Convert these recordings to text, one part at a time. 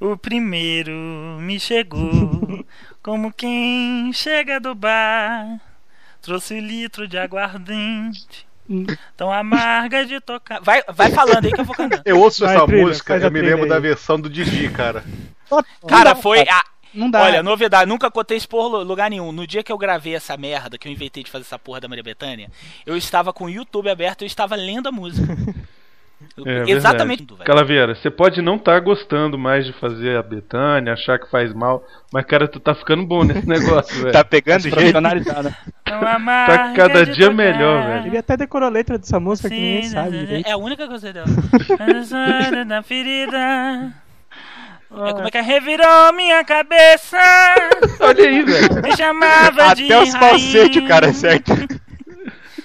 O primeiro me chegou como quem chega do bar. Trouxe litro de aguardente. Tão amarga de tocar. Vai, vai falando aí que eu vou cantando. Eu ouço Vai, essa trilha, música, eu me lembro aí. da versão do Didi, cara. Cara, foi. A... Não dá. Olha, novidade, nunca contei isso por lu- lugar nenhum. No dia que eu gravei essa merda, que eu inventei de fazer essa porra da Maria Bethânia, eu estava com o YouTube aberto e eu estava lendo a música. É, Exatamente. verdade. velho. Calaveira, você pode não estar gostando mais de fazer a Betânia, achar que faz mal, mas cara, tu tá ficando bom nesse negócio, velho. Tá pegando jeito. Profissionalizada. Tão amarga Tá cada dia tocar. melhor, velho. Ele até decorou a letra dessa música que ninguém Sim, sabe direito. É a única que eu sei dela. da ferida. É como é que é? Revirou minha cabeça. Olha aí, velho. Me chamava de Até os falsetes cara acerta. Me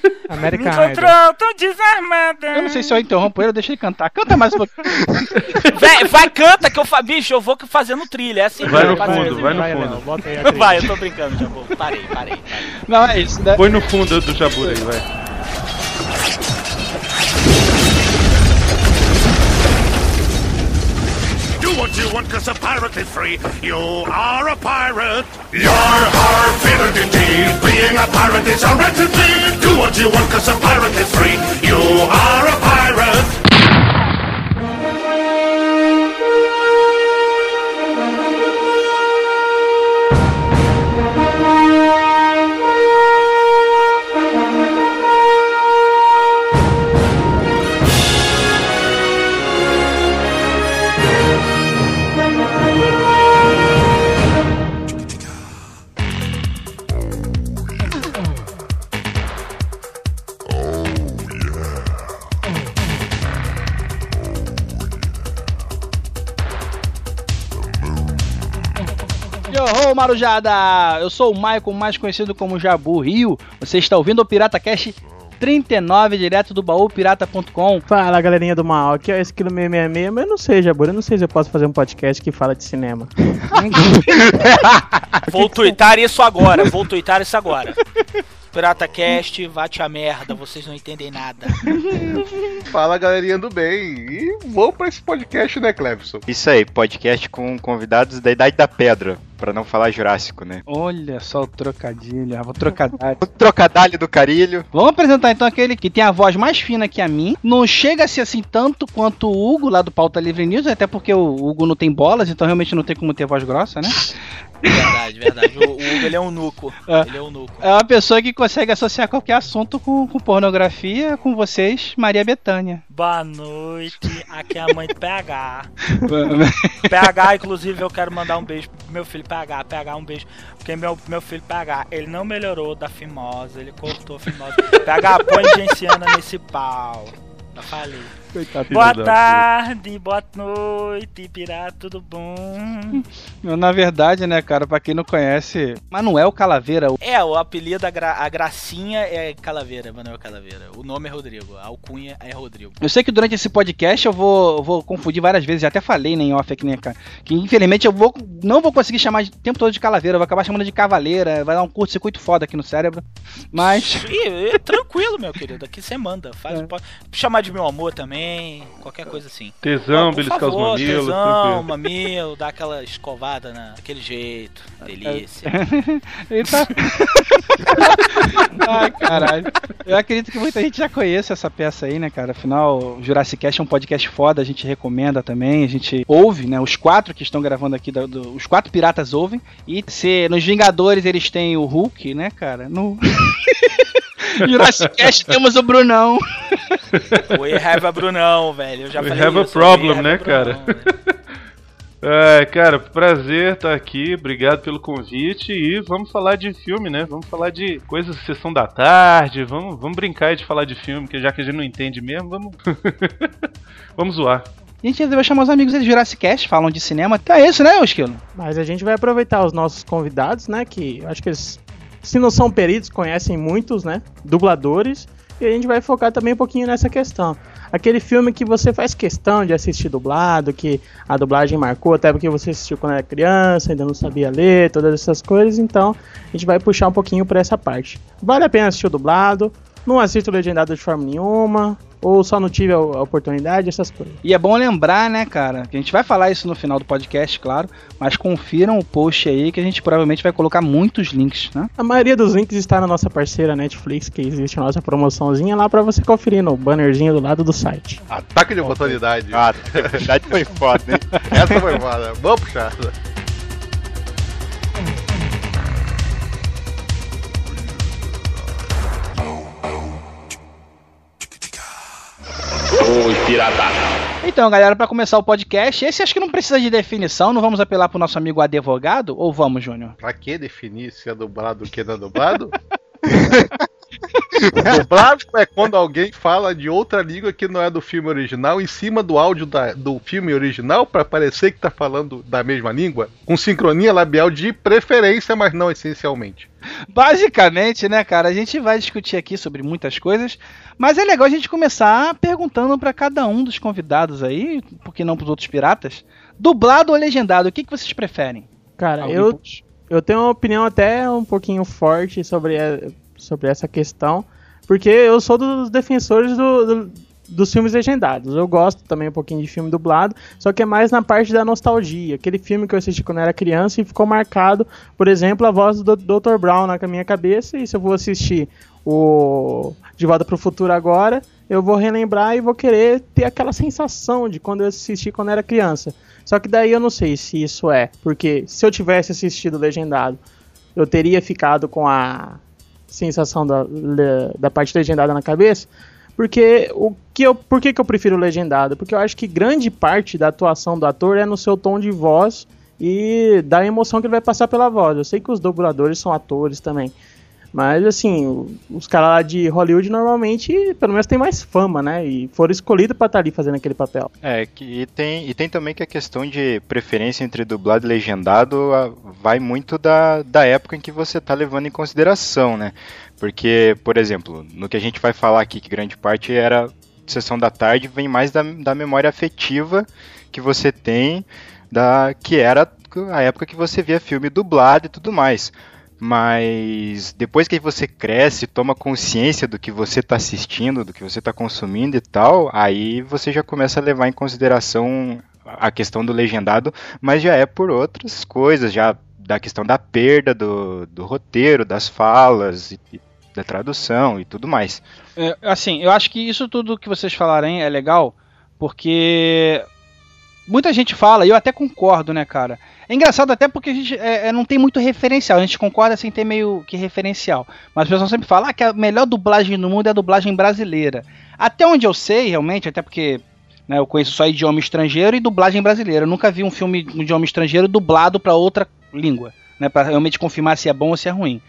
American Idol. encontrou tão desarmada. Eu não sei se eu interrompo ele ou deixo ele cantar. Canta mais um pouquinho. Vai, vai, canta que eu fa... Bicho, eu vou fazendo trilha. É assim Vai no eu faço. fundo, vai no Vai, fundo. Trilha. Vai, eu tô brincando, já vou. Parei, parei, parei. Não, é isso, né? Põe no fundo do Jabura aí, vai. Do what you want, cause a pirate is free. You are a pirate. You're our favorite indeed. Being a pirate is a right to be. Do what you want, cause a pirate is free. You are a pirate. Marujada! Eu sou o Michael, mais conhecido como Jabu Rio. Você está ouvindo o Pirata Cast 39, direto do baúpirata.com. Fala galerinha do mal, aqui é esse quilo 666, mas eu não sei, Jabura, eu não sei se eu posso fazer um podcast que fala de cinema. Vou tuitar isso agora, vou tuitar isso agora. Pirata Cast, vá-te a merda, vocês não entendem nada. Fala galerinha do bem. E vou pra esse podcast, né, Clevson? Isso aí, podcast com convidados da Idade da Pedra, pra não falar Jurássico, né? Olha só o trocadilho, o trocadilho. O trocadalho do carilho. Vamos apresentar então aquele que tem a voz mais fina que a mim. Não chega a ser assim tanto quanto o Hugo lá do Pauta Livre News, até porque o Hugo não tem bolas, então realmente não tem como ter voz grossa, né? Verdade, verdade. O, o Hugo, ele é um nuco. É. Ele é um nuco. É uma pessoa que consegue associar qualquer assunto com, com pornografia, com vocês, Maria Bethânia. Boa noite, aqui é a mãe do PH. PH, inclusive, eu quero mandar um beijo pro meu filho PH. PH, um beijo. Porque meu, meu filho PH, ele não melhorou da fimose, ele cortou a fimose. PH, põe genciana nesse pau. Já falei. Coitado. Boa tarde, boa noite, pirata, tudo bom? Na verdade, né, cara, pra quem não conhece, Manuel Calaveira, É, o apelido, a, gra- a gracinha é Calaveira, Manuel Calaveira. O nome é Rodrigo, a alcunha é Rodrigo. Eu sei que durante esse podcast eu vou, vou confundir várias vezes, já até falei né, em off aqui, né, cara? Que infelizmente eu vou, não vou conseguir chamar de- o tempo todo de calaveira, eu vou acabar chamando de cavaleira, vai dar um curto-circuito foda aqui no cérebro. Mas, Ih, é tranquilo, meu querido. Aqui você manda. Faz, É. pode chamar de meu amor também. Qualquer coisa assim. Tesão, beliscar os mamilos, tesão, mamilo, dá aquela escovada na, daquele jeito. Delícia. ele tá. Ai, caralho. Eu acredito que muita gente já conhece essa peça aí, né, cara? Afinal, o Jurassic Cast é um podcast foda, a gente recomenda também, a gente ouve, né? Os quatro que estão gravando aqui, do- do- os quatro piratas ouvem. E se nos Vingadores eles têm o Hulk, né, cara? No. Jurassic Cast temos o Brunão. We have a Brunão, velho. Eu já We falei have a isso, problem, we have né, a Brunão, cara? É, cara, prazer estar aqui, obrigado pelo convite e vamos falar de filme, né? Vamos falar de coisas de sessão da tarde, vamos, vamos brincar de falar de filme, que já que a gente não entende mesmo, vamos. vamos zoar. A gente resolveu chamar os amigos do Jurassic Cast, falam de cinema. É isso, né, Esquilo? Mas a gente vai aproveitar os nossos convidados, né? Que acho que eles, se não são peritos, conhecem muitos, né? Dubladores. E a gente vai focar também um pouquinho nessa questão. Aquele filme que você faz questão de assistir dublado, que a dublagem marcou, até porque você assistiu quando era criança, ainda não sabia ler, todas essas coisas. Então a gente vai puxar um pouquinho pra essa parte. Vale a pena assistir o dublado, não assisto legendado de forma nenhuma, ou só não tive a, oportunidade, essas coisas. E é bom lembrar, né, cara, que a gente vai falar isso no final do podcast, claro, mas confiram o post aí que a gente provavelmente vai colocar muitos links, né? A maioria dos links está na nossa parceira Netflix, que existe a nossa promoçãozinha lá pra você conferir no bannerzinho do lado do site. Ataque de oportunidade. Ah, a oportunidade foi foda, hein? Essa foi foda. Vamos puxar. Então, galera, pra começar o podcast, esse acho que não precisa de definição, não vamos apelar pro nosso amigo advogado, ou vamos, Júnior? Pra que definir se é dublado ou que não é dublado? dublado é quando alguém fala de outra língua que não é do filme original em cima do áudio da- do filme original pra parecer que tá falando da mesma língua, com sincronia labial de preferência, mas não essencialmente. Basicamente, né, cara, a gente vai discutir aqui sobre muitas coisas, mas é legal a gente começar perguntando pra cada um dos convidados aí, por que não pros outros piratas, dublado ou legendado, o que, que vocês preferem? Cara, eu, eu tenho uma opinião até um pouquinho forte sobre, a- sobre essa questão, porque eu sou dos defensores do- do- dos filmes legendados. Eu gosto também um pouquinho de filme dublado, só que é mais na parte da nostalgia. Aquele filme que eu assisti quando era criança e ficou marcado, por exemplo, a voz do Dr. Brown na minha cabeça, e se eu vou assistir o De Volta para o Futuro agora, eu vou relembrar e vou querer ter aquela sensação de quando eu assisti quando era criança. Só que daí eu não sei se isso é, porque se eu tivesse assistido legendado, eu teria ficado com a sensação da, da parte legendada na cabeça. Porque o que eu, por que, que eu prefiro legendado? Porque eu acho que grande parte da atuação do ator é no seu tom de voz e da emoção que ele vai passar pela voz. Eu sei que os dubladores são atores também. Mas assim, os caras lá de Hollywood normalmente, pelo menos, tem mais fama, né? E foram escolhidos pra estar ali fazendo aquele papel. É, que, e, tem, e tem também que a questão de preferência entre dublado e legendado ah, vai muito da, da época em que você tá levando em consideração, né? Porque, por exemplo, no que a gente vai falar aqui, que grande parte era sessão da tarde, vem mais da, da memória afetiva que você tem, da que era a época que você via filme dublado e tudo mais. Mas depois que você cresce, toma consciência do que você está assistindo, do que você está consumindo e tal, aí você já começa a levar em consideração a questão do legendado, mas já é por outras coisas, já da questão da perda do, do roteiro, das falas, e, da tradução e tudo mais. É, assim, eu acho que isso tudo que vocês falarem é legal, porque muita gente fala, e eu até concordo, né, cara? É engraçado até porque a gente é, é, não tem muito referencial, a gente concorda sem ter meio que referencial. Mas o pessoal sempre fala ah, que a melhor dublagem do mundo é a dublagem brasileira. Até onde eu sei, realmente, até porque né, eu conheço só idioma estrangeiro e dublagem brasileira. Eu nunca vi um filme de idioma estrangeiro dublado para outra língua, né, para realmente confirmar se é bom ou se é ruim.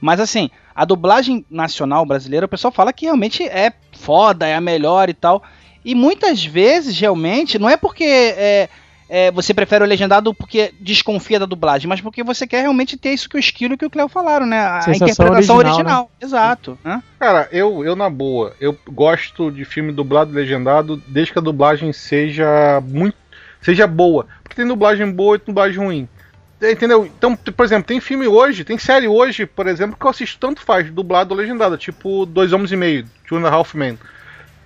Mas assim, a dublagem nacional brasileira, o pessoal fala que realmente é foda, é a melhor e tal. E muitas vezes, realmente, não é porque é, é, você prefere o legendado porque desconfia da dublagem, mas porque você quer realmente ter isso que o Esquilo e que o Cleo falaram, né? A, Sensação interpretação original, original. Exato. né? Cara, eu, eu na boa, eu gosto de filme dublado e legendado desde que a dublagem seja muito. seja boa. Porque tem dublagem boa e dublagem ruim. É, Entendeu? Então, por exemplo, tem filme hoje, tem série hoje, por exemplo, que eu assisto tanto faz, dublado ou legendado, tipo Dois Homens e Meio, Two and a Half Men.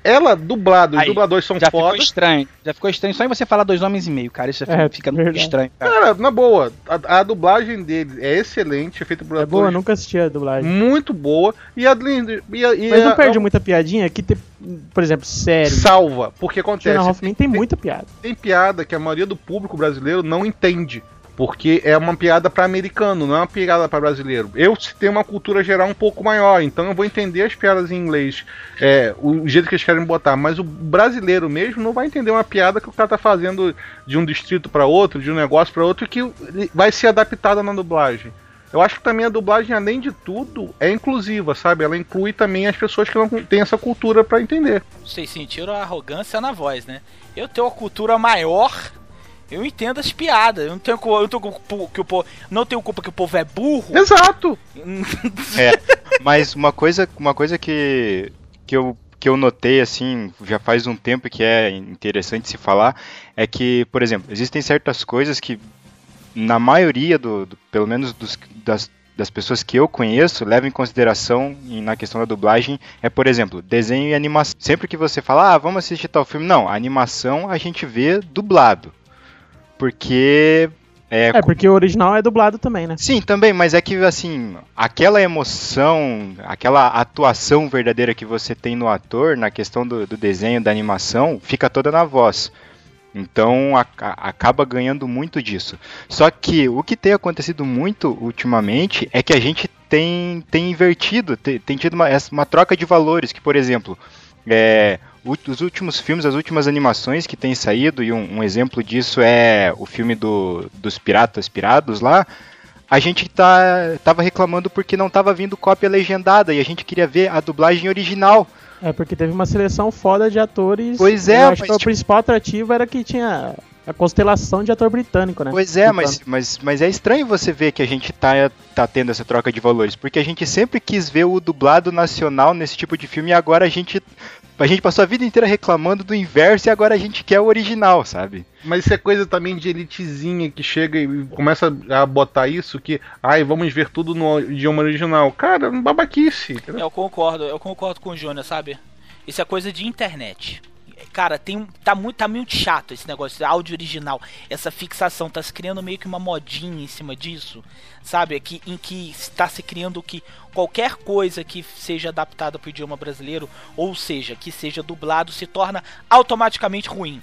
Ela, dublado, os Aí, dubladores são Já ficou fodas. estranho. Já ficou estranho só em você falar dois homens e meio, cara. Isso já É, fica verdade. estranho, cara. Cara, na boa, a, a dublagem dele é excelente, é feita por É boa, eu atores nunca assisti a dublagem. muito boa, e a, e a, e Mas não a- perde a- muita piadinha que tem, por exemplo, série. salva, porque acontece. Hoffman tem muita piada. tem piada que a maioria do público brasileiro não entende. Porque é uma piada para americano, não é uma piada para brasileiro. Eu tenho uma cultura geral um pouco maior, então eu vou entender as piadas em inglês, é, o jeito que eles querem botar. Mas o brasileiro mesmo não vai entender uma piada que o cara tá fazendo de um distrito para outro, de um negócio para outro, que vai ser adaptada na dublagem. Eu acho que também a dublagem, além de tudo, é inclusiva, sabe? Ela inclui também as pessoas que não têm essa cultura para entender. Vocês sentiram a arrogância na voz, né? Eu tenho uma cultura maior, eu entendo as piadas. Eu não tenho, eu não tenho culpa que o povo, não tenho culpa que o povo é burro. Exato! É, mas uma coisa, uma coisa que, que, eu, que eu notei, assim, já faz um tempo que é interessante se falar, é que, por exemplo, existem certas coisas que, na maioria, do, do- pelo menos dos, das, das pessoas que eu conheço levam em consideração na questão da dublagem é, por exemplo, desenho e animação. Sempre que você fala, ah, vamos assistir tal filme, não, a animação a gente vê dublado. Porque é, É, porque o original é dublado também, né? Sim, também, mas é que assim, aquela emoção, aquela atuação verdadeira que você tem no ator, na questão do, do desenho, da animação, fica toda na voz. Então a- a- acaba ganhando muito disso. Só que o que tem acontecido muito ultimamente é que a gente tem, tem invertido, tem, tem tido uma, uma troca de valores, que por exemplo, é, os últimos filmes, as últimas animações que têm saído, e um, um exemplo disso é o filme do, dos Piratas Pirados lá, a gente tá, tava reclamando porque não tava vindo cópia legendada e a gente queria ver a dublagem original. É, porque teve uma seleção foda de atores. Pois é, acho mas, que o tipo- principal atrativo era que tinha a constelação de ator britânico, né? Pois é, mas, mas, mas é estranho você ver que a gente tá, tá tendo essa troca de valores, porque a gente sempre quis ver o dublado nacional nesse tipo de filme e agora a gente. A gente passou a vida inteira reclamando do inverso e agora a gente quer o original, sabe? Mas isso é coisa também de elitezinha que chega e começa a botar isso que, ai, vamos ver tudo no idioma original. Cara, babaquice. entendeu? Eu concordo, eu concordo com o Júnior, sabe? Isso é coisa de internet. Cara, tem um, tá muito tá muito chato esse negócio, áudio original, essa fixação, tá se criando meio que uma modinha em cima disso, sabe? Que, em que está se criando que qualquer coisa que seja adaptada para o idioma brasileiro, ou seja, que seja dublado, se torna automaticamente ruim.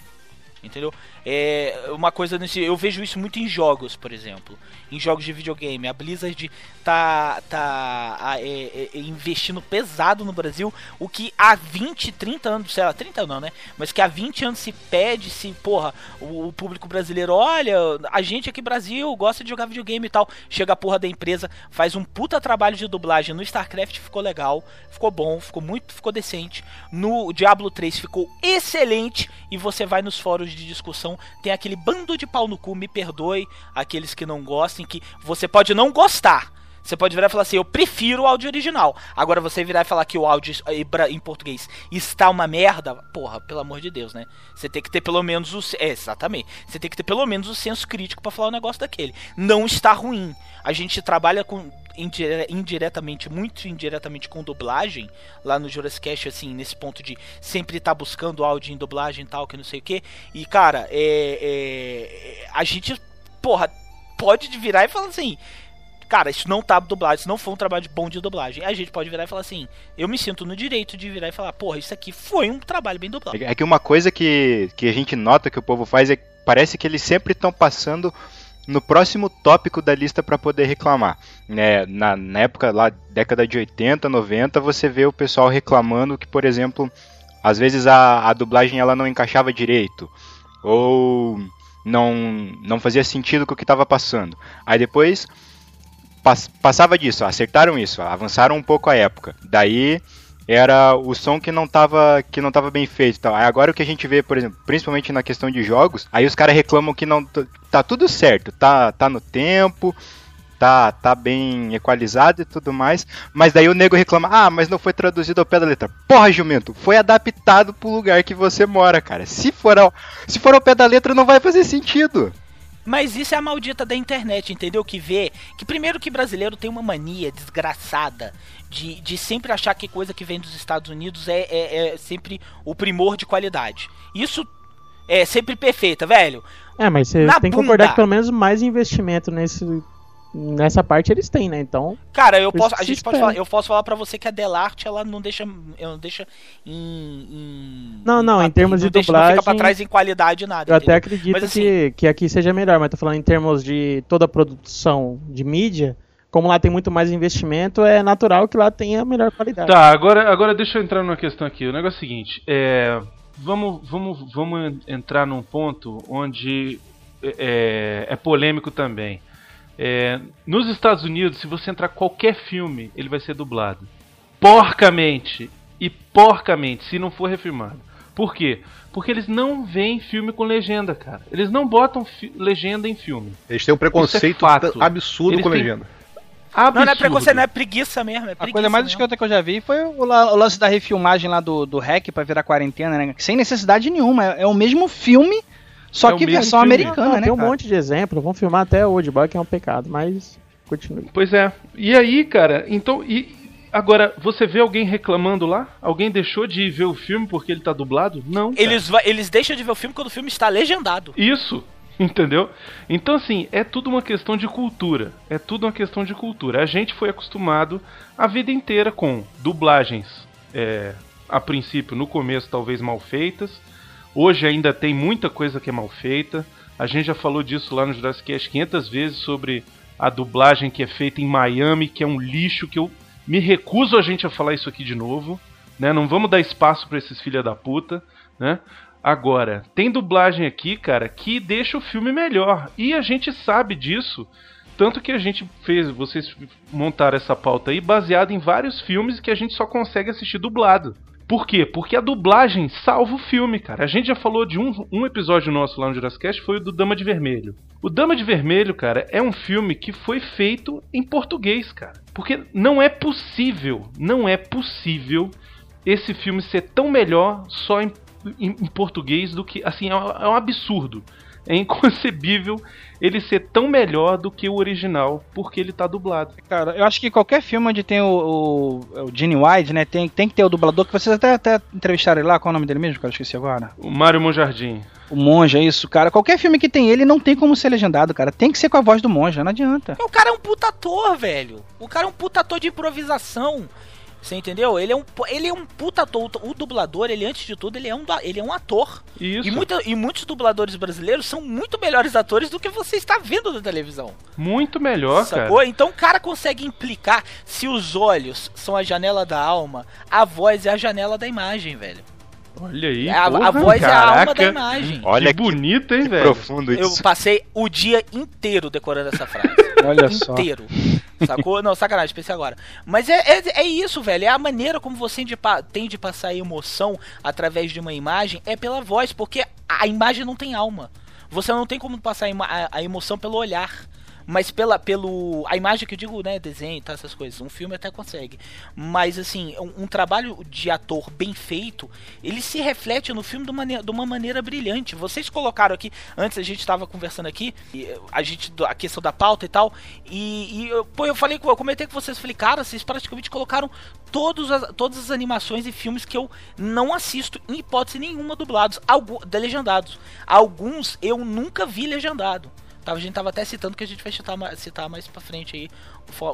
Entendeu? É uma coisa nesse. Eu vejo isso muito em jogos, por exemplo. Em jogos de videogame. A Blizzard tá, tá ah, é, é, investindo pesado no Brasil. O que há 20, 30 anos, sei lá, 30 não, né? Mas que há 20 anos se pede se, porra, o, o público brasileiro, olha, a gente aqui Brasil gosta de jogar videogame e tal. Chega a porra da empresa, faz um puta trabalho de dublagem no StarCraft, ficou legal, ficou bom, ficou muito, ficou decente. No Diablo 3 ficou excelente. E você vai nos fóruns de discussão, tem aquele bando de pau no cu, me perdoe aqueles que não gostem, que você pode não gostar. Você pode virar e falar assim, eu prefiro o áudio original. Agora você virar e falar que o áudio em bra- em português está uma merda, porra, pelo amor de Deus, né? Você tem que ter pelo menos o. É, exatamente. Você tem que ter pelo menos o senso crítico pra falar um negócio daquele. Não está ruim. A gente trabalha com indire- indiretamente, muito indiretamente com dublagem, lá no Jurassic Cast, assim, nesse ponto de sempre estar buscando áudio em dublagem e tal, que não sei o que. E, cara, é, é, a gente, porra, pode virar e falar assim. Cara, isso não tá dublado, isso não foi um trabalho bom de dublagem. A gente pode virar e falar assim: eu me sinto no direito de virar e falar, porra, isso aqui foi um trabalho bem dublado. É que uma coisa que, que a gente nota que o povo faz é parece que eles sempre estão passando no próximo tópico da lista para poder reclamar. Né? Na, na época lá, década de 80, 90, você vê o pessoal reclamando que, por exemplo, às vezes a, a dublagem ela não encaixava direito. Ou não, não fazia sentido com o que estava passando. Aí depois pas- passava disso, acertaram isso, avançaram um pouco a época. Daí era o som que não tava, que não tava bem feito tal. Aí agora o que a gente vê, por exemplo, principalmente na questão de jogos, aí os caras reclamam que não tá tudo certo, tá tá no tempo, tá tá bem equalizado e tudo mais, mas daí o nego reclama: "Ah, mas não foi traduzido ao pé da letra". Porra, jumento, foi adaptado pro lugar que você mora, cara. Se for ao, se for ao pé da letra não vai fazer sentido. Mas isso é a maldita da internet, entendeu? Que vê que primeiro que brasileiro tem uma mania desgraçada de, de sempre achar que coisa que vem dos Estados Unidos é, é, é sempre o primor de qualidade. Isso é sempre perfeita, velho. É, mas você Na tem que concordar que pelo menos mais investimento nesse, nessa parte eles têm, né? Então, Cara, eu posso, a gente pode falar, eu posso falar pra você que a Delarte ela não deixa, ela não deixa em, em Não, não, em termos de deixa, Não fica pra dublagem, trás em qualidade nada. eu até entendeu? acredito Mas, assim, que, que aqui seja melhor, mas tô falando em termos de toda a produção de mídia, como lá tem muito mais investimento, é natural que lá tenha melhor qualidade. Tá, agora, agora deixa eu entrar numa questão aqui. O negócio é o seguinte, é, vamos, vamos, vamos entrar num ponto onde é, é polêmico também. É, nos Estados Unidos, se você entrar qualquer filme, ele vai ser dublado. Porcamente. E porcamente, se não for refilmado. Por quê? Porque eles não veem filme com legenda, cara. Eles não botam legenda em filme. Eles têm um preconceito fato. absurdo Eles com legenda. Não, não é Absurdo. preconceito, não é preguiça mesmo. É A preguiça coisa mais mesmo. escrota que eu já vi foi o, o lance da refilmagem lá do, do REC pra virar quarentena, né? Sem necessidade nenhuma. É, é o mesmo filme, só É que versão filme. americana, Não, né? tem um cara? monte de exemplo, vamos filmar até o Old Boy, que é um pecado, mas continue. Pois é. E aí, cara, então. E, agora, você vê alguém reclamando lá? Alguém deixou de ver o filme porque ele tá dublado? Não. cara. Eles, eles deixam de ver o filme quando o filme está legendado. Isso, entendeu? Então, assim, é tudo uma questão de cultura. É tudo uma questão de cultura. A gente foi acostumado a vida inteira com dublagens, é, a princípio, no começo, talvez mal feitas. Hoje ainda tem muita coisa que é mal feita. A gente já falou disso lá no Jurassic Cast 500 vezes sobre a dublagem que é feita em Miami, que é um lixo que eu me recuso a gente a falar isso aqui de novo, né? Não vamos dar espaço pra esses filha da puta, né? Agora, tem dublagem aqui, cara, que deixa o filme melhor. E a gente sabe disso. Tanto que a gente fez, vocês montaram essa pauta aí baseado em vários filmes que a gente só consegue assistir dublado. Por quê? Porque a dublagem salva o filme, cara. A gente já falou de um, um episódio nosso lá no Jurassic foi o do Dama de Vermelho. O Dama de Vermelho, cara, é um filme que foi feito em português, cara. Porque não é possível, não é possível esse filme ser tão melhor só em, em- em português do que. Assim, é um, é um absurdo. É inconcebível ele ser tão melhor do que o original, porque ele tá dublado. Cara, eu acho que qualquer filme onde tem o, o, o Gene Wilde, né, tem, tem que ter o dublador, que vocês até, até entrevistaram ele lá, qual é o nome dele mesmo, cara, eu esqueci agora. O Mário Monjardim. O Monja, isso, cara. Qualquer filme que tem ele não tem como ser legendado, cara. Tem que ser com a voz do Monja, não adianta. O cara é um puta ator, velho. O cara é um puta ator de improvisação. Você entendeu? Ele é um, ele é um puta ator. O dublador, ele antes de tudo, ele é um, ele é um ator. Isso. E, muita, e muitos dubladores brasileiros são muito melhores atores do que você está vendo na televisão. Muito melhor, Sacou? cara. Então o cara consegue implicar se os olhos são a janela da alma, a voz é a janela da imagem, velho. Olha aí. a, a porra, voz é a alma caraca. da imagem. Olha que bonito, hein, que velho? profundo Eu isso. passei o dia inteiro decorando essa frase. Olha só. inteiro. Sacou? Não, sacanagem, pensei agora. Mas é, é, é isso, velho. É a maneira como você de tem de passar emoção através de uma imagem é pela voz, porque a imagem não tem alma. Você não tem como passar a emoção pelo olhar. Mas pela, pelo. A imagem que eu digo, né? Desenho, tá, essas coisas. Um filme até consegue. Mas assim, um, um trabalho de ator bem feito, ele se reflete no filme de uma, de uma maneira brilhante. Vocês colocaram aqui, antes a gente estava conversando aqui, a gente. A questão da pauta e tal. E, e eu- pô, eu falei, eu comentei com vocês, falei, cara, vocês praticamente colocaram todos as, todas as animações e filmes que eu não assisto, em hipótese nenhuma, dublados, algum, legendados. Alguns eu nunca vi legendado. Tava, a gente tava até citando que a gente vai citar, citar mais pra frente aí,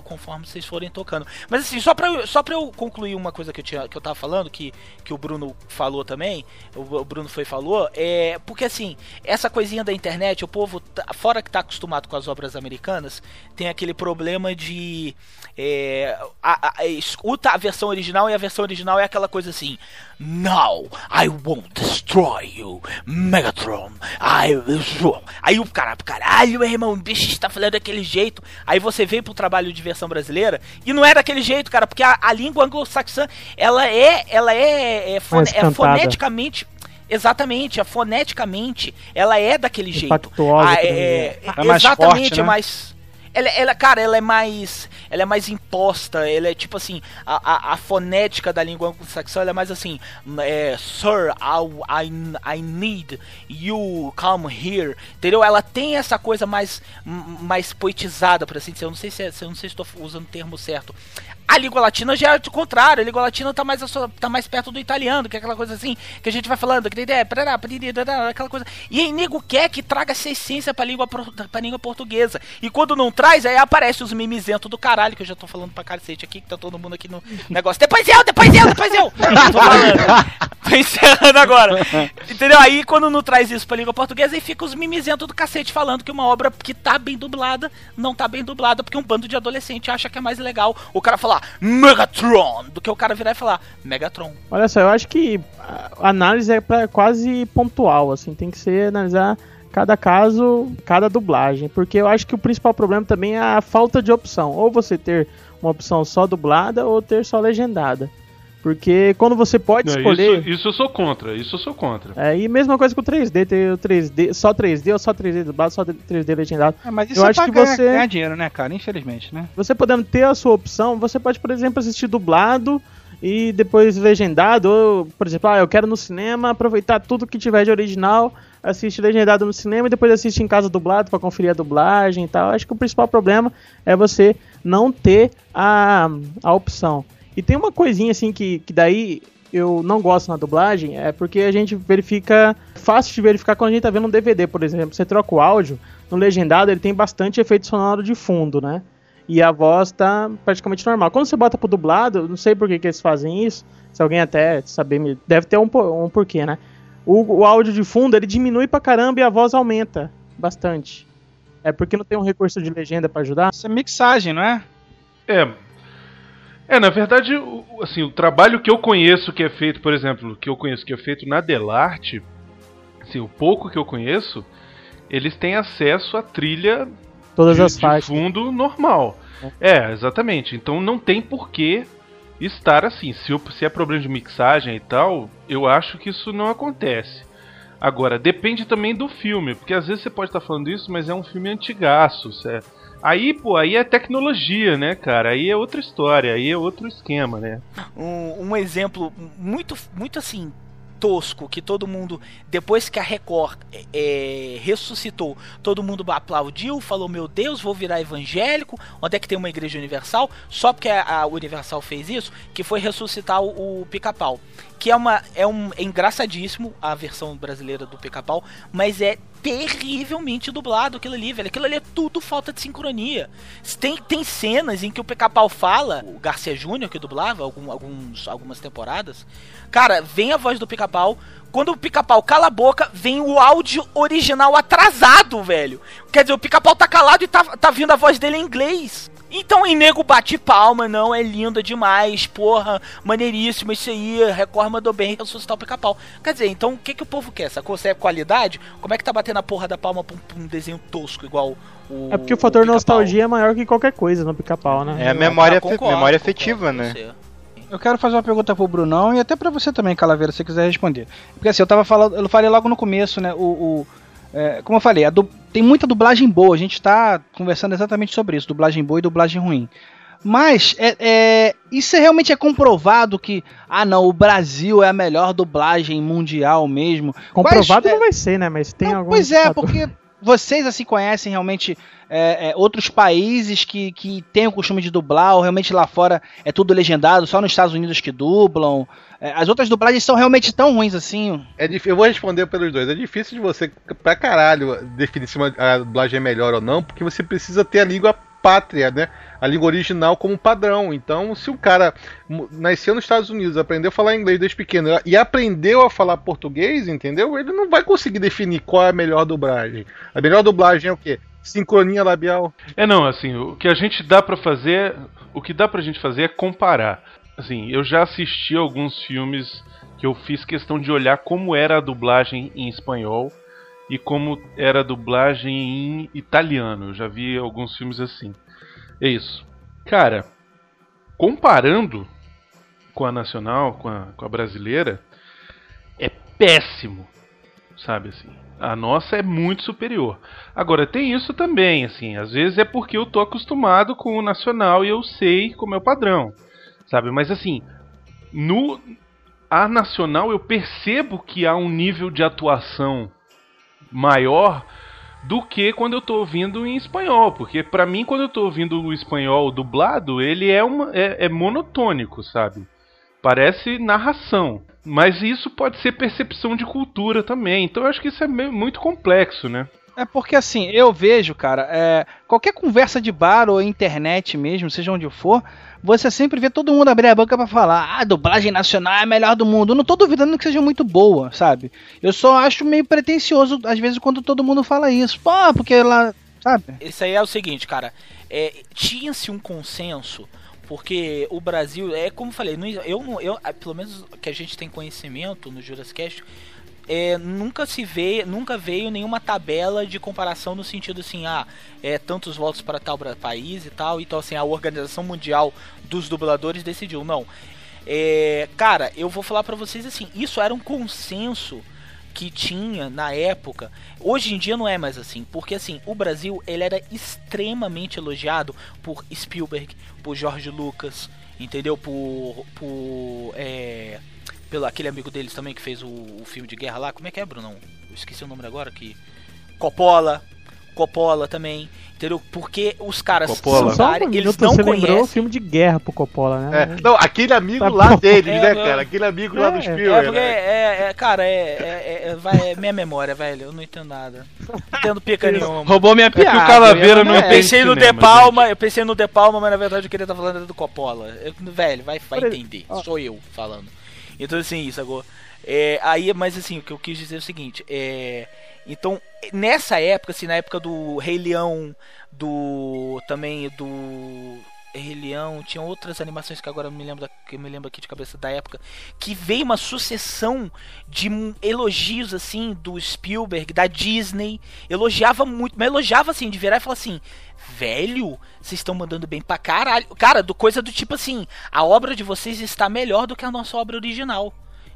conforme vocês forem tocando. Mas assim, só pra, só pra eu concluir uma coisa que eu, tinha, que eu tava falando, que, que o Bruno falou também, o, o Bruno foi falou, é. Porque assim, essa coisinha da internet, o povo, tá- fora que tá acostumado com as obras americanas, tem aquele problema de. É, a, a- a- escuta a versão original e a versão original é aquela coisa assim. Now I won't destroy you, Megatron. I will. Aí o cara, caralho, meu irmão, o bicho está falando daquele jeito. Aí você vem pro trabalho de versão brasileira e não é daquele jeito, cara, porque a, a língua anglo-saxã, ela é, ela é, é, fone- é foneticamente. Exatamente, a foneticamente, ela é daquele jeito. Impactuosa, Ah, é, exemplo. É mais exatamente, forte, né? é mais. Ela, ela, cara, ela é mais. Ela é mais imposta. Ela é tipo assim. A, a, a fonética da língua anglo-saxã ela é mais assim. É, Sir, I, I, I need you come here. Entendeu? Ela tem essa coisa mais. mais poetizada, por assim dizer. Eu não sei se, é- eu não sei se estou usando o termo certo. A língua latina já é o contrário. A língua latina tá mais, tá mais perto do italiano, que é aquela coisa assim, que a gente vai falando, aquela coisa. E aí, nego quer que traga essa essência pra língua, pra língua portuguesa. E quando não traz, aí aparece os mimizentos do caralho, que eu já tô falando pra cacete aqui, que tá todo mundo aqui no negócio. Depois eu, depois eu, depois eu! tô falando. Tô encerrando agora. Entendeu? Aí quando não traz isso pra língua portuguesa, aí fica os mimizentos do cacete falando que uma obra que tá bem dublada, não tá bem dublada, porque um bando de adolescente acha que é mais legal o cara falar Megatron do que o cara virar e falar Megatron. Olha só, eu acho que a análise é pra quase pontual, assim, tem que ser analisar cada caso, cada dublagem, porque eu acho que o principal problema também é a falta de opção, ou você ter uma opção só dublada ou ter só legendada. Porque quando você pode Não, escolher, isso, isso eu sou contra, isso eu sou contra. é, e mesma coisa com o 3D, ter o 3D, só 3D ou só 3D dublado, só 3D legendado. É, mas isso Eu é acho pra que ganhar, você- ganhar dinheiro, né, cara? Infelizmente, né? Você podendo ter a sua opção, você pode, por exemplo, assistir dublado e depois legendado, ou, por exemplo, ah, eu quero no cinema aproveitar tudo que tiver de original assiste legendado no cinema e depois assiste em casa dublado para conferir a dublagem e tal. Acho que o principal problema é você não ter a, a opção. E tem uma coisinha assim que, que daí eu não gosto na dublagem, é porque a gente verifica, fácil de verificar quando a gente tá vendo um DVD, por exemplo. Você troca o áudio, no legendado ele tem bastante efeito sonoro de fundo, né? E a voz tá praticamente normal. Quando você bota pro dublado, não sei por que, que eles fazem isso, se alguém até saber, deve ter um, um porquê, né? O, o áudio de fundo ele diminui pra caramba e a voz aumenta bastante. É porque não tem um recurso de legenda para ajudar? Isso é mixagem, não é? É. É, na verdade, o, assim, o trabalho que eu conheço que é feito, por exemplo, que eu conheço que é feito na Delarte, assim, o pouco que eu conheço, eles têm acesso à trilha Todas de, as de fundo normal. É, exatamente. Então não tem porquê estar assim. Se, o- se é problema de mixagem e tal, eu acho que isso não acontece. Agora, depende também do filme, porque às vezes você pode estar falando isso, mas é um filme antigaço. cê- Aí, pô, aí é tecnologia, né, cara? Aí é outra história, aí é outro esquema, né? um, um exemplo muito, muito assim tosco que todo mundo depois que a Record é, é, ressuscitou todo mundo aplaudiu falou meu Deus vou virar evangélico onde é que tem uma igreja universal só porque a, a Universal fez isso que foi ressuscitar o, o Pica-Pau que é uma é um é engraçadíssimo a versão brasileira do Pica-Pau mas é terrivelmente dublado aquilo ali, velho. Aquilo ali é tudo falta de sincronia. Tem, tem cenas em que o Pica-Pau fala, o Garcia Júnior que dublava algum, alguns, algumas temporadas. Cara, vem a voz do Pica-Pau. Quando o Pica-Pau cala a boca, vem o áudio original atrasado, velho. Quer dizer, o Pica-Pau tá calado e tá, tá vindo a voz dele em inglês. Então, em nego bate palma, não, é linda demais, porra, maneiríssimo, isso aí, Record mandou bem ressuscitar o pica-pau. Quer dizer, então o que, que o povo quer? Sacou? Se é qualidade? Como é que tá batendo a porra da palma pra um, pra um desenho tosco igual o. É porque o fator Pica-Pau? nostalgia é maior que qualquer coisa no pica-pau, né? É a memória, concordo, afe- memória concordo afetiva, né? Eu quero fazer uma pergunta pro Brunão e até pra você também, Calaveira, se você quiser responder. Porque assim, eu tava falando, eu falei logo no começo, né? O, o- é, como eu falei, a du- tem muita dublagem boa. A gente tá conversando exatamente sobre isso, dublagem boa e dublagem ruim. Mas é, é, isso é- realmente é comprovado que, ah não, o Brasil é a melhor dublagem mundial mesmo. Comprovado Quais- não vai ser, né? Mas tem Não, algum. Pois é, fator. porque vocês assim conhecem realmente é, é, outros países que, que têm o costume de dublar, ou realmente lá fora é tudo legendado, só nos Estados Unidos que dublam. É, as outras dublagens são realmente tão ruins assim. É eu vou responder pelos dois. É difícil de você, pra caralho, definir se uma, a dublagem é melhor ou não, porque você precisa ter a língua pátria, né? A língua original como padrão. Então, se o cara nasceu nos Estados Unidos, aprendeu a falar inglês desde pequeno e aprendeu a falar português, entendeu? Ele não vai conseguir definir qual é a melhor dublagem. A melhor dublagem é o quê? Sincronia labial. É não, assim, o que a gente dá pra fazer, o que dá pra gente fazer é comparar. Assim, eu já assisti alguns filmes que eu fiz questão de olhar como era a dublagem em espanhol e como era a dublagem em italiano. Eu já vi alguns filmes assim. É isso. Cara, comparando com a nacional, com a, com a brasileira, é péssimo, sabe assim. A nossa é muito superior. Agora tem isso também, assim, às vezes é porque eu tô acostumado com o nacional e eu sei como é o padrão, sabe? Mas assim, no a nacional eu percebo que há um nível de atuação maior do que quando eu tô ouvindo em espanhol, porque pra mim quando eu tô ouvindo o espanhol dublado, ele é uma é, é monotônico, sabe? Parece narração. Mas isso pode ser percepção de cultura também. Então eu acho que isso é meio- muito complexo, né? É porque assim, eu vejo, cara, é, qualquer conversa de bar ou internet mesmo, seja onde for, você sempre vê todo mundo abrir a boca pra falar, ah, a dublagem nacional é a melhor do mundo. Eu não tô duvidando que seja muito boa, sabe? Eu só acho meio pretencioso, às vezes, quando todo mundo fala isso. Pô, porque lá, sabe? Isso aí é o seguinte, cara. É, Tinha-se um consenso, porque o Brasil, é como eu falei, eu, eu, ah, pelo menos que a gente tem conhecimento no Jurassic Cast, é, nunca se vê, nunca veio nenhuma tabela de comparação no sentido assim, ah, é tantos votos para tal país e tal, então assim, a Organização Mundial dos Dubladores decidiu, não. É, cara, eu vou falar pra vocês assim, isso era um consenso que tinha na época. Hoje em dia não é mais assim, porque assim, o Brasil ele era extremamente elogiado por Spielberg, por George Lucas, entendeu? Por por é, pelo aquele amigo deles também que fez o, o filme de guerra lá, como é que é, Brunão? Eu esqueci o nome agora que. Coppola. Coppola também. Entendeu? Porque os caras Coppola. Só um eles minuto, não você lembrou o conhecem. filme de guerra pro Coppola, né? É, não, aquele amigo Tá lá bom. deles, É, né, cara? Aquele amigo lá É, do é É, Spielberg. porque, né? é, é, cara, é, é, é, vai, é minha memória, velho. Eu não entendo nada. Não entendo pica nenhuma. Roubou minha que o piada. Calaveira não entende pensei no cinema, De Palma, eu pensei no De Palma, mas na verdade eu queria estar falando do Coppola. Eu- velho, vai, vai entender. ó. Sou eu falando. Então assim, isso agora. É, aí, mas assim, o que eu quis dizer é o seguinte, é, então, nessa época, assim, na época do Rei Leão, do também do Rei Leão, tinha outras animações que agora me lembro que me lembro aqui de cabeça da época, que veio uma sucessão de elogios assim do Spielberg, da Disney, elogiava muito, mas elogiava assim, de virar e falar assim: "Velho, vocês estão mandando bem pra caralho". Cara, do coisa do tipo assim, a obra de vocês está melhor do que a nossa obra original.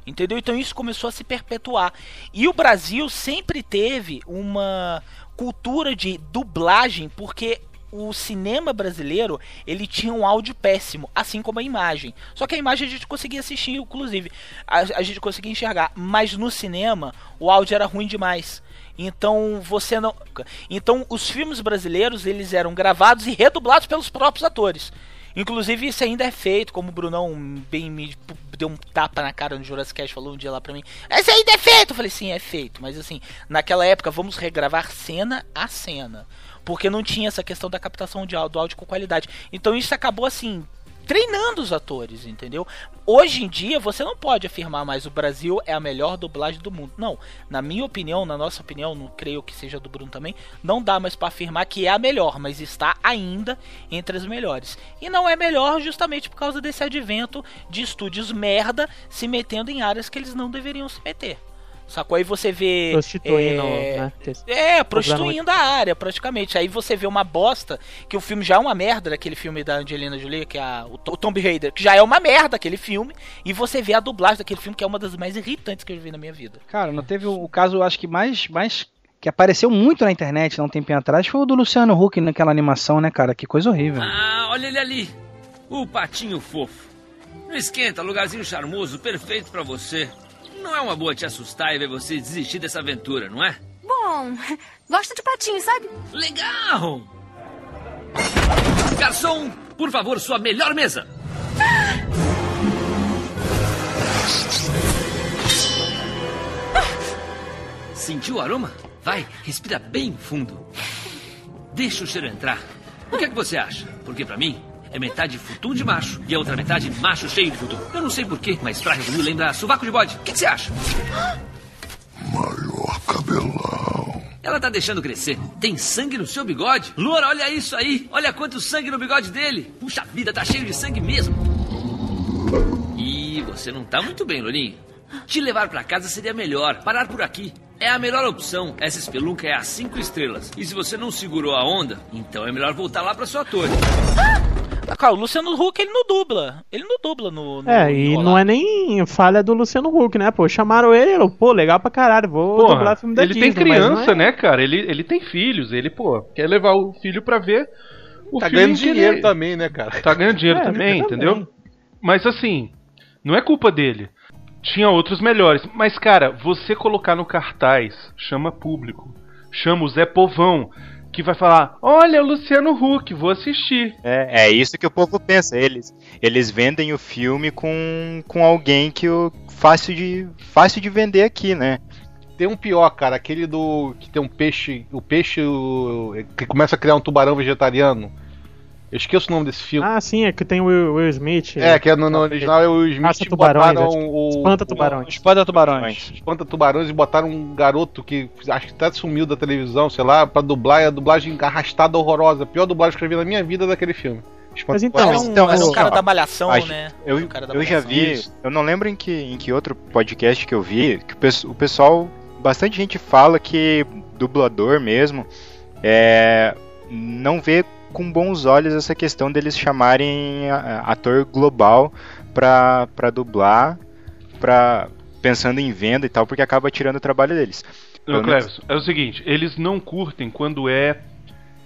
Entendeu? Então isso começou a se perpetuar. E o Brasil sempre teve uma cultura de dublagem, porque o cinema brasileiro ele tinha um áudio péssimo, assim como a imagem. Só que a imagem a gente conseguia assistir, inclusive, a, a gente conseguia enxergar, mas no cinema o áudio era ruim demais. Então você não, então os filmes brasileiros eles eram gravados e redublados pelos próprios atores. Inclusive isso ainda é feito, como o Brunão bem me deu um tapa na cara no Jurassic Cast, falou um dia lá pra mim. Esse ainda é feito! Eu falei, sim, é feito. Mas assim, naquela época vamos regravar cena a cena. Porque não tinha essa questão da captação de áudio, do áudio com qualidade. Então isso acabou assim, treinando os atores, entendeu? Hoje em dia você não pode afirmar mais o Brasil é a melhor dublagem do mundo. Não, na minha opinião, na nossa opinião, não creio que seja do Bruno também, não dá mais para afirmar que é a melhor, mas está ainda entre as melhores. E não é melhor justamente por causa desse advento de estúdios merda se metendo em áreas que eles não deveriam se meter. Sacou? Aí você vê. Prostituindo, é, né? é, prostituindo a área, praticamente. Aí você vê uma bosta, que o filme já é uma merda, daquele filme da Angelina Jolie, que é a, o, o Tomb Raider, que já é uma merda aquele filme, e você vê a dublagem daquele filme, que é uma das mais irritantes que eu já vi na minha vida. Cara, não teve o, o caso, acho que mais, mais. que apareceu muito na internet há um tempinho atrás foi o do Luciano Huck naquela animação, né, cara? Que coisa horrível. Ah, olha ele ali. O patinho fofo. Não esquenta, lugarzinho charmoso, perfeito pra você. Não é uma boa te assustar e ver você desistir dessa aventura, não é? Bom, gosto de patinho, sabe? Legal! Garçom, por favor, sua melhor mesa. Sentiu o aroma? Vai, respira bem fundo. Deixa o cheiro entrar. O que é que você acha? Porque pra mim é metade futum de macho e a outra metade macho cheio de futum. Eu não sei porquê, mas pra Rio lembra sovaco de bode. O que, você acha? Maior cabelão. Ela tá deixando crescer. Tem sangue no seu bigode? Loura, olha isso aí. Olha quanto sangue no bigode dele. Puxa vida, tá cheio de sangue mesmo. E você não tá muito bem, Lourinho. Te levar pra casa seria melhor. Parar por aqui. É a melhor opção. Essa espelunca é a cinco estrelas. E se você não segurou a onda, então é melhor voltar lá pra sua torre. Ah, cara, o Luciano Huck, ele não dubla. Ele não dubla no. no É, e não é nem falha do Luciano Huck, né? Pô, chamaram ele, ele, pô, legal pra caralho, vou Porra, dublar filme da ele Disney. tem criança, é- né, cara? Ele, ele tem filhos, ele, pô, quer levar o filho pra ver o Tá filme ganhando que ele- dinheiro também, né, cara? Tá ganhando dinheiro É, também, também. entendeu? Mas assim, não é culpa dele. Tinha outros melhores. Mas, cara, você colocar no cartaz, chama público. Chama o Zé Povão, que vai falar: Olha, o Luciano Huck, vou assistir. É, é isso que o povo pensa. Eles, eles vendem o filme com, com alguém que o fácil de fácil de vender aqui, né? Tem um pior, cara, aquele do. que tem um peixe. O peixe o- que começa a criar um tubarão vegetariano. Eu esqueço o nome desse filme. Ah, sim, é que tem o Will, Will Smith. é, que é no, no original é o Will Smith Caça e tubarões, botaram o. Espanta o- tubarões. Espada tubarões. Espanta tubarões e botaram um garoto que acho que até sumiu da televisão, sei lá, pra dublar. E a dublagem arrastada horrorosa. A pior dublagem que eu vi na minha vida daquele filme. Espanta Mas então, Tubarões. um, Então, um o- cara da malhação, acho- né? Eu, Era cara da eu já Malhação. vi, Isso. eu não lembro em que, em que outro podcast que eu vi, que o, o pessoal, bastante gente fala que dublador mesmo, é, não vê com bons olhos essa questão deles chamarem a- ator global pra, pra dublar, pra, pensando em venda e tal, porque acaba tirando o trabalho deles. Menos- Cleves, é o seguinte: eles não curtem quando é,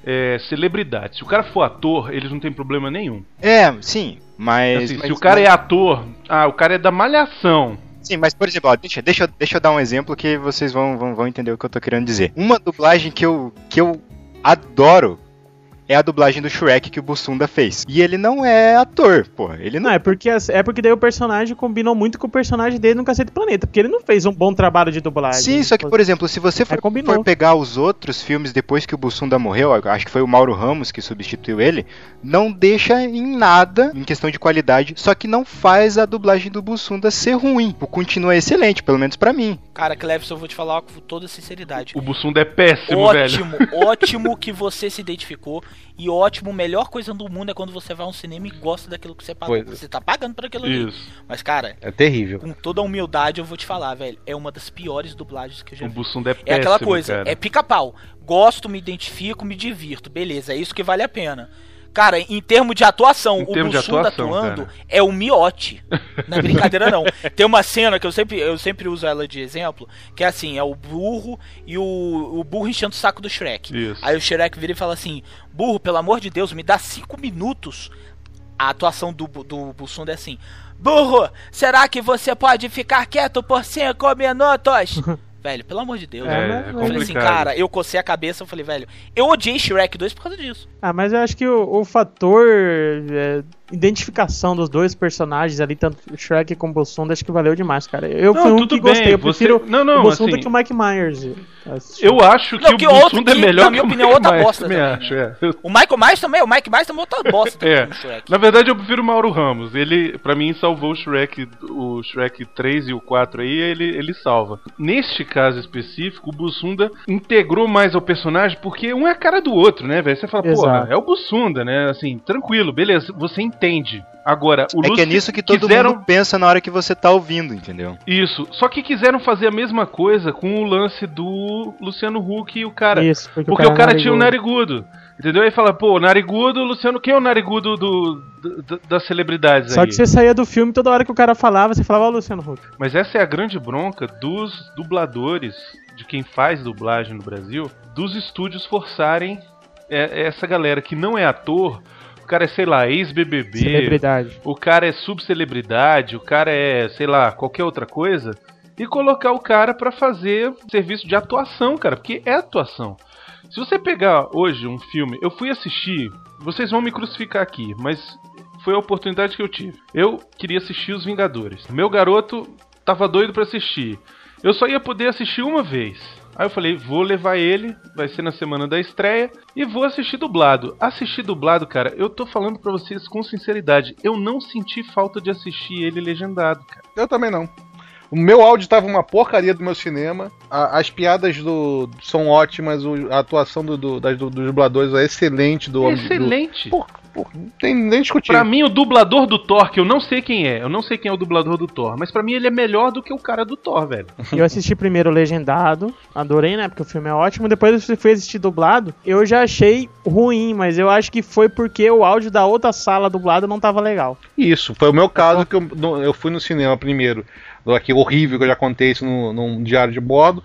é, celebridade. Se o cara for ator, eles não tem problema nenhum. É, sim, mas... Assim, mas- se o cara mas- é ator, ah, o cara é da malhação. Sim, mas por exemplo, ó, deixa, deixa, eu- deixa eu dar um exemplo que vocês vão, vão, vão entender o que eu tô querendo dizer. Uma dublagem que eu, que eu adoro é a dublagem do Shrek que o Bussunda fez. E ele não é ator, porra. Ele não. Não, é porque, é porque daí o personagem combinou muito com o personagem dele no Cacete Planeta. Porque ele não fez um bom trabalho de dublagem. Sim, só que, por exemplo, se você for, combinou. for pegar os outros filmes depois que o Bussunda morreu, acho que foi o Mauro Ramos que substituiu ele, não deixa em nada em questão de qualidade, só que não faz a dublagem do Bussunda ser ruim. O continua excelente, pelo menos pra mim. Cara, Cleves, eu vou te falar com toda sinceridade. O Bussunda é péssimo, ótimo, velho. ótimo que você se identificou. E ótimo, melhor coisa do mundo é quando você vai a um cinema e gosta daquilo que você pagou. Pois é. Você tá pagando por aquilo ali. Isso. Mas, cara, É terrível. com toda a humildade, eu vou te falar, velho. É uma das piores dublagens que eu já O vi. Bussunda é É péssimo, aquela coisa, cara. é pica-pau. Gosto, me identifico, me divirto. Beleza, é isso que vale a pena. Cara, em termos de atuação, Em o termos de Bussunda atuação, atuando cara. é o miote. Não é brincadeira, não. Tem uma cena que eu sempre, eu sempre uso ela de exemplo, que é assim, é o burro e o, o burro enchendo o saco do Shrek. Isso. Aí o Shrek vira e fala assim, burro, pelo amor de Deus, me dá cinco minutos. A atuação do, do Bussunda é assim, burro, será que você pode ficar quieto por cinco minutos? Velho, pelo amor de Deus. É, É, mas- é Eu falei assim, complicado. cara, eu cocei a cabeça, eu falei, velho, eu odiei Shrek 2 por causa disso. Ah, mas eu acho que o, o fator é, identificação dos dois personagens ali, tanto o Shrek como o Bolsonaro, acho que valeu demais, cara. Eu Não, fui um tudo que gostei, bem, eu você- prefiro Não, não, o Bolsonaro assim- que o Mike Myers. Eu acho que Não, o que outro Bussunda é que, melhor na minha que o opinião, Mike outra bosta também também, acho, né? é. O Michael Myers também, o Mike Myers também é outra bosta também É. Na verdade, eu prefiro o Mauro Ramos. Ele, pra mim, salvou o Shrek, o Shrek 3 e o 4 aí, ele, ele salva. Neste caso específico, o Bussunda integrou mais ao personagem porque um é a cara do outro, né, velho? Você fala, porra, Exato. é o Bussunda, né? Assim, tranquilo, beleza, você entende. Agora, o é que é nisso que todo quiseram... mundo pensa na hora que você tá ouvindo, entendeu? Isso, só que quiseram fazer a mesma coisa com o lance do Luciano Huck e o cara. Isso, porque, Porque o cara tinha um narigudo. Entendeu? Aí fala, pô, narigudo, Luciano, quem é o narigudo do, do- do- das celebridades Só aí? que você saía do filme toda hora que o cara falava, você falava, ó, Luciano Huck. Mas essa é a grande bronca dos dubladores, de quem faz dublagem no Brasil, dos estúdios forçarem é, essa galera que não é ator, o cara é, sei lá, ex-BBB, Celebridade. o cara é subcelebridade, o cara é, sei lá, qualquer outra coisa, e colocar o cara pra fazer serviço de atuação, cara, porque é atuação. Se você pegar hoje um filme, eu fui assistir, vocês vão me crucificar aqui, mas foi a oportunidade que eu tive. Eu queria assistir Os Vingadores. Meu garoto tava doido pra assistir. Eu só ia poder assistir uma vez. Aí eu falei, vou levar ele, vai ser na semana da estreia, e vou assistir dublado. Assistir dublado, cara, eu tô falando pra vocês com sinceridade, eu não senti falta de assistir ele legendado, cara. Eu também não. O meu áudio tava uma porcaria do meu cinema. a- as piadas do são ótimas, o- a atuação do, do- das, do- dos dubladores é excelente do do- Excelente. Pô, não tem nem discutir. Pra mim, o dublador do Thor, que eu não sei quem é, eu não sei quem é o dublador do Thor, mas pra mim ele é melhor do que o cara do Thor, velho. Eu assisti primeiro legendado, adorei, né? Porque o filme é ótimo. Depois eu fui assistir dublado. Eu já achei ruim, mas eu acho que foi porque o áudio da outra sala dublada não tava legal. Isso, foi o meu caso que eu, eu fui no cinema primeiro, aquele horrível que eu já contei isso no, num diário de bordo.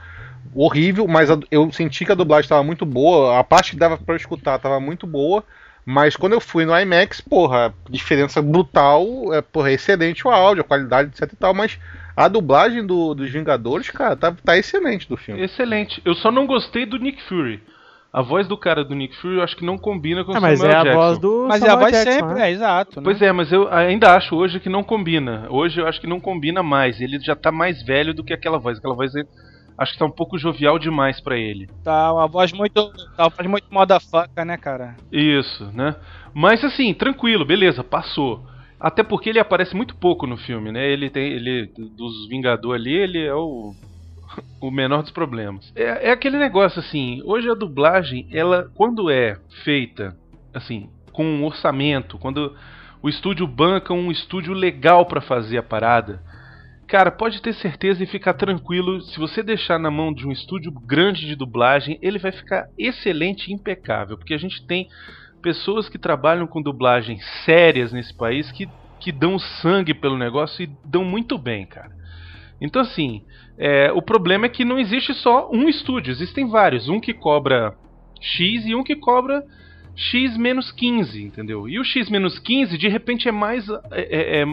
Horrível, mas a- eu senti que a dublagem estava muito boa, a parte que dava pra eu escutar estava muito boa, mas quando eu fui no IMAX, porra, diferença brutal, é, porra, é excelente o áudio, a qualidade, etc e tal, mas a dublagem do- dos Vingadores, cara, tá, tá excelente do filme. Excelente. Eu só não gostei do Nick Fury. A voz do cara do Nick Fury eu acho que não combina com o Ah, mas Samuel é a Jackson. voz do Mas é a Samuel voz Jackson, sempre, né? é, exato. Né? Pois é, mas eu ainda acho hoje que não combina. Hoje eu acho que não combina mais. Ele já tá mais velho do que aquela voz. Aquela voz é- acho que tá um pouco jovial demais pra ele. Tá uma voz muito. Tá uma voz muito motherfucker, né, cara? Isso, né? Mas assim, tranquilo, beleza, passou. Até porque ele aparece muito pouco no filme, né? Ele tem. Ele. Dos Vingadores ali, ele é o. O menor dos problemas. É, é aquele negócio assim, hoje a dublagem, ela, quando é feita, assim, com um orçamento, quando o estúdio banca um estúdio legal pra fazer a parada, Cara, pode ter certeza e ficar tranquilo. Se você deixar na mão de um estúdio grande de dublagem, ele vai ficar excelente e impecável. Porque a gente tem pessoas que trabalham com dublagens sérias nesse país que, que dão sangue pelo negócio e dão muito bem, cara. Então, assim, é, o problema é que não existe só um estúdio, existem vários. Um que cobra X e um que cobra X menos 15, entendeu? E o X menos 15, de repente, é mais. é- é- é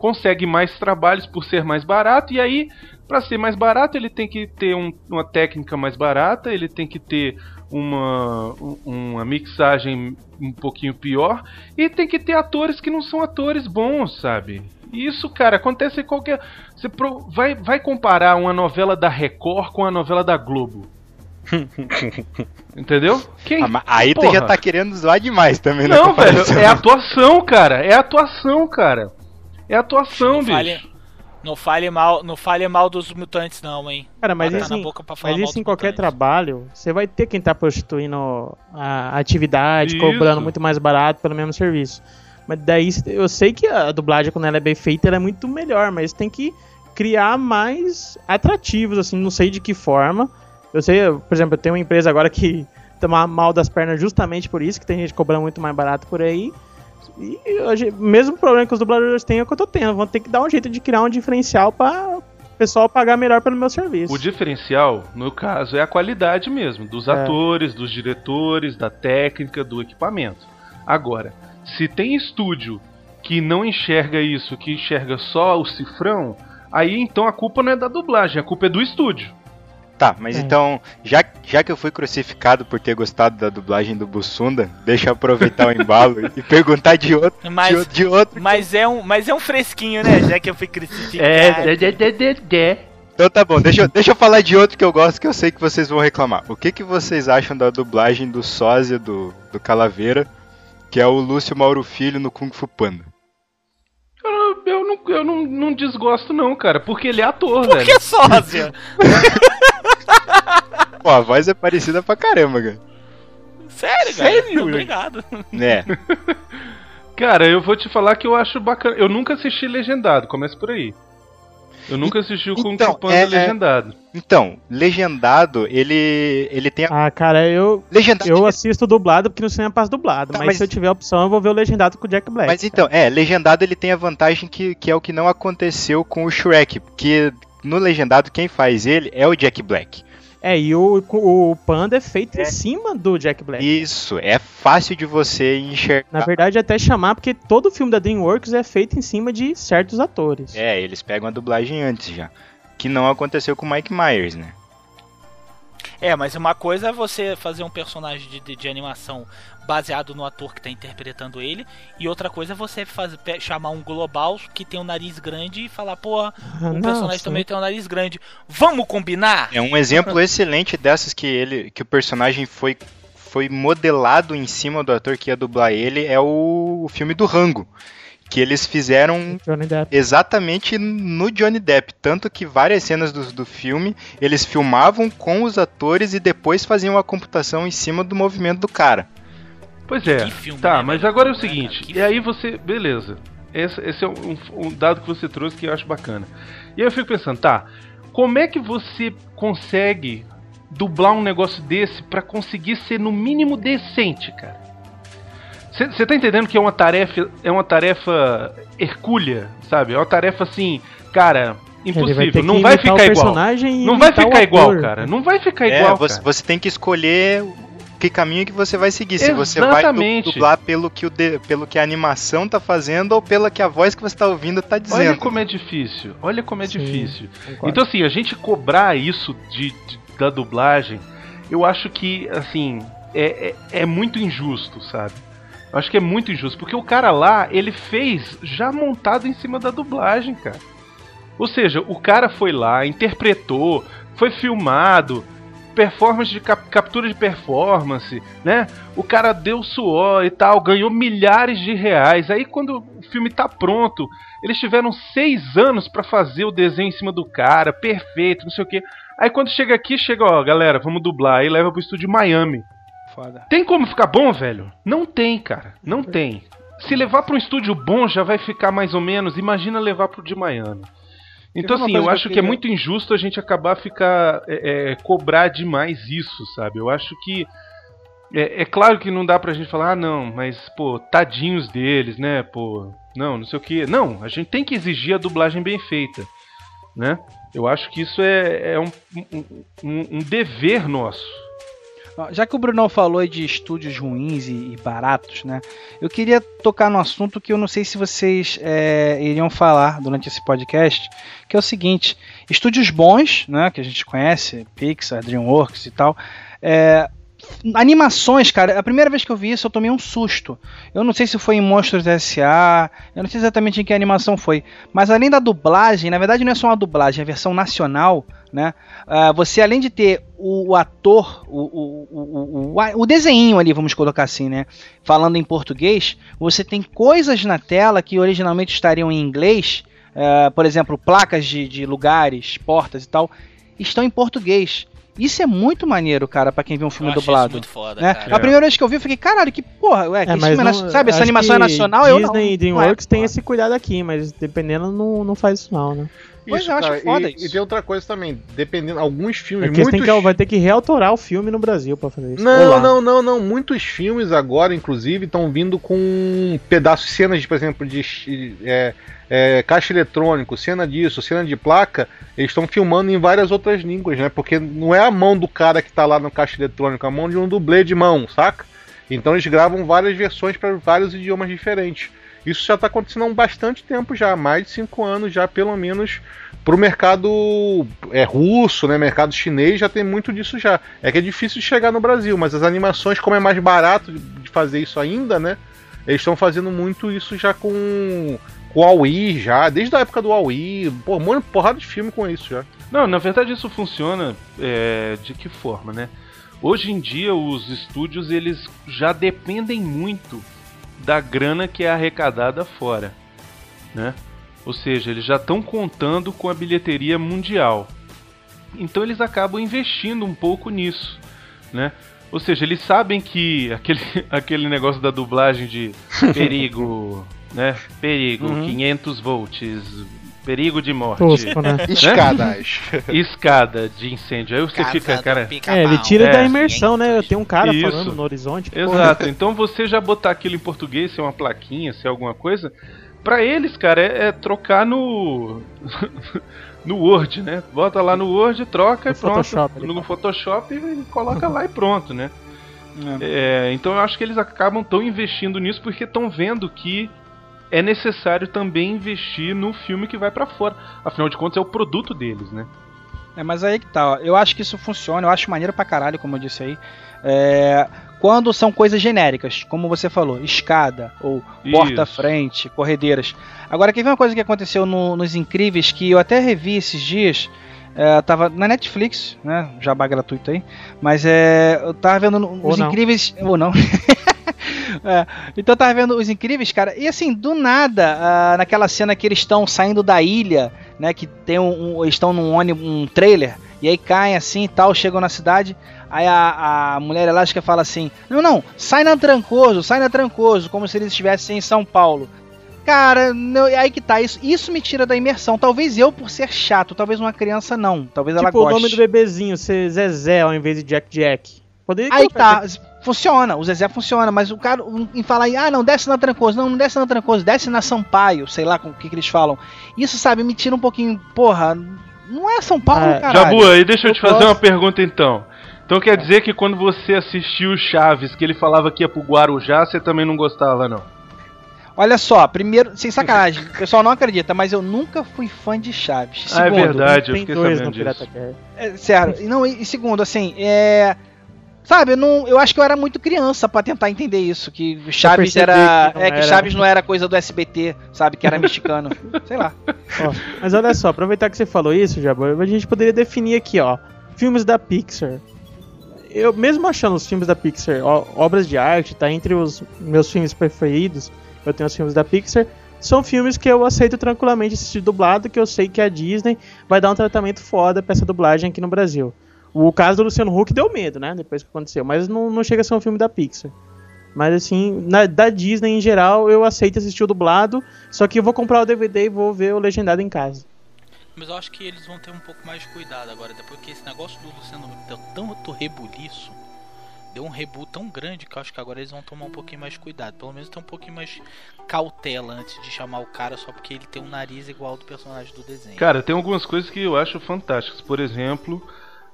consegue mais trabalhos por ser mais barato, e aí, para ser mais barato, ele tem que ter um, uma técnica mais barata, ele tem que ter uma, uma mixagem um pouquinho pior, e tem que ter atores que não são atores bons, sabe? Isso, cara, acontece em qualquer. Você pro... vai, vai comparar uma novela da Record com a novela da Globo. Entendeu? Quem? Ah, aí tu Porra. já tá querendo zoar demais também, na Não, velho, é atuação, cara. É atuação, cara. É atuação, Não bicho. fale, não fale mal, não fale mal dos mutantes não, hein. Cara, mas Botar isso, na em- boca pra falar mas isso em qualquer mutantes. trabalho, você vai ter quem tá prostituindo a atividade, Isso. cobrando muito mais barato pelo mesmo serviço. Mas daí eu sei que a dublagem, quando ela é bem feita, ela é muito melhor, mas tem que criar mais atrativos, assim, não sei de que forma. Eu sei, por exemplo, eu tenho uma empresa agora que toma mal das pernas justamente por isso, que tem gente cobrando muito mais barato por aí. E hoje, mesmo problema que os dubladores têm é o que eu tô tendo. Vão ter que dar um jeito de criar um diferencial para o pessoal pagar melhor pelo meu serviço. O diferencial, no caso, é a qualidade mesmo, dos É. atores, dos diretores, da técnica, do equipamento. Agora, se tem estúdio que não enxerga isso, que enxerga só o cifrão, aí então a culpa não é da dublagem, a culpa é do estúdio. Tá, mas É. então, já, já que eu fui crucificado por ter gostado da dublagem do Bussunda, deixa eu aproveitar o embalo e perguntar de outro. Mas- de, o- de outro. Mas é um, mas é um fresquinho, né? Já que eu fui crucificado. É, de, de, de, de. Então tá bom, deixa, eu- deixa eu falar de outro que eu gosto que eu sei que vocês vão reclamar. O que, que vocês acham da dublagem do sósia do, do Calaveira, que é o Lúcio Mauro Filho no Kung Fu Panda? Eu, eu não, eu não, não desgosto não, cara, porque ele é ator, Por velho. que sósia? Pô, a voz é parecida pra caramba, cara. Sério, cara? Sério, Obrigado. É, Cara, eu vou te falar que eu acho bacana. Eu nunca assisti legendado, começa por aí. Eu nunca assisti o Kung Então, Fu Panda é- é- legendado. então, legendado, ele ele tem a... Ah, cara, eu, Legendado eu assisto dublado porque no cinema passa dublado. Tá, mas, mas- se eu tiver opção, eu vou ver o legendado com o Jack Black. Mas então, é, legendado ele tem a vantagem que, que é o que não aconteceu com o Shrek, porque no legendado quem faz ele é o Jack Black. É, e o, o Panda é feito É. em cima do Jack Black. Isso, é fácil de você enxergar. Na verdade, até chamar, porque todo filme da DreamWorks é feito em cima de certos atores. É, eles pegam a dublagem antes já. Que não aconteceu com o Mike Myers, né? É, mas uma coisa é você fazer um personagem de, de, de animação baseado no ator que tá interpretando ele, e outra coisa é você fazer, pe- chamar um global que tem um nariz grande e falar, pô, o personagem também tem um nariz grande. Vamos combinar? É um exemplo excelente dessas que ele que o personagem foi foi modelado em cima do ator que ia dublar ele é o, o filme do Rango, que eles fizeram exatamente no Johnny Depp, tanto que várias cenas do, do filme eles filmavam com os atores e depois faziam a computação em cima do movimento do cara. Pois é. Que filme, tá, né, mas agora é o seguinte. Que e aí você. Beleza. Esse, esse é um, um dado que você trouxe que eu acho bacana. E aí eu fico pensando, tá. Como é que você consegue dublar um negócio desse pra conseguir ser no mínimo decente, cara? Você tá entendendo que é uma tarefa. É uma tarefa hercúlea, sabe? É uma tarefa assim, cara, vai ter impossível. que Não vai ficar igual. Não vai ficar igual, cara. Não vai ficar É, igual. você, cara. você tem que escolher que caminho que você vai seguir. Se você vai du- Exatamente. dublar pelo que, o de- pelo que a animação tá fazendo ou pela que a voz que você tá ouvindo tá dizendo. Olha como é difícil. Olha como é Sim, difícil. concordo. Então, assim, a gente cobrar isso de, de- da dublagem, eu acho que, assim, é, é, é muito injusto, sabe? Eu acho que é muito injusto, porque o cara lá, ele fez já montado em cima da dublagem, cara. Ou seja, o cara foi lá, interpretou, foi filmado, performance de cap- captura de performance, né? O cara deu suor e tal, ganhou milhares de reais. Aí quando o filme tá pronto, eles tiveram seis anos pra fazer o desenho em cima do cara, perfeito, não sei o que. Aí quando chega aqui, chega, ó, galera, vamos dublar. Aí leva pro estúdio Miami. Foda. Tem como ficar bom, velho? Não tem, cara. Não tem. Se levar pra um estúdio bom já vai ficar mais ou menos. Imagina levar pro de Miami. Então, assim, eu que eu acho que é muito injusto a gente acabar ficar é, é, cobrar demais isso, sabe? Eu acho que é, é claro que não dá pra gente falar, ah, não, mas pô, tadinhos deles, né? Pô, não, não sei o que. Não, a gente tem que exigir a dublagem bem feita, né? Eu acho que isso é, é um- um- um dever nosso. Já que o Brunão falou de estúdios ruins e, e, baratos, né? Eu queria tocar no assunto que eu não sei se vocês é, iriam falar durante esse podcast, que é o seguinte: estúdios bons, né? Que a gente conhece, Pixar, DreamWorks e tal, é, animações, cara, a primeira vez que eu vi isso eu tomei um susto. Eu não sei se foi em Monstros S.A., eu não sei exatamente em que animação foi, mas além da dublagem, na verdade não é só uma dublagem, é a versão nacional, né? Uh, você além de ter o, o ator, o, o, o, o, desenho ali, vamos colocar assim, né? Falando em português, você tem coisas na tela que originalmente estariam em inglês, uh, por exemplo, placas de, de lugares, portas e tal, estão em português. Isso é muito maneiro, cara, para quem vê um filme eu dublado. muito foda, né? cara. A primeira vez que eu vi, eu fiquei, caralho, que porra, ué, que É, esse mas filme é não- nacional, sabe, essa animação é que nacional, eu não. Disney e não DreamWorks é, tem esse cuidado aqui, mas dependendo não, não faz isso não, né? Pois Isso, eu acho cara, foda e, isso. e tem outra coisa também, dependendo, alguns filmes, É muitos... que, vai ter que reautorar o filme no Brasil pra fazer isso. Não, Olá. não, não, não. Muitos filmes agora, inclusive, estão vindo com pedaços, cenas, por exemplo, de é, é, caixa eletrônico, cena disso, cena de placa. Eles estão filmando em várias outras línguas, né? Porque não é a mão do cara que tá lá no caixa eletrônico, é a mão de um dublê de mão, saca? Então eles gravam várias versões para vários idiomas diferentes. Isso já está acontecendo há bastante tempo já, mais de cinco anos já, pelo menos pro mercado é, russo, né, mercado chinês, já tem muito disso já. É que é difícil de chegar no Brasil, mas as animações, como é mais barato de fazer isso ainda, né, eles estão fazendo muito isso já com, com o Huawei já, desde a época do Huawei, pô, um de porrada de filme com isso já. Não, na verdade isso funciona é, de que forma, né? Hoje em dia os estúdios eles já dependem muito da grana que é arrecadada fora, né? Ou seja, eles já estão contando com a bilheteria mundial. Então eles acabam investindo um pouco nisso, né? Ou seja, eles sabem que aquele, aquele negócio da dublagem de perigo, né? Perigo, Uhum. 500 volts, perigo de morte. Tosco, né? Escadas. escada de incêndio. Aí você fica, cara. É, ele tira É. da imersão, né? Eu tenho um cara Isso. falando no horizonte. porra. Exato. Então você já botar aquilo em português, se é uma plaquinha, se é alguma coisa, pra eles, cara, é, é trocar no no Word, né? Bota lá no Word, troca No e pronto. Photoshop, no Photoshop e coloca lá e pronto, né? É, então eu acho que eles acabam tão investindo nisso porque estão vendo que é necessário também investir no filme que vai pra fora. Afinal de contas é o produto deles, né? É, mas aí que tá, ó. eu acho que isso funciona, eu acho maneiro pra caralho, como eu disse aí. É, quando são coisas genéricas, como você falou, escada, ou porta-frente, corredeiras. Agora, quer ver uma coisa que aconteceu no- nos Incríveis, que eu até revi esses dias, é, tava na Netflix, né, jabá gratuito aí, mas é, eu tava vendo Ou os não. Incríveis, ou não... É, então eu tava vendo os incríveis, cara, e assim, do nada, ah, naquela cena que eles estão saindo da ilha, né? Que tem um. um- eles estão num ônibus, um trailer, e aí caem assim e tal, chegam na cidade. Aí a, a mulher elástica fala assim: Não, não, sai na Trancoso, sai na Trancoso, como se eles estivessem em São Paulo. Cara, não, aí que tá, isso, isso me tira da imersão. Talvez eu, por ser chato, talvez uma criança não. Talvez ela Tipo, o goste. nome do bebezinho ser Zezé ao invés de Jack Jack. Poderia Aí tá, funciona, o Zezé funciona, mas o cara um, em falar, aí, ah, não, desce na Trancoso, não, não desce na Trancoso, desce na Sampaio, sei lá com o que, que eles falam. Isso, sabe, me tira um pouquinho, porra, não é São Paulo, É, caralho. Jabu, aí deixa eu Eu te fazer gosto. uma pergunta então. Então quer dizer que quando você assistiu o Chaves, que ele falava que ia pro Guarujá, você também não gostava, não? Olha só, primeiro, sem sacanagem, o pessoal não acredita, mas eu nunca fui fã de Chaves. Ah, é Segundo, verdade, eu fiquei sabendo disso. É, sério, não, e, e segundo, assim, é. Sabe, eu, não, eu acho que eu era muito criança pra tentar entender isso. Que Chaves era. que é que era. Chaves não era coisa do SBT, sabe? Que era mexicano. sei lá. Ó, mas olha só, aproveitar que você falou isso, Jabu, a gente poderia definir aqui, ó, filmes da Pixar. Eu mesmo achando os filmes da Pixar ó, obras de arte, tá entre os meus filmes preferidos, eu tenho os filmes da Pixar, são filmes que eu aceito tranquilamente assistir dublado, que eu sei que a Disney vai dar um tratamento foda pra essa dublagem aqui no Brasil. O caso do Luciano Huck deu medo, né, depois que aconteceu, mas não, não chega a ser um filme da Pixar. Mas assim, na- da Disney em geral, eu aceito assistir o dublado, só que eu vou comprar o DVD e vou ver o legendado em casa. Mas eu acho que eles vão ter um pouco mais de cuidado agora, depois que esse negócio do Luciano Huck deu tanto rebuliço, deu um rebu tão grande que eu acho que agora eles vão tomar um pouquinho mais de cuidado. Pelo menos ter um pouquinho mais de cautela antes de chamar o cara só porque ele tem um nariz igual ao do personagem do desenho. Cara, tem algumas coisas que eu acho fantásticas. Por exemplo,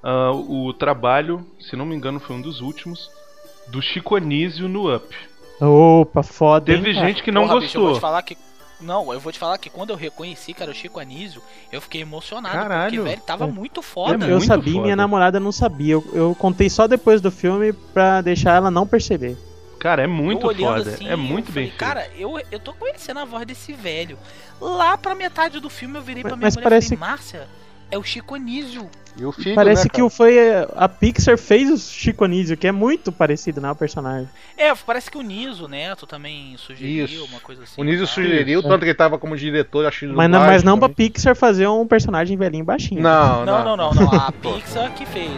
ah, o trabalho, se não me engano, foi um dos últimos, do Chico Anísio no Up. Opa, foda. hein, Teve cara? gente que não Porra, bicho, eu vou gostou. te falar que. Não, eu vou te falar que quando eu reconheci que era o Chico Anísio, eu fiquei emocionado. Caralho. Porque, velho, tava É. muito Eu, foda. eu muito sabia e foda. minha namorada não sabia. Eu, eu contei só depois do filme pra deixar ela não perceber. Cara, é muito eu foda. assim, é muito eu bem falei, feito. Cara, eu, eu tô conhecendo a voz desse velho. Lá pra metade do filme eu virei pra Mas- minha mas mulher parece- e falei, Márcia, é o Chico Anísio. E o filho, Parece né, que o foi a Pixar fez o Chico Anísio, que é muito parecido, né, o personagem. É, parece que o Niso Neto também sugeriu Isso. uma coisa assim. O Nísio tá? sugeriu, tanto que ele tava como diretor, acho que Mas não, mas não pra. Pixar fazer um personagem velhinho baixinho. Não, Não, não, não, não. A Pixar que fez.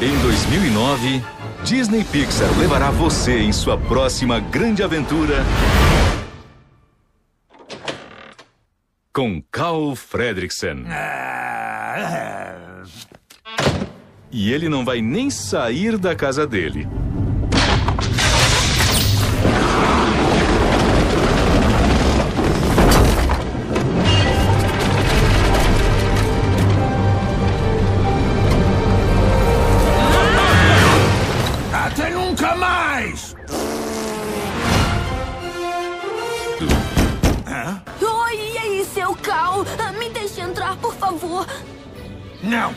Em 2009, Disney Pixar levará você em sua próxima grande aventura com Carl Fredricksen. E ele não vai nem sair da casa dele. Não!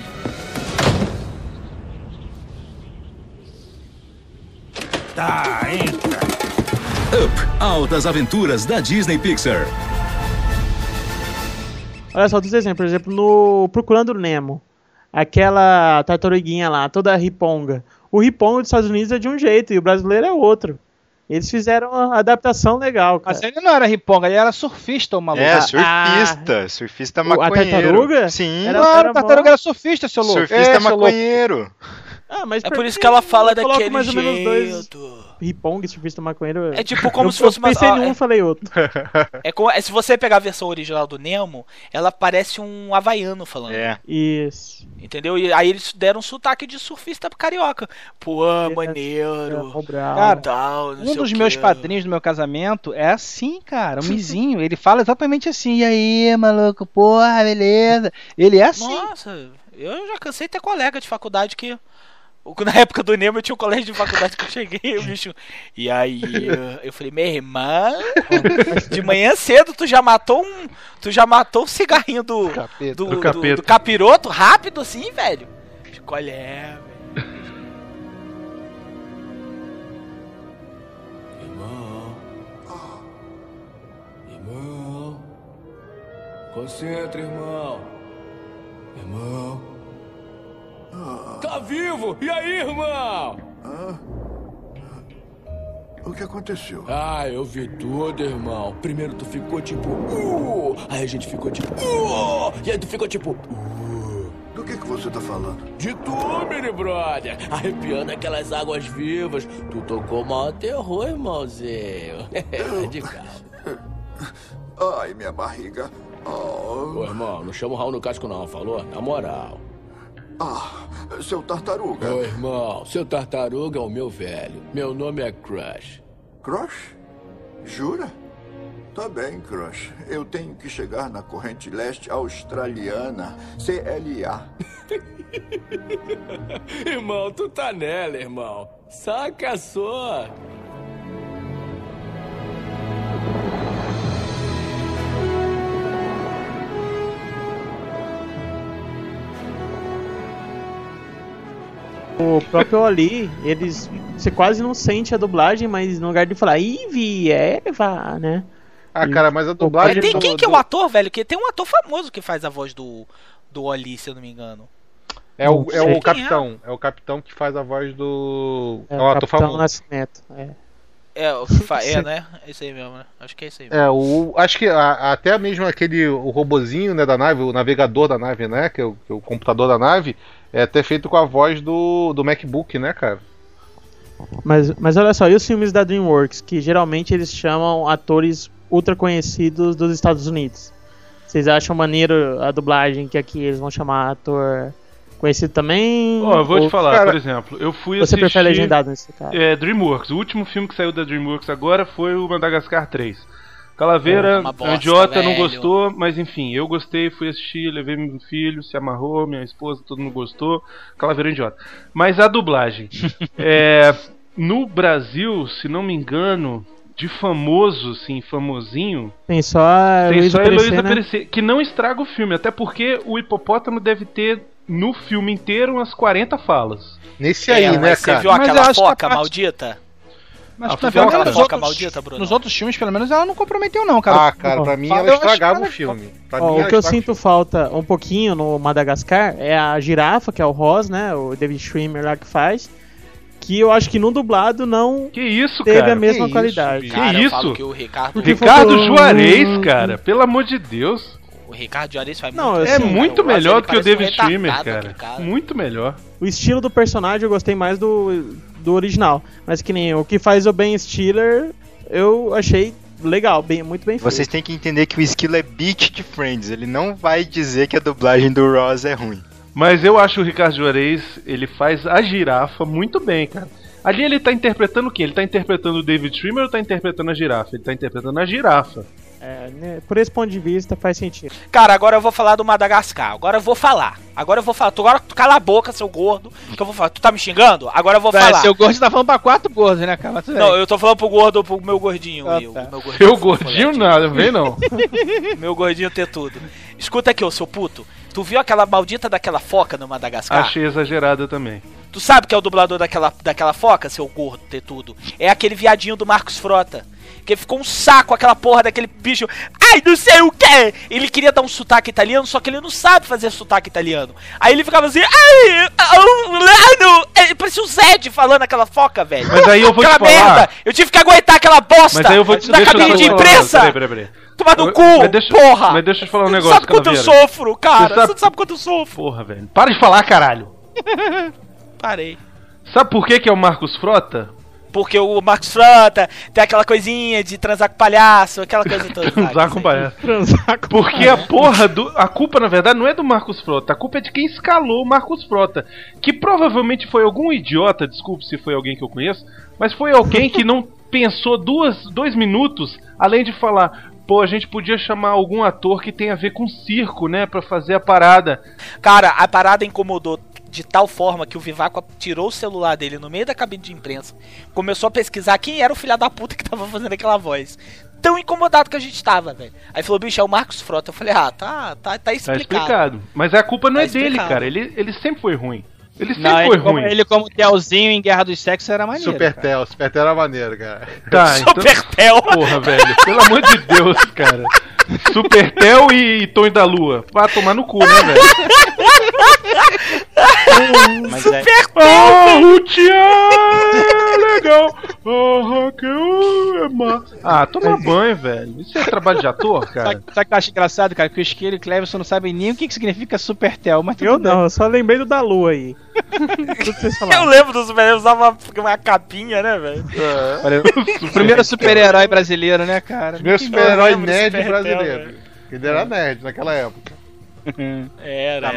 Tá, entra. Up, altas aventuras da Disney Pixar. Olha só, outros exemplos. Por exemplo, no Procurando Nemo. Aquela tartaruguinha lá, toda riponga. O riponga dos Estados Unidos é de um jeito e o brasileiro é outro. Eles fizeram uma adaptação legal, cara. Mas ele não era riponga, ele era surfista, o maluco. É, Ah, surfista. surfista o- a maconheiro. tartaruga? Sim. Era- Claro, o tartaruga era surfista, seu louco. surfista É, seu louco. Ah, mas É por isso que ela fala eu daquele mais ou menos dois jeito. e surfista maconheiro. É tipo como eu, se fosse eu uma. pensei ó, num é- e falei outro. É como- é, se você pegar a versão original do Nemo, ela parece um havaiano falando. É. Isso. Entendeu? E aí eles deram um sotaque de surfista carioca. Pô, É, maneiro. Cobral. Cara, Tal, não Um sei dos o meus padrinhos do meu casamento é assim, cara. O Mizinho. ele fala exatamente assim. E aí, maluco? Porra, beleza. Ele é assim. Nossa, eu já cansei de ter colega de faculdade que. Na época do Nemo eu tinha um colégio de faculdade que eu cheguei, o bicho. E aí eu- eu falei, minha irmã, de manhã cedo tu já matou um. Tu já matou um cigarrinho do. Capeta. Do, Do do- capeta. do capiroto rápido assim, velho. De colher, velho. Irmão. Irmão. Concentra, irmão. Irmão. Tá vivo! E aí, irmão? O que aconteceu? Ah, eu vi tudo, irmão. Primeiro tu ficou tipo. Uh! Aí a gente ficou tipo. Uh! E aí tu ficou tipo. Uh! Do que, que você tá falando? De tu, mini brother! Arrepiando aquelas águas vivas. Tu tocou mal terror, irmãozinho. De calma. Ai, minha barriga. Oh. Ô, irmão, não chama o Raul no casco, não, falou? Na moral. Ah, seu tartaruga. Ô, irmão, seu tartaruga é o meu velho. Meu nome é Crush. Crush? Jura? Tá bem, Crush. Eu tenho que chegar na corrente leste australiana, CLA. irmão, tu tá nela, irmão. Saca só. O próprio Oli, eles. Você quase não sente a dublagem, mas no lugar de falar Ivy, Eva, né? Ah, cara, mas a Mas dublagem. tem do- quem que é do- o ator, velho? Que tem um ator famoso que faz a voz do. Do Oli, se eu não me engano. É o, é o capitão. É o capitão que faz a voz do. É, É, o ator Capitão famoso. Nascimento. É. É, o que fa... é, né? É isso aí mesmo, né? Acho que é isso aí mesmo. É, o, acho que a- até mesmo aquele o robozinho né, da nave, o navegador da nave, né? Que é, o, que é o computador da nave, é até feito com a voz do, do MacBook, né, cara? Mas, mas olha só, e os filmes da DreamWorks, que geralmente eles chamam atores ultra conhecidos dos Estados Unidos? Vocês acham maneiro a dublagem que aqui eles vão chamar ator conhecido também? Ó, eu vou te Ou falar, cara, por exemplo, eu fui Você assistir... prefere legendado nesse caso? É, DreamWorks. O último filme que saiu da DreamWorks agora foi o Madagascar 3. Calaveira, É bosta, idiota não velho. gostou, mas enfim, eu gostei, fui assistir, levei meu filho, se amarrou, minha esposa, todo mundo gostou. Calaveira é idiota. Mas a dublagem. é, no Brasil, se não me engano, de famoso, assim, famosinho, Tem só a tem Heloísa só a Heloísa Perecer, né? Perecer, que não estraga o filme, até porque o hipopótamo deve ter no filme inteiro umas 40 falas. Nesse É, aí, né, mas cara? Você viu Mas aquela foca parte- maldita? Mas Ah, pelo viu aquela menos nos foca outros- maldita, Bruno? Nos outros filmes, pelo menos, ela não comprometeu, não, cara. Ah, cara, pra mim ela eu acho estragava que o filme. Pra Ó, mim, o que eu sinto falta um pouquinho no Madagascar é a girafa, que é o Ross, né? O David Schwimmer lá que faz. Que eu acho que no dublado não Que isso, teve cara? a mesma Que qualidade. isso, Que Cara, eu isso? que o Ricardo, Porque Ricardo faltou- Juarez, cara, pelo amor de Deus. o Ricardo Juarez faz Não, muito É assim, muito o Ross, melhor do que o parece um David Schwimmer, cara. aquele Muito melhor. O estilo do personagem eu gostei mais do, do original. Mas que nem o que faz o Ben Stiller, eu achei legal, bem, muito bem feito. Vocês têm que entender que o Esquilo é beat de Friends. Ele não vai dizer que a dublagem do Ross é ruim. Mas eu acho o Ricardo Juarez, ele faz a girafa muito bem, cara. Ali ele tá interpretando o quê? Ele tá interpretando o David Schwimmer ou tá interpretando a girafa? Ele tá interpretando a girafa. É, né, por esse ponto de vista faz sentido. Cara, agora eu vou falar do Madagascar. Agora eu vou falar. Agora eu vou falar. Tu, agora tu cala a boca, seu gordo. Que eu vou falar. Tu tá me xingando? Agora eu vou É, falar. seu gordo tá falando pra quatro gordos, né, cara? Não, eu tô falando pro gordo, pro meu gordinho. Ah, eu, tá. meu gordinho Seu fofo, gordinho nada, vem não. Meu gordinho ter tudo. Escuta aqui, ô seu puto. Tu viu aquela maldita daquela foca no Madagascar? Achei exagerada também. Tu sabe que é o dublador daquela, daquela foca, seu gordo ter tudo? É aquele viadinho do Marcos Frota. Que ficou um saco aquela porra daquele bicho. Ai, não sei o que! Ele queria dar um sotaque italiano, só que ele não sabe fazer sotaque italiano. Aí ele ficava assim. Ai, au, lano! É, parecia o Zed falando aquela foca, velho. Mas aí eu vou te aquela falar. merda! Eu tive que aguentar aquela bosta Mas aí eu vou te na cabine te de imprensa! Peraí, peraí, peraí. Toma no Eu- cu, mas deixa- porra! Mas deixa eu te falar um Você negócio, sabe quanto eu sofro, cara! Você Você sabe- não sabe quanto eu sofro! Porra, velho. Para de falar, caralho. Parei. Sabe por que que é o Marcos Frota? Porque o Marcos Frota tem aquela coisinha de transar com palhaço, aquela coisa toda. Transar com palhaço. Transar com Porque a porra do. A culpa, na verdade, não é do Marcos Frota. A culpa é de quem escalou o Marcos Frota. Que provavelmente foi algum idiota, desculpe se foi alguém que eu conheço, mas foi alguém que não pensou duas, dois minutos, além de falar. Pô, a gente podia chamar algum ator que tem a ver com circo, né? Pra fazer a parada. Cara, a parada incomodou de tal forma que o Vivaco tirou o celular dele no meio da cabine de imprensa, começou a pesquisar quem era o filho da puta que tava fazendo aquela voz. Tão incomodado que a gente tava, velho. Aí falou, bicho, é o Marcos Frota. Eu falei, ah, tá, tá, tá Tá explicado. explicado. Mas a culpa não Tá é dele, explicado. cara. Ele, ele sempre foi ruim. Ele sempre Não, foi ele como, ruim. ele como Telzinho em Guerra dos Sexos era maneiro. Super cara. Tel, Super Tel era maneiro, cara. Tá, então... Supertel. Porra, velho. Pelo amor de Deus, cara. Supertel e, e Tonho da Lua. Vai tomar no cu, né, velho? Mas é, Ah, o Tia é legal. Ah, Raquel é massa. Ah, toma banho, velho. Isso é trabalho de ator, cara? Sabe, sabe o que eu acho engraçado, cara? Que o Esquilo e o Cleverson não sabem nem o que, que significa Supertel, mas Eu bem. não, eu só lembrei do da lua aí. Tudo que vocês Eu lembro do Superman, usava uma capinha, né, velho? Olha, o primeiro super-herói brasileiro, né, cara? Primeiro super-herói do nerd Super brasileiro. Ele era nerd naquela época. Era, Tá,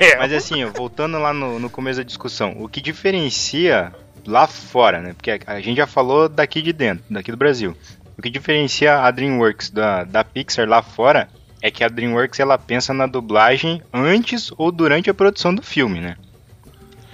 era mas- assim, voltando lá no, no começo da discussão, o que diferencia lá fora, né? Porque a, a gente já falou daqui de dentro, daqui do Brasil. O que diferencia a DreamWorks da, da Pixar lá fora é que a DreamWorks ela pensa na dublagem antes ou durante a produção do filme, né?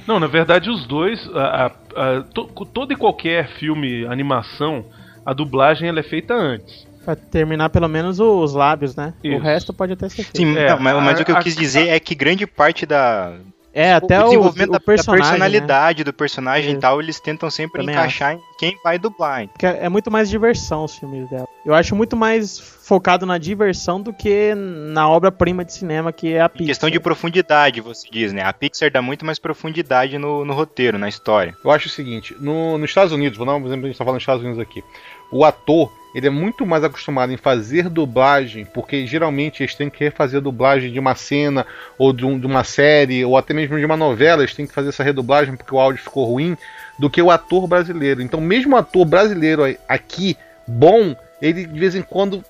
Não, na verdade, os dois. A, a- a- to- todo e qualquer filme, animação, a dublagem ela é feita antes. Pra terminar pelo menos os lábios, né? Isso. O resto pode até ser feito. Sim, É, não, mas, mas a- o que eu a- quis dizer é que grande parte da É, até o o, desenvolvimento o da, da personagem, né? personalidade do personagem e tal, eles tentam sempre Também encaixar em quem vai dublar. Que é muito mais diversão os filmes dela. Eu acho muito mais focado na diversão do que na obra-prima de cinema que é a Em Pixar. questão de profundidade, você diz, né? A Pixar dá muito mais profundidade no, no roteiro, na história. Eu acho o seguinte, no, nos Estados Unidos, vou dar um exemplo, a gente tá falando dos Estados Unidos aqui. O ator, ele é muito mais acostumado em fazer dublagem, porque geralmente eles têm que refazer a dublagem de uma cena, ou de, um- de uma série, ou até mesmo de uma novela, eles têm que fazer essa redublagem porque o áudio ficou ruim, do que o ator brasileiro. Então, mesmo o ator brasileiro aqui, bom, ele de vez em quando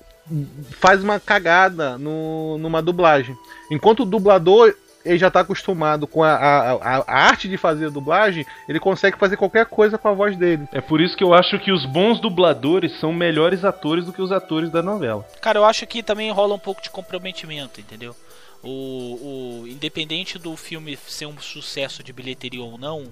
faz uma cagada no, numa dublagem. Enquanto o dublador ele já tá acostumado com a, a, a, a arte de fazer dublagem, ele consegue fazer qualquer coisa com a voz dele. É por isso que eu acho que os bons dubladores são melhores atores do que os atores da novela. Cara, eu acho que também rola um pouco de comprometimento, entendeu? O, o independente do filme ser um sucesso de bilheteria ou não,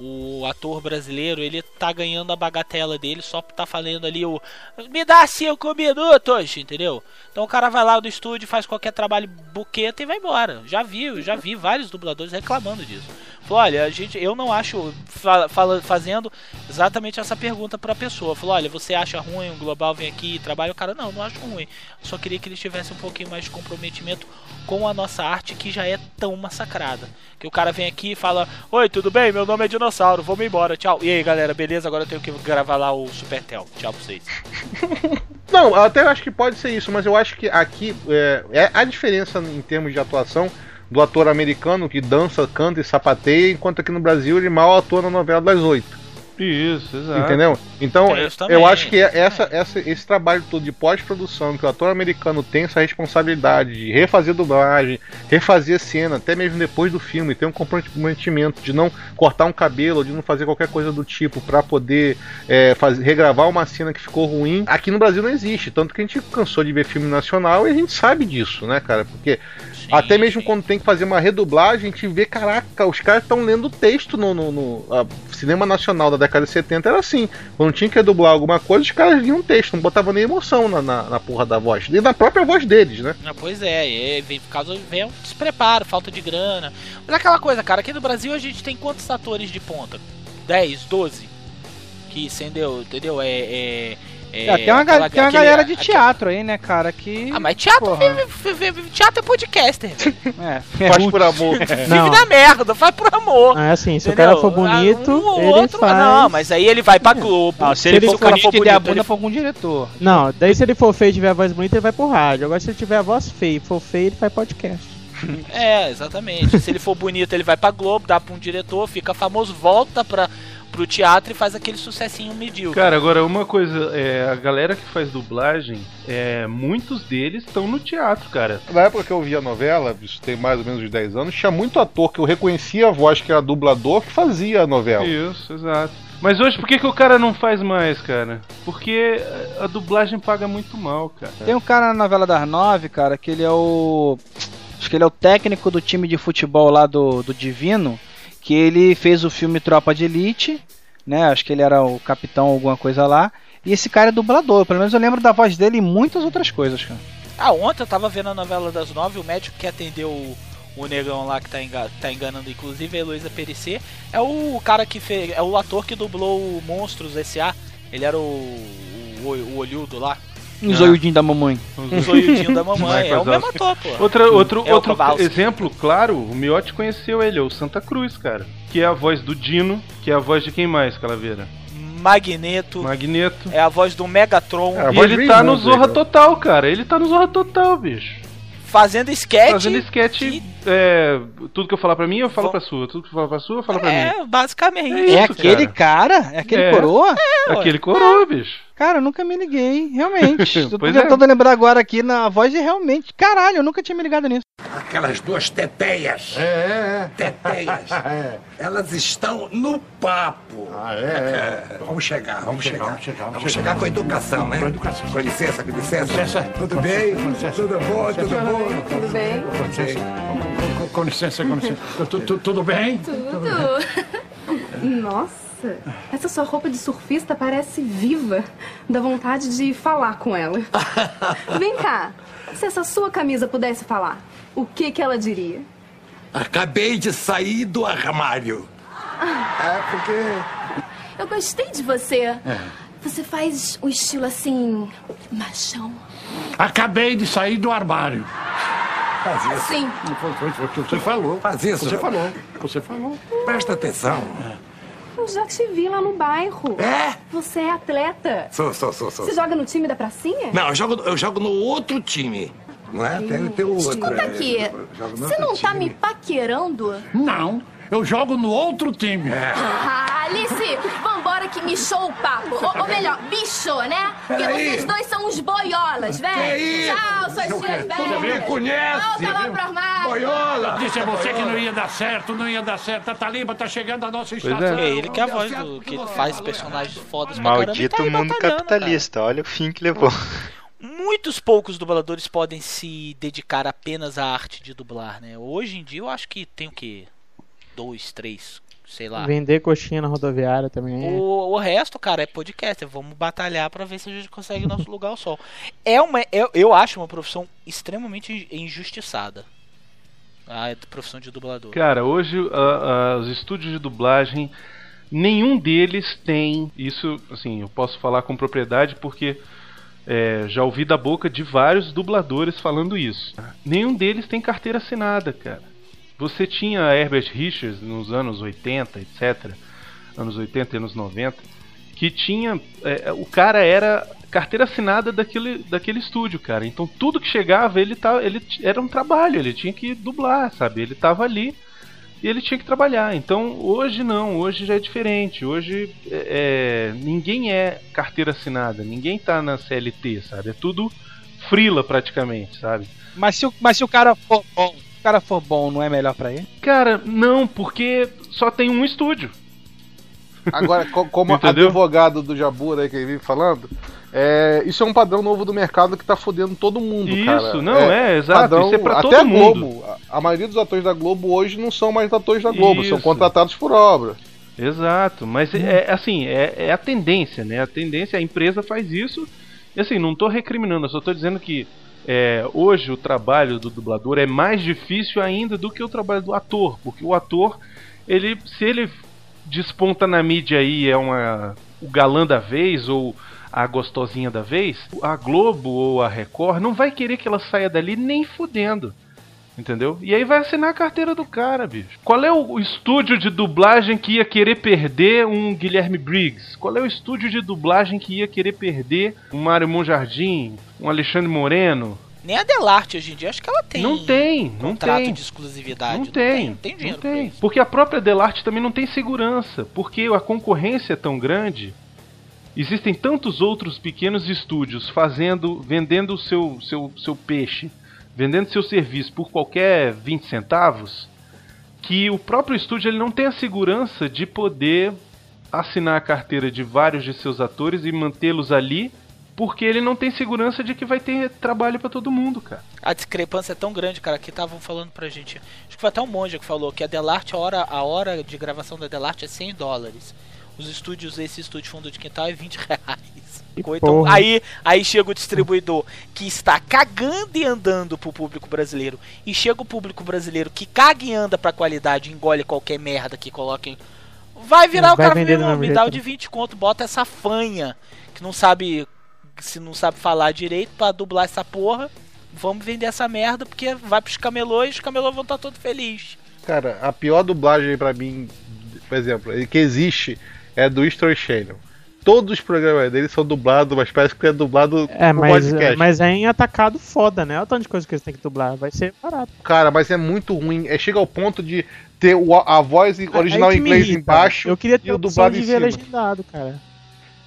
o ator brasileiro ele tá ganhando a bagatela dele só por tá falando ali o me dá cinco minutos, entendeu? Então o cara vai lá do estúdio, faz qualquer trabalho buqueta e vai embora. Já vi, já vi vários dubladores reclamando disso. Falou, olha, a gente, eu não acho fa fala, fazendo exatamente essa pergunta para a pessoa. Falou, olha, você acha ruim o Global vem aqui e trabalha? O cara, não, não acho ruim. Só queria que eles tivessem um pouquinho mais de comprometimento com a nossa arte que já é tão massacrada. Que o cara vem aqui e fala: Oi, tudo bem? Meu nome é Dinossauro, vou me embora, tchau. E aí, galera, beleza? Agora eu tenho que gravar lá o Supertel. Tchau pra vocês. Não, eu até acho que pode ser isso, mas eu acho que aqui é, é a diferença em termos de atuação do ator americano que dança, canta e sapateia, enquanto aqui no Brasil ele mal atua na novela das oito. Isso, exato. Entendeu? Então, também, eu acho que essa, essa, esse trabalho todo de pós-produção, que o ator americano tem essa responsabilidade de refazer dublagem, refazer cena, até mesmo depois do filme, ter um comprometimento de não cortar um cabelo, de não fazer qualquer coisa do tipo para poder é, fazer, regravar uma cena que ficou ruim. Aqui no Brasil não existe, tanto que a gente cansou de ver filme nacional e a gente sabe disso, né, cara? Porque até mesmo quando tem que fazer uma redublagem, a gente vê, caraca, os caras estão lendo texto no, no, no cinema nacional da década de 70 era assim. Quando tinha que redublar alguma coisa, os caras liam texto, não botavam nem emoção na, na, na porra da voz. E na própria voz deles, né? Ah, pois é, e vem por causa vem um despreparo, falta de grana. Mas é aquela coisa, cara, aqui no Brasil a gente tem quantos atores de ponta? 10, 12? Que entendeu? Entendeu? É. é, é É, tem uma, aquela- tem uma aquele- galera de aquele- teatro aí, né, cara, que... Ah, mas teatro, vive, vive- vive- teatro é podcaster. velho. É, Faz por amor. Vive Não. na merda, faz por amor. Ah, assim, se entendeu? o cara for bonito, Ah, um ele outro, faz. Não, mas aí ele vai pra Globo. Não, se Se ele ele for for- bonito e der a bonito, bunda ele- pra algum diretor. Não, daí se ele for feio e tiver a voz bonita, ele vai pro rádio. Agora se ele tiver a voz feia e for feio, ele faz podcast. É, exatamente. Se ele for bonito, ele vai pra Globo, dá pra um diretor, fica famoso, volta pra, pro teatro e faz aquele sucessinho medíocre. Cara, agora uma coisa, é, a galera que faz dublagem, é, muitos deles estão no teatro, cara. Na época que eu via a novela, isso tem mais ou menos uns 10 anos, tinha muito ator que eu reconhecia a voz que era dublador que fazia a novela. Isso, exato. Mas hoje por que, que o cara não faz mais, cara? Porque a dublagem paga muito mal, cara. Tem um cara na novela das nove, cara, que ele é o. Acho que ele é o técnico do time de futebol lá do, do Divino. Que ele fez o filme Tropa de Elite, né? Acho que ele era o capitão, alguma coisa lá. E esse cara é dublador. Pelo menos eu lembro da voz dele em muitas outras coisas, cara. Ah, ontem eu tava vendo a novela das nove, o médico que atendeu o, o negão lá que tá, tá enganando, inclusive a Heloísa Perissé, é o cara que fez. É o ator que dublou o Monstros S.A. Ele era o. o, o olhudo lá. Um zoiudinho da mamãe. O zoiudinho da mamãe. É o mesmo ator, pô. Outra, outro É outro exemplo, claro, o Miotti conheceu ele, é o Santa Cruz, cara. Que é a voz do Dino, que é a voz de quem mais, Calaveira? Magneto. Magneto. É a voz do Megatron. É, E voz ele tá no Raimundo, Zorra né? Total, cara. Ele tá no Zorra Total, bicho. Fazendo sketch. Fazendo sketch. É, tudo que eu falar pra mim, eu falo pra sua. Tudo que eu falar pra sua, eu falo pra mim. É, basicamente. É É isso, aquele cara? É aquele É. coroa? Aquele coroa, bicho. Cara, eu nunca me liguei, realmente. eu tô tentando lembrar agora aqui na voz e realmente. Caralho, eu nunca tinha me ligado nisso. Aquelas duas teteias. É, é. Teteias. Elas estão no papo. Ah, é? Vamos chegar, vamos, chegar. Vamos chegar, vamos chegar com educação, né? Com educação. Com licença, com licença. Tudo bem? Tudo bom, tudo bom? Tudo bem? Com, com licença, com licença. tudo bem? Tudo. Nossa, essa sua roupa de surfista parece viva. Dá vontade de falar com ela. Vem cá, se essa sua camisa pudesse falar, o que que ela diria? Acabei de sair do armário. É porque. Eu gostei de você. Você faz o estilo assim. machão. Acabei de sair do armário. Faz isso. Sim. Foi, foi, foi o que você falou. Faz isso. Você falou. Você falou. Presta atenção. Eu já te vi lá no bairro. É? Você é atleta. Sou, sou, sou, sou. Você joga no time da pracinha? Não, eu jogo, eu jogo no outro time. Não é? Tem, tem o outro. Escuta é, aqui. no Você não tá time. me paquerando? Não, eu jogo no outro time. Ah, Alice, vambora que michou o papo. Ou, ou melhor, bichou, né? Porque Peraí. vocês dois são uns boiolas, isso? Tchau, suas quer- tu velhas. me conhece, Volta lá pro armário. Boiola! Disse a você que não ia dar certo, não ia dar certo. A Taliba tá chegando à nossa é. estação. É ele que é a voz deu do que faz personagens fodas pra caramba. Maldito tá aí mundo capitalista, olha o fim que levou. muitos poucos dubladores podem se dedicar apenas à arte de dublar, né? Hoje em dia eu acho que tem o quê? Dois, três, sei lá. Vender coxinha na rodoviária também. é. O, o resto, cara, é podcast. Vamos batalhar pra ver se a gente consegue nosso lugar ao sol. É uma, eu, eu acho uma profissão extremamente injustiçada. A profissão de dublador. Cara, hoje a- a- os estúdios de dublagem, nenhum deles tem isso. Assim, eu posso falar com propriedade porque é, já ouvi da boca de vários dubladores falando isso. Nenhum deles tem carteira assinada, cara. Você tinha Herbert Richards nos anos 80, etc. Anos 80 e anos 90, que tinha. é, o cara era carteira assinada daquele, daquele estúdio, cara. Então tudo que chegava, ele, tá, ele era um trabalho, ele tinha que dublar, sabe? Ele tava ali e ele tinha que trabalhar. Então hoje não, hoje já é diferente. Hoje é, é, ninguém é carteira assinada, ninguém tá na CLT, sabe? É tudo frila praticamente, sabe? Mas se, o- mas se o cara for bom, o cara for bom, não é melhor pra ele? Cara, não, porque só tem um estúdio. Agora, co- como Entendeu? advogado do Jabura aí que ele vive falando, é, isso é um padrão novo do mercado que tá fodendo todo mundo, Isso, cara. não, é, exato, isso é pra até todo a mundo. Globo. A, a maioria dos atores da Globo hoje não são mais atores da Globo, são Isso. contratados por obra. Exato, mas é é assim, é, é a tendência, né? A tendência, a empresa faz isso. E assim, não tô recriminando, eu só tô dizendo que é, hoje o trabalho do dublador é mais difícil ainda do que o trabalho do ator, porque o ator, ele, se ele desponta na mídia aí é uma o galã da vez ou a gostosinha da vez, a Globo ou a Record não vai querer que ela saia dali nem fudendo. Entendeu? E aí vai assinar a carteira do cara, bicho. Qual é o estúdio de dublagem que ia querer perder um Guilherme Briggs? Qual é o estúdio de dublagem que ia querer perder um Mário Monjardim, um Alexandre Moreno? Nem a Delarte hoje em dia, acho que ela tem. Não tem, não contrato tem. de exclusividade. Não tem, Não tem dinheiro não tem. Porque a própria Delarte também não tem segurança, porque a concorrência é tão grande. Existem tantos outros pequenos estúdios fazendo, vendendo o seu, seu, seu peixe, vendendo seu serviço por qualquer 20 centavos, que o próprio estúdio ele não tem a segurança de poder assinar a carteira de vários de seus atores e mantê-los ali, porque ele não tem segurança de que vai ter trabalho pra todo mundo, cara. A discrepância é tão grande, cara, que estavam falando pra gente. Acho que foi até um monge que falou que a Delarte, a hora, a hora de gravação da Delarte é 100 dólares. Os estúdios, esse estúdio fundo de quintal é 20 reais. Então, aí, aí chega o distribuidor que está cagando e andando pro público brasileiro. E chega o público brasileiro que caga e anda pra qualidade, engole qualquer merda que coloquem. Vai virar o Vai cara vender me jeito, dá o de 20 conto, bota essa fanha que não sabe se não sabe falar direito pra dublar essa porra. Vamos vender essa merda porque vai pros camelô e os camelô vão estar todos felizes. Cara, a pior dublagem pra mim, por exemplo, que existe é do History Channel. Todos os programas dele são dublados, mas parece que é dublado É, com mas, podcast. mas é em atacado foda, né? Olha o tanto de coisa que eles têm que dublar. Vai ser barato. Cara, mas é muito ruim. É, chega ao ponto de ter o- a voz original Aí em inglês irrita. embaixo Eu queria e ter o a opção dublado de em cima. legendado, cara.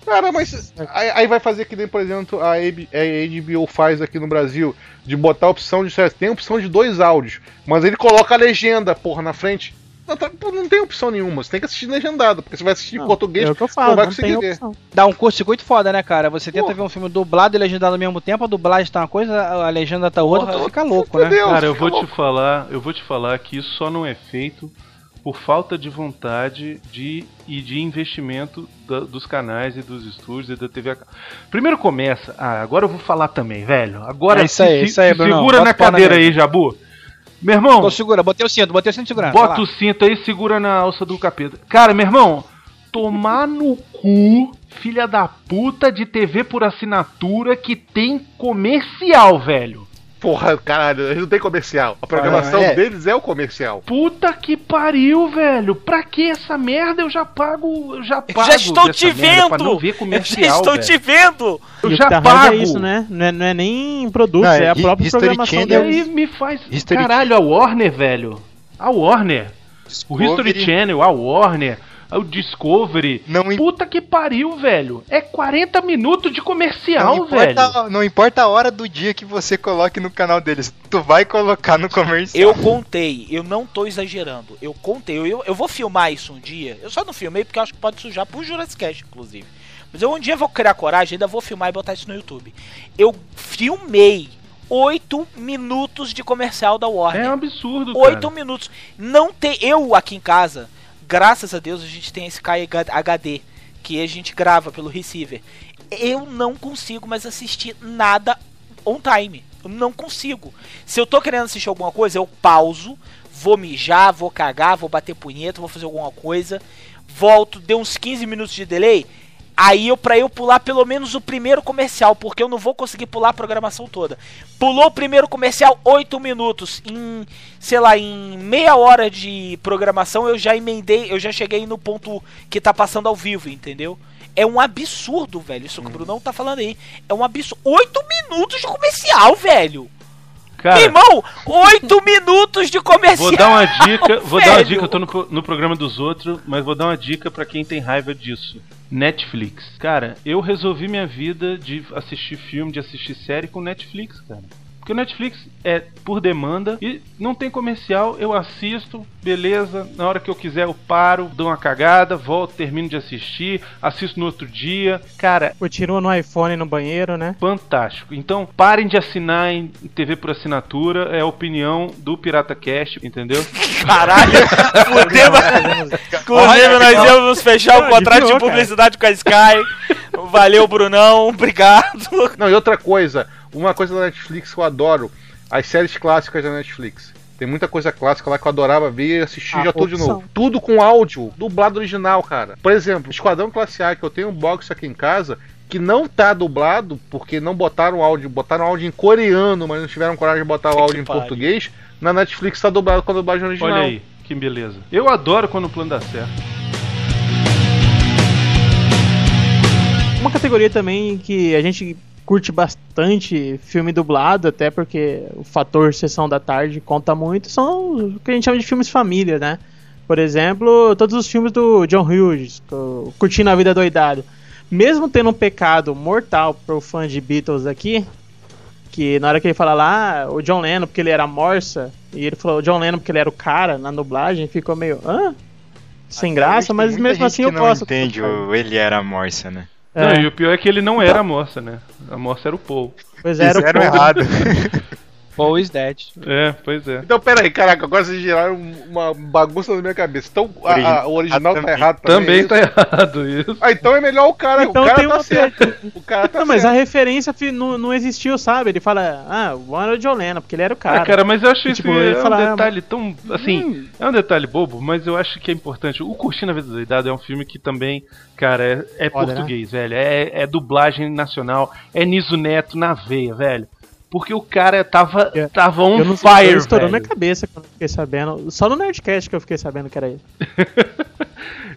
Cara, mas aí, aí vai fazer que nem, por exemplo, a HBO faz aqui no Brasil, de botar a opção de. Tem a opção de dois áudios, mas ele coloca a legenda, porra, na frente. Não, tá- não tem opção nenhuma, você tem que assistir legendado, porque você vai assistir em português, é o que eu você falo, não vai não conseguir tem ver. Dá um curto-circuito foda, né, cara? Você tenta ver um filme dublado e legendado ao mesmo tempo, a dublagem tá uma coisa, a legenda tá outra, tu fica louco, né? Cara, eu vou te falar, eu vou te falar que isso só não é feito por falta de vontade de e de investimento da- dos canais e dos estúdios e da TV. a. Primeiro começa, ah, agora eu vou falar também, velho. Agora É isso aí, se- isso aí, se Brunão. segura na na cadeira mesa. aí, Jabu. Meu irmão, Tô segura, botei o cinto, botei o cinto de segurança. bota o cinto aí, segura na alça do capeta. Cara, meu irmão, tomar no cu, filha da puta de TV por assinatura que tem comercial, velho. Porra, caralho, eles não tem comercial. A programação Ah, é. deles é o comercial. Puta que pariu, velho. Pra que essa merda? Eu já pago, eu já pago. já estou te vendo! já estou velho. te vendo! Eu E já dá raiva pago. É isso, né? Não é, não é nem produto, Não, é a própria History programação Channel- deles. Aí me faz. History Caralho, a Warner, velho. A Warner. O History Channel, a Warner, o Discovery. Não Puta que pariu, velho. É 40 minutos de comercial, não, velho. importa, não importa a hora do dia que você coloque no canal deles, tu vai colocar no comercial. Eu contei, eu não tô exagerando. Eu contei, eu, eu, eu vou filmar isso um dia. Eu só não filmei porque eu acho que pode sujar pro Jurassic Cast, inclusive. Mas eu um dia vou criar coragem, ainda vou filmar e botar isso no YouTube. Eu filmei 8 minutos de comercial da Warner. É um absurdo, 8 cara. minutos. Não tem. Eu aqui em casa, graças a Deus, a gente tem esse HD que a gente grava pelo receiver. Eu não consigo mais assistir nada on time. Eu não consigo. Se eu tô querendo assistir alguma coisa, eu pauso, vou mijar, vou cagar, vou bater punheta, vou fazer alguma coisa, volto, deu uns 15 minutos de delay. Aí eu pra eu pular pelo menos o primeiro comercial, porque eu não vou conseguir pular a programação toda. Pulou o primeiro comercial, 8 minutos. Em, sei lá, em meia hora de programação eu já emendei, eu já cheguei no ponto que tá passando ao vivo, entendeu? É um absurdo, velho. Isso que o Brunão tá falando aí. É um absurdo. 8 minutos de comercial, velho. Cara, Meu irmão, 8 minutos de comercial. Vou dar uma dica, vou dar uma velho. dica, eu tô no, no programa dos outros, mas vou dar uma dica pra quem tem raiva disso. Netflix. Cara, eu resolvi minha vida de assistir filme, de assistir série com Netflix, cara. Porque o Netflix é por demanda e não tem comercial, eu assisto, beleza. Na hora que eu quiser eu paro, dou uma cagada, volto, termino de assistir, assisto no outro dia. Cara, Continua no iPhone no banheiro, né? Fantástico. Então, parem de assinar em TV por assinatura. É a opinião do Pirata Cast, entendeu? Caralho, fudeu. Inclusive, nós íamos fechar o contrato de publicidade com a Sky. Valeu, Brunão. Obrigado. Não, e outra coisa, uma coisa da Netflix que eu adoro, as séries clássicas da Netflix. Tem muita coisa clássica lá que eu adorava ver e assistir A já tudo de novo. Tudo com áudio, dublado original, cara. Por exemplo, Esquadrão Classe A, que eu tenho um box aqui em casa, que não tá dublado, porque não botaram áudio, botaram áudio em coreano, mas não tiveram coragem de botar o áudio em português. Na Netflix tá dublado com a dublagem original. Olha aí, que beleza. Eu adoro quando o plano dá certo. Uma categoria também que a gente curte bastante filme dublado, até porque o fator sessão da tarde conta muito, são o que a gente chama de filmes família, né? Por exemplo, todos os filmes do John Hughes, Curtindo a Vida Doidado. Mesmo tendo um pecado mortal pro fã de Beatles aqui, que na hora que ele fala lá, ah, o John Lennon porque ele era morsa, e ele falou o John Lennon porque ele era o cara na dublagem, ficou meio, hã? Sem graça, mas mesmo assim eu não gosto. entende o ele era morsa, né? Não, É. e o pior é que ele não era a moça, né? A moça era o Paul. Pois era o Fizeram Paul. errado. Is dead. É, pois é. Então, pera aí, caraca, agora vocês geraram uma bagunça na minha cabeça. Então, a- a- o original tá errado também. Também é tá errado isso. Ah, então é melhor o cara. Então o cara tem tá uma certo. O cara tá Não, mas a certo. referência não, não existiu, sabe? Ele fala, ah, o John Lennon, porque ele era o cara. Ah, cara, mas eu acho isso tipo, é um fala, detalhe tão. Assim, Hum. é um detalhe bobo, mas eu acho que é importante. O Curtindo a Vida Doidado é um filme que também, cara, é, é Foda, né? português, velho. É, é dublagem nacional. É Niso Neto na veia, velho. Porque o cara tava, tava on eu não fire, estourou velho. minha cabeça quando eu fiquei sabendo. Só no Nerdcast que eu fiquei sabendo que era ele.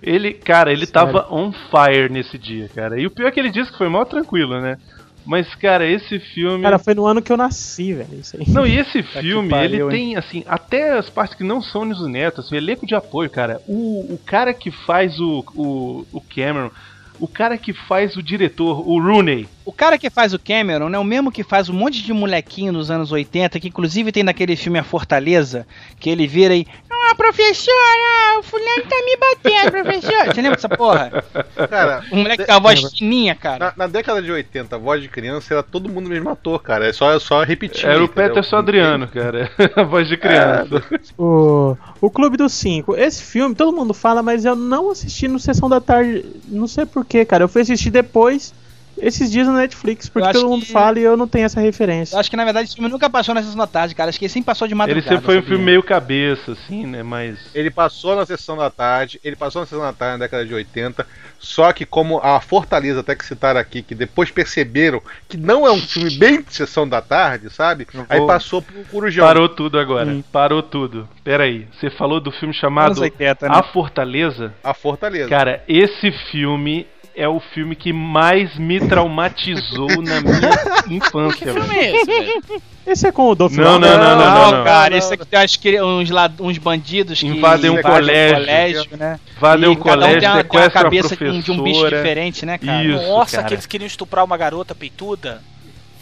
Ele, cara, ele Sério. tava on fire nesse dia, cara. E o pior é que ele disse que foi mal tranquilo, né? Mas, cara, esse filme. Cara, foi no ano que eu nasci, velho. Isso aí. Não, e esse Tá filme, pariu, ele hein? tem, assim, até as partes que não são Niso Neto, assim, elenco de apoio, cara. O, o cara que faz o, o, o Cameron, o cara que faz o diretor, o Rooney. O cara que faz o Cameron é o mesmo que faz um monte de molequinho nos anos 80, que inclusive tem naquele filme A Fortaleza, que ele vira e. Ah, professora, o fulano tá me batendo, professor. Você lembra dessa porra? Cara, O moleque com a voz fininha, cara. na, na década de 80, a voz de criança era todo mundo mesmo ator, cara. É só, é só repetir. Era o? Peterson Adriano, cara. a voz de criança. O, o Clube dos Cinco. Esse filme, todo mundo fala, mas eu não assisti no Sessão da Tarde. Não sei porquê, cara. Eu fui assistir depois, esses dias no Netflix, porque todo mundo que- fala e eu não tenho essa referência. Eu acho que na verdade esse filme nunca passou na sessão da tarde, cara. Acho que ele sempre passou de Ele madrugada. sempre foi um filme meio cabeça, assim, né? Mas. Ele passou na sessão da tarde, ele passou na sessão da tarde na década de 80, só que como a Fortaleza, até que citaram aqui, que depois perceberam que não é um filme bem de sessão da tarde, sabe? Aí vou- passou pro Corujão. Parou tudo agora. Parou tudo. Pera aí. Você falou do filme chamado Anos 80, né? A Fortaleza? A Fortaleza. Cara, esse filme é o filme que mais me traumatizou na minha infância. Que filme é esse, velho? Esse é com o Dolph Não, não, não, não, não, cara, não. esse aqui tem acho que uns, uns bandidos que Invadem um invadem colégio. né? Invadem um cada um colégio, tem uma, tem uma a cabeça de um bicho diferente, né, cara? Isso, Nossa, cara. que eles queriam estuprar uma garota peituda.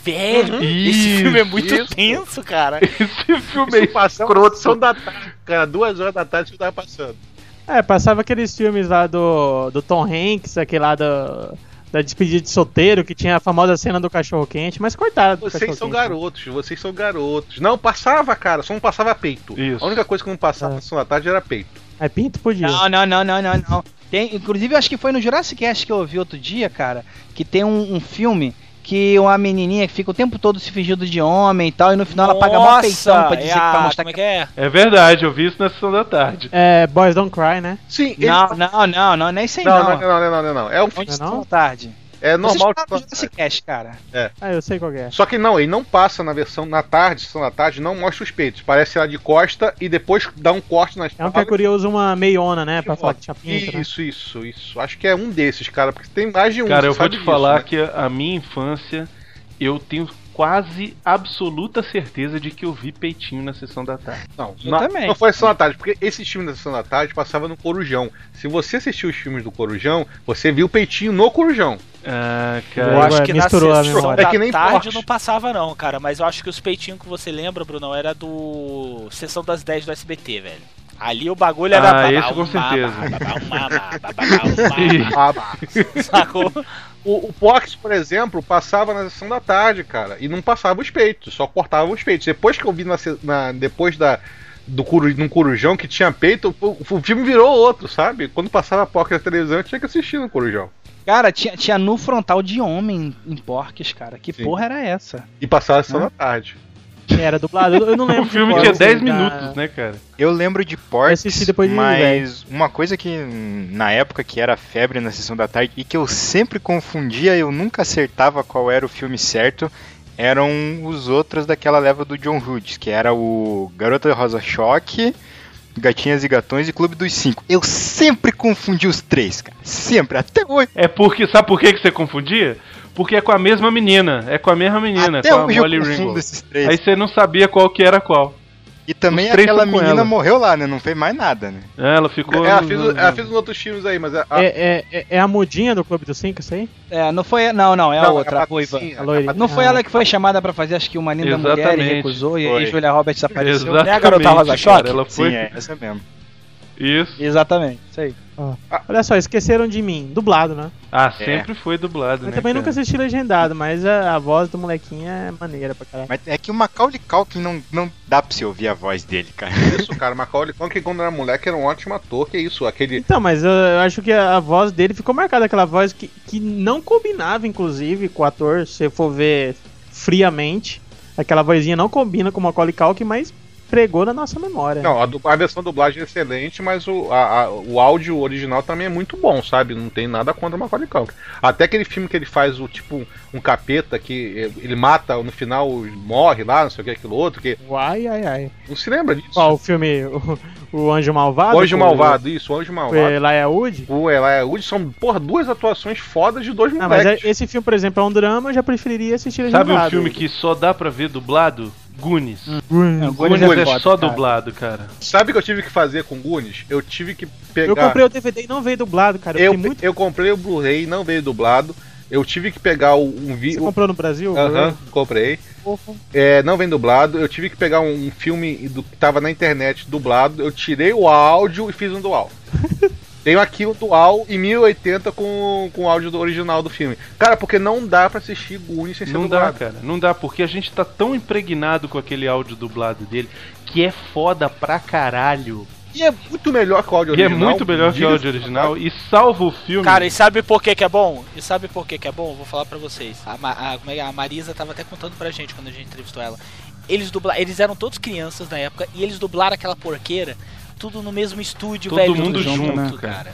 Velho, Uhum. esse Isso, filme é muito isso. tenso, cara. Esse filme é na sessão da tarde, cara. Duas horas da tarde isso tava passando. É, passava aqueles filmes lá do, do Tom Hanks, aquele lá do, da despedida de solteiro, que tinha a famosa cena do cachorro quente, mas cortaram. do Vocês são quente. garotos, vocês são garotos. Não, passava, cara, só não passava peito. Isso. A única coisa que não passava na sessão da tarde era peito. É pinto podia. Não, não, não, não, não, não. Tem, inclusive, acho que foi no Jurassic Cast que eu ouvi outro dia, cara, que tem um, um filme que uma menininha que fica o tempo todo se fingindo de homem e tal, e no final ela paga mó peitão pra dizer é que pra a- mostrar como é que é? É verdade, eu vi isso na sessão da tarde. É, Boys Don't Cry, né? Sim, Não, não, não, não, não é isso aí Não, não. não, não, não, não, não, não. É um é não? não? tarde. É normal Vocês que Jurassic Cast, cara. Ah, eu sei qual é. Só que não, ele não passa na versão na tarde, sessão da tarde, não mostra os peitos. Parece ela de costa e depois dá um corte nas É um que a Curia usa uma meiona, né? Pra falar que tinha pinto, né? Isso, isso, isso. Acho que é um desses, cara, porque tem mais de um. Cara, você eu vou te disso, falar né? que a minha infância, eu tenho quase absoluta certeza de que eu vi peitinho na sessão da tarde. Não, Eu na- também. não foi sessão da tarde, porque esses filmes da sessão da tarde passava no Corujão. Se você assistiu os filmes do Corujão, você viu o peitinho no Corujão. Ah, Eu cara. acho que na misturou a sessão da É que nem tarde Porsche. não passava não, cara. Mas eu acho que os peitinhos que você lembra, Bruno, era do Sessão das 10 do SBT, velho. Ali o bagulho era... Ah, esse com certeza. Sacou? O, o Pox, por exemplo, passava na sessão da tarde, cara, e não passava os peitos, só cortava os peitos. Depois que eu vi na, na- depois da do curu, num corujão que tinha peito, o, o filme virou outro, sabe? Quando passava Pox na televisão, eu tinha que assistir no corujão. Cara, tinha, tinha nu frontal de homem em porques, cara. Que Sim. porra era essa? E passava a sessão Ah. da tarde. Era dublado. Eu, eu não lembro. O filme de tinha qual, 10 assim, da- minutos, né, cara? Eu lembro de depois de mas uma coisa que na época que era febre na sessão da tarde e que eu sempre confundia, eu nunca acertava qual era o filme certo, eram os outros daquela leva do John Hughes, que era o Garota Rosa Choque, Gatinhas e Gatões e Clube dos Cinco. Eu sempre confundi os três, cara. Sempre, até hoje. É porque, sabe por que que você confundia? Porque é com a mesma menina, é com a mesma menina, Até com a Molly Ringwald. Aí você não sabia qual que era qual. E também os aquela menina ela. morreu lá, né? Não fez mais nada, né? Ela ficou. ela, no- fez, no- ela fez uns outros filmes aí, mas a, a- É, é, é- é a mudinha do Clube dos Cinco, isso aí? É, não foi. Não, não, é a Não, outra, a a ruiva. Patricinha, A loirinha. Não foi Ah. ela que foi chamada pra fazer, acho que uma linda mulher e Exatamente. recusou, e Foi. aí Julia Roberts apareceu. Exatamente, Não é a garota Rosa cara, Choque? Ela foi. Sim, é essa mesmo. Isso. Exatamente, isso aí. Ó. Olha só, esqueceram de mim. Dublado, né? Ah, sempre foi dublado, Eu né? também cara? nunca assisti legendado, mas a, a voz do molequinho é maneira pra caralho. Mas é que o Macaulay Culkin não, não dá pra você ouvir a voz dele, cara. isso, cara, Macaulay Culkin quando era moleque era um ótimo ator, que isso, aquele... Então, mas eu, eu acho que a, a voz dele ficou marcada, aquela voz que, que não combinava, inclusive, com o ator, se você for ver friamente. Aquela vozinha não combina com o Macaulay Culkin, mas pregou na nossa memória. Não, a, a versão dublagem é excelente, mas o, a- a- o áudio original também é muito bom, sabe? Não tem nada contra o Macaulay Culkin. Até aquele filme que ele faz o tipo um capeta que eh, ele mata, no final morre lá, não sei o que, aquilo outro, que Ai, ai, ai. não se lembra disso. Qual o filme? O, o Anjo Malvado? O Anjo Malvado, isso, o Anjo Malvado. Elijah Wood? O Elijah Wood são, porra, duas atuações fodas de dois mas moleques. é- esse filme, por exemplo, é um drama, eu já preferiria assistir Sabe um filme que só dá pra ver dublado? Goonies. Hum. Goonies Goonies é, é foda, só cara. dublado, cara. Sabe o que eu tive que fazer com Goonies? Eu tive que pegar... Eu comprei o DVD e não veio dublado, cara. Eu, eu, muito... eu comprei o Blu-ray, não veio dublado. Eu tive que pegar o- um Você vídeo... comprou no Brasil? Aham, comprei. É, não vem dublado. Eu tive que pegar um, um filme do, que tava na internet dublado. Eu tirei o áudio e fiz um dual. Tenho aqui o dual em 1080 com, com o áudio do original do filme. Cara, porque não dá pra assistir Goonies sem ser Não dá, dublado. cara. Não dá, porque a gente tá tão impregnado com aquele áudio dublado dele que é foda pra caralho. E é muito melhor que o áudio E é original. muito melhor que o áudio original. E salva o filme. Cara, e sabe por que que é bom? E sabe por que que é bom? Eu Vou falar pra vocês. A, Ma- a- é é? a Marisa tava até contando pra gente quando a gente entrevistou ela. Eles dubla, eles eram todos crianças na época e eles dublaram aquela porqueira tudo no mesmo estúdio, Todo velho. mundo tudo junto, junto, cara.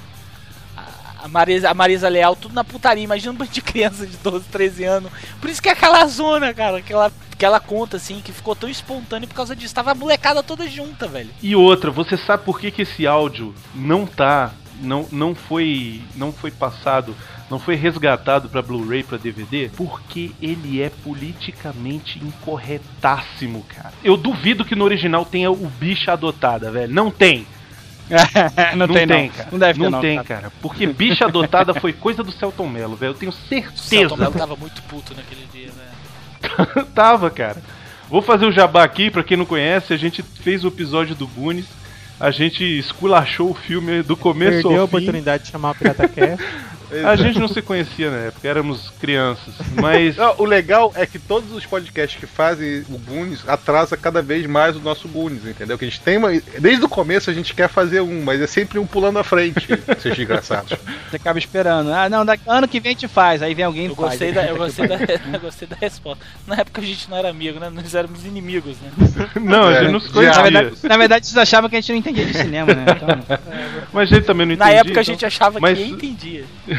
A Marisa, a Marisa Leal, tudo na putaria. Imagina um bando de criança de 12, 13 anos. Por isso que é aquela zona, cara, que ela, que ela conta, assim, que ficou tão espontâneo por causa disso. Tava a molecada toda junta, velho. E outra, você sabe por que, que esse áudio não tá. Não, não foi. Não foi passado não foi resgatado pra Blu-ray, pra DVD? Porque ele é politicamente incorretássimo, cara. Eu duvido que no original tenha o bicha adotada, velho. Não tem. não, tem, não. cara. Não deve ter, não não, tem, cara. cara. Porque bicha adotada foi coisa do Celton Mello, velho. Eu tenho O Celton Mello certeza. tava muito puto naquele dia, velho. Tava, cara. Vou fazer o jabá aqui, pra quem não conhece, a gente fez o episódio do Goonies. A gente esculachou o filme do começo Perdeu a ao fim. oportunidade de chamar o Pirata Cast. A gente não se conhecia na época, éramos crianças. Mas Não, o legal é que todos os podcasts que fazem o Goonies atrasa cada vez mais o nosso Goonies, entendeu? Que a gente tem uma. Desde o começo a gente quer fazer um, mas é sempre um pulando à frente, seus desgraçados. Você acaba esperando. Ah, não, daqui, ano que vem a gente faz. Aí vem alguém e Eu faz. gostei, da, eu, gostei da, eu gostei da resposta. Na época a gente não era amigo, né? Nós éramos inimigos, né? Não, a gente não se conhecia. Na verdade, na verdade, vocês achavam que a gente não entendia de cinema, né? Então, Mas a gente também não Na entendia. época a então- gente achava mas, que entendia.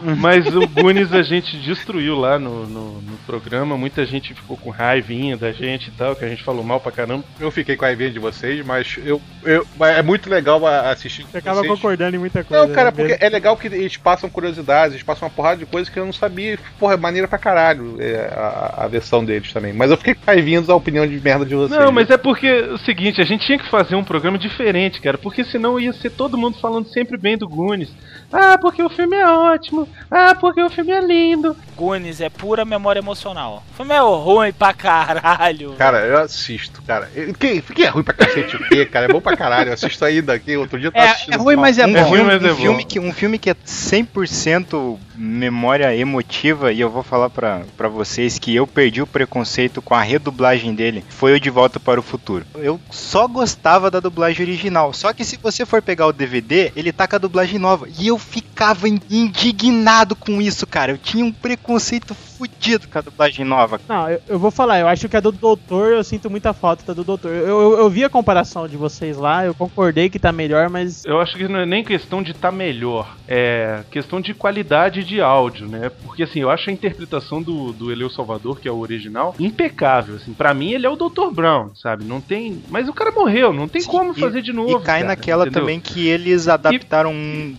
Mas o Goonies a gente destruiu lá no, no, no programa. Muita gente ficou com raivinha da gente e tal, que a gente falou mal pra caramba. Eu fiquei com a raivinha de vocês, mas eu, eu mas é muito legal assistir. Você acaba vocês. concordando em muita coisa. Não, cara, né? porque é legal que eles passam curiosidades, eles passam uma porrada de coisas que eu não sabia. Porra, é maneira pra caralho é, a, a versão deles também. Mas eu fiquei com raivinha da opinião de merda de vocês. Não, mas é porque é o seguinte, a gente tinha que fazer um programa diferente, cara, porque senão ia ser todo mundo falando sempre bem do Goonies. Ah, porque o filme é ótimo. Ah, porque o filme é lindo. Goonies é pura memória emocional. O filme é ruim pra caralho. Cara, eu assisto, cara. Que, que é ruim pra cacete o quê, cara? É bom pra caralho. Eu assisto ainda aqui. Outro dia eu tava É- assistindo. é ruim, mas é um bom. filme, ruim, mas é um bom. filme que, um filme que é 100% memória emotiva, e eu vou falar pra vocês que eu perdi o preconceito com a redublagem dele, foi o De Volta para o Futuro. Eu só gostava da dublagem original, só que se você for pegar o DVD, ele tá com a dublagem nova, e eu ficava in- indignado com isso, cara. Eu tinha um preconceito fudido com a dublagem nova. Não, eu, eu vou falar, eu acho que a do Doutor, eu sinto muita falta da do Doutor. Eu, eu, eu vi a comparação de vocês lá, eu concordei que tá melhor, mas Eu acho que não é nem questão de estar melhor, é questão de qualidade de áudio, né? Porque assim, eu acho a interpretação do, do Eleu Salvador, que é o original, impecável. Assim, para mim ele é o Dr. Brown, sabe? Não tem, mas o cara morreu, não tem como E- fazer de novo. E cai cara, naquela entendeu? também que eles adaptaram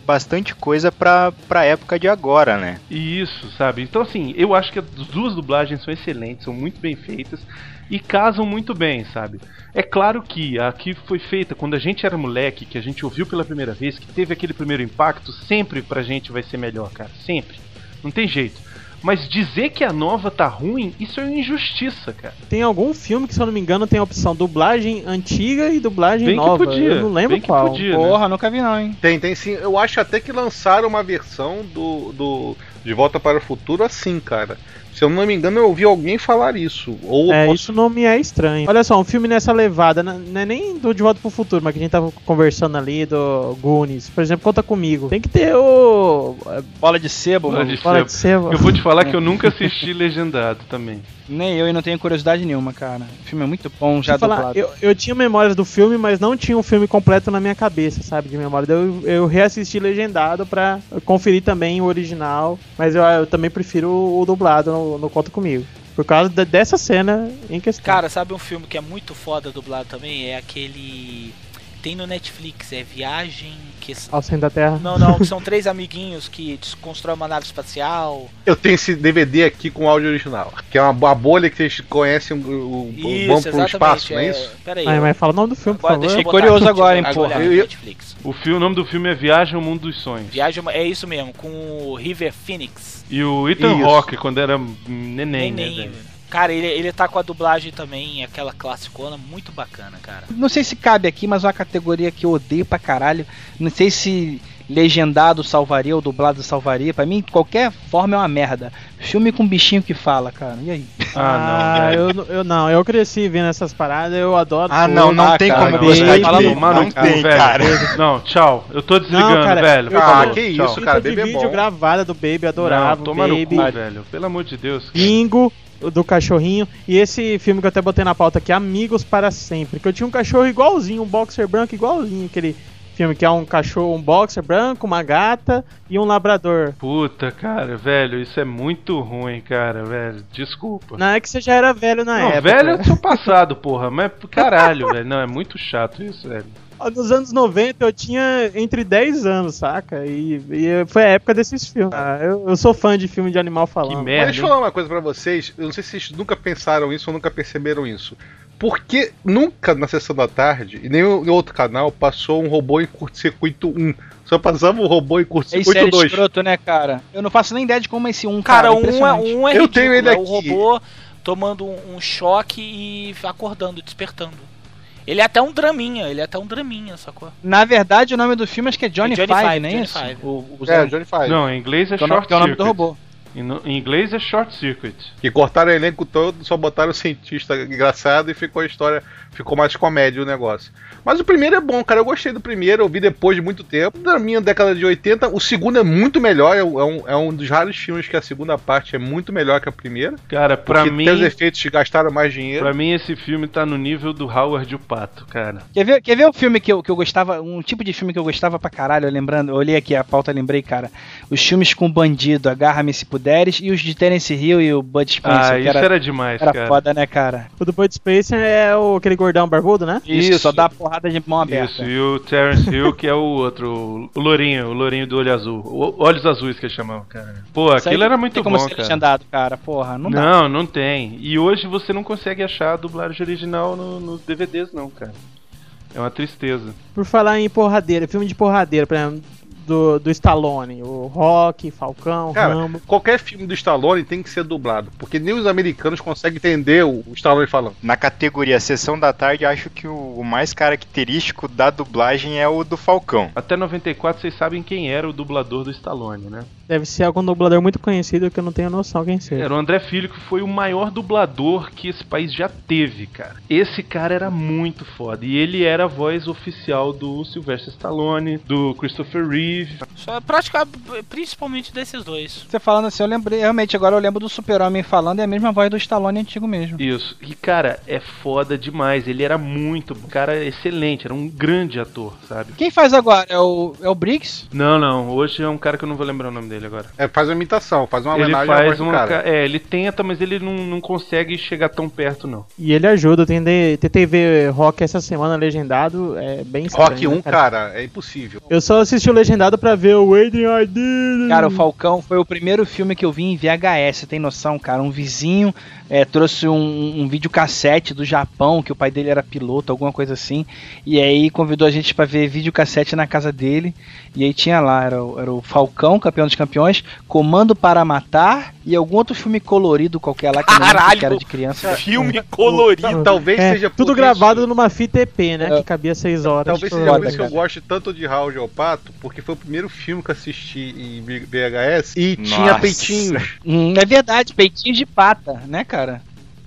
bastante coisa pra, pra época de agora, né? Isso, sabe? Então, assim, eu acho que as duas dublagens são excelentes, são muito bem feitas e casam muito bem, sabe? É claro que a que foi feita quando a gente era moleque, que a gente ouviu pela primeira vez, que teve aquele primeiro impacto, sempre pra gente vai ser melhor, cara. Sempre. Não tem jeito. Mas dizer que a nova tá ruim, isso é uma injustiça, cara. tem algum filme que, se eu não me engano, tem a opção dublagem antiga e dublagem Bem que nova. podia, Eu não lembro bem que qual. podia. né? porra, nunca vi não, hein? Tem, tem sim. Eu acho até que lançaram uma versão do, do De Volta para o Futuro assim, cara. Se eu não me engano, eu ouvi alguém falar isso. Ou É, posso- isso não me é estranho. Olha só, um filme nessa levada, n- não é nem do De Volta pro Futuro, mas que a gente tava conversando ali, do Goonies. Por exemplo, conta comigo. Tem que ter o. é, Bola de sebo, Bola mano. de Bola de sebo. Eu vou te falar que eu nunca assisti legendado também. Nem eu e não tenho curiosidade nenhuma, cara. O filme é muito bom, já falar, dublado. eu, eu tinha memórias do filme, mas não tinha um filme completo na minha cabeça, sabe? De memória. Eu, eu reassisti legendado pra conferir também o original. Mas eu, eu também prefiro o, o dublado no, no Conta Comigo. Por causa da- dessa cena em questão. Cara, sabe um filme que é muito foda dublado também? É aquele. Tem no Netflix, é Viagem. Que... Ao centro da Terra. Não, não, que são três amiguinhos que desconstroem uma nave espacial. Eu tenho esse DVD aqui com áudio original. Que é uma, uma bolha que vocês conhecem o, o, o Isso, vamos pro espaço, não é isso? Pera aí. Mas fala o nome do filme, por Agora favor. deixa eu Fiquei botar curioso agora, hein, porra. Eu-. O, filme, o nome do filme é Viagem ao Mundo dos Sonhos. Viagem é isso mesmo, com o River Phoenix. E o Ethan. Hawke, quando era neném, né, Neném, velho? Cara, ele, ele tá com a dublagem também, aquela classicona, muito bacana, cara. Não sei se cabe aqui, mas uma categoria que eu odeio pra caralho. Não sei se legendado salvaria ou dublado salvaria. Pra mim, qualquer forma é uma merda. Filme com bichinho que fala, cara. E aí? Ah, não, velho. eu, eu não, eu cresci vendo essas paradas, eu adoro. Ah, tudo. não, não Ah, tem cara, como não, gostar de falar. Tomar Não no tem, velho. cara. Não, tchau. Eu tô desligando, Não, cara, velho. eu- Falou, Ah, que tchau. isso, cara. de Baby é vídeo bom. gravada do Baby, adorava. Não, toma no Baby. cu, velho. Pelo amor de Deus. Bingo, o do cachorrinho. E esse filme que eu até botei na pauta aqui, Amigos para Sempre. Que eu tinha um cachorro igualzinho, um boxer branco igualzinho. Aquele filme que é um cachorro, um boxer branco, uma gata e um labrador. Puta, cara, velho, isso é muito ruim, cara, velho. Desculpa. Não é que você já era velho na Não, época. velho é do seu passado, porra. Mas caralho, velho. Não, é muito chato isso, velho. Nos anos 90 eu tinha entre 10 anos, saca? E, e foi a época desses filmes. Ah, eu, eu sou fã de filme de animal falando. Mas deixa eu falar uma coisa pra vocês. Eu não sei se vocês nunca pensaram isso ou nunca perceberam isso. Porque nunca na sessão da tarde, e nem em outro canal, passou um robô em curto-circuito 1. Só passava um robô em Esse curto-circuito é 2. escroto, né, cara? Eu não faço nem ideia de como é esse um, Cara, cara. um é, um é Eu ridículo, tenho ele é o aqui. robô tomando um, um choque e acordando, despertando. Ele é até um draminha, ele é até um draminha, sacou? Na verdade, o nome do filme acho que é Johnny, É Johnny Five, Five, não é Johnny isso? Five. O, o É, Johnny Five. Não, em inglês é é o nome- Short que é o nome do Circuit. robô. Em, no- em inglês é Short Circuit. E cortaram o elenco todo, só botaram o cientista engraçado e ficou a história, ficou mais comédia o negócio. Mas o primeiro é bom, cara. Eu gostei do primeiro, eu vi depois de muito tempo. Da minha década de 80, o segundo é muito melhor. É um, é um- é um dos raros filmes que a segunda parte é muito melhor que a primeira. Cara, pra mim. os efeitos que gastaram mais dinheiro. Pra mim, esse filme tá no nível do Howard o Pato, cara. Quer ver, quer ver o filme que eu, que eu gostava, um tipo de filme que eu gostava pra caralho, eu lembrando, eu olhei aqui a pauta, lembrei, cara. Os filmes com bandido, Agarra-me Se Puderes, e os de Terence Hill e o Bud Spencer. Ah, isso era demais, Era cara. foda, né, cara? O do Bud Spencer é o, aquele gordão barbudo, né? Isso, só dá porrada de mão aberta. Isso, e o Terence Hill, que é o outro, o Lourinho, o Lourinho do olho azul. O- Olhos azuis que eles chamam, cara. Pô, Isso aquilo era não muito tem como bom, ser cara. legendado, cara. Porra, não, dá. Não, não tem. E hoje você não consegue achar a dublagem original no- nos DVDs, não, cara. É uma tristeza. Por falar em porradeira, filme de porradeira, por exemplo, do, do Stallone, o Rock, Falcão, Cara, Rambo. qualquer filme do Stallone tem que ser dublado, porque nem os americanos conseguem entender o, Stallone falando. Na categoria Sessão da Tarde, acho que o, o mais característico da dublagem é o do Falcão. Até 94 vocês sabem quem era o dublador do Stallone, né? Deve ser algum dublador muito conhecido que eu não tenho noção quem seja. Era o André Filho, que foi o maior dublador que esse país já teve, cara. Esse cara era muito foda. E ele era a voz oficial do Sylvester Stallone, do Christopher Reeve. Só praticar principalmente desses dois. Você falando assim, eu lembrei, realmente, agora eu lembro do Super-Homem falando, é a mesma voz do Stallone antigo mesmo. Isso. E, cara, é foda demais. Ele era muito. Cara, excelente. Era um grande ator, sabe? Quem faz agora? É o, é o Briggs? Não, não. Hoje é um cara que eu não vou lembrar o nome dele agora. É, faz uma imitação, faz uma Ele homenagem faz uma. cara. ca- É, ele tenta, mas ele não, não consegue chegar tão perto, não. E ele ajuda, eu tentei, tentei ver Rock essa semana legendado, é bem estranho. Rock 1, né, cara, é impossível. Eu só assisti o legendado pra ver o Adrian ID. Cara, o Falcão foi o primeiro filme que eu vi em VHS, tem noção, cara? Um vizinho é, trouxe um, um videocassete do Japão, que o pai dele era piloto, alguma coisa assim, e aí convidou a gente pra ver videocassete na casa dele, e aí tinha lá, era, o- era o Falcão, campeão dos campeões, Comando para Matar, e algum outro filme colorido qualquer lá que Caralho! que era de criança. Filme colorido. Talvez É, seja tudo gravado numa fita EP, né? É. Que cabia 6 horas. Talvez seja por isso que eu gosto tanto de Raul Pato, porque foi o primeiro filme que assisti em VHS e Nossa. tinha peitinhos. Hum, é verdade, peitinho de pata, né, cara?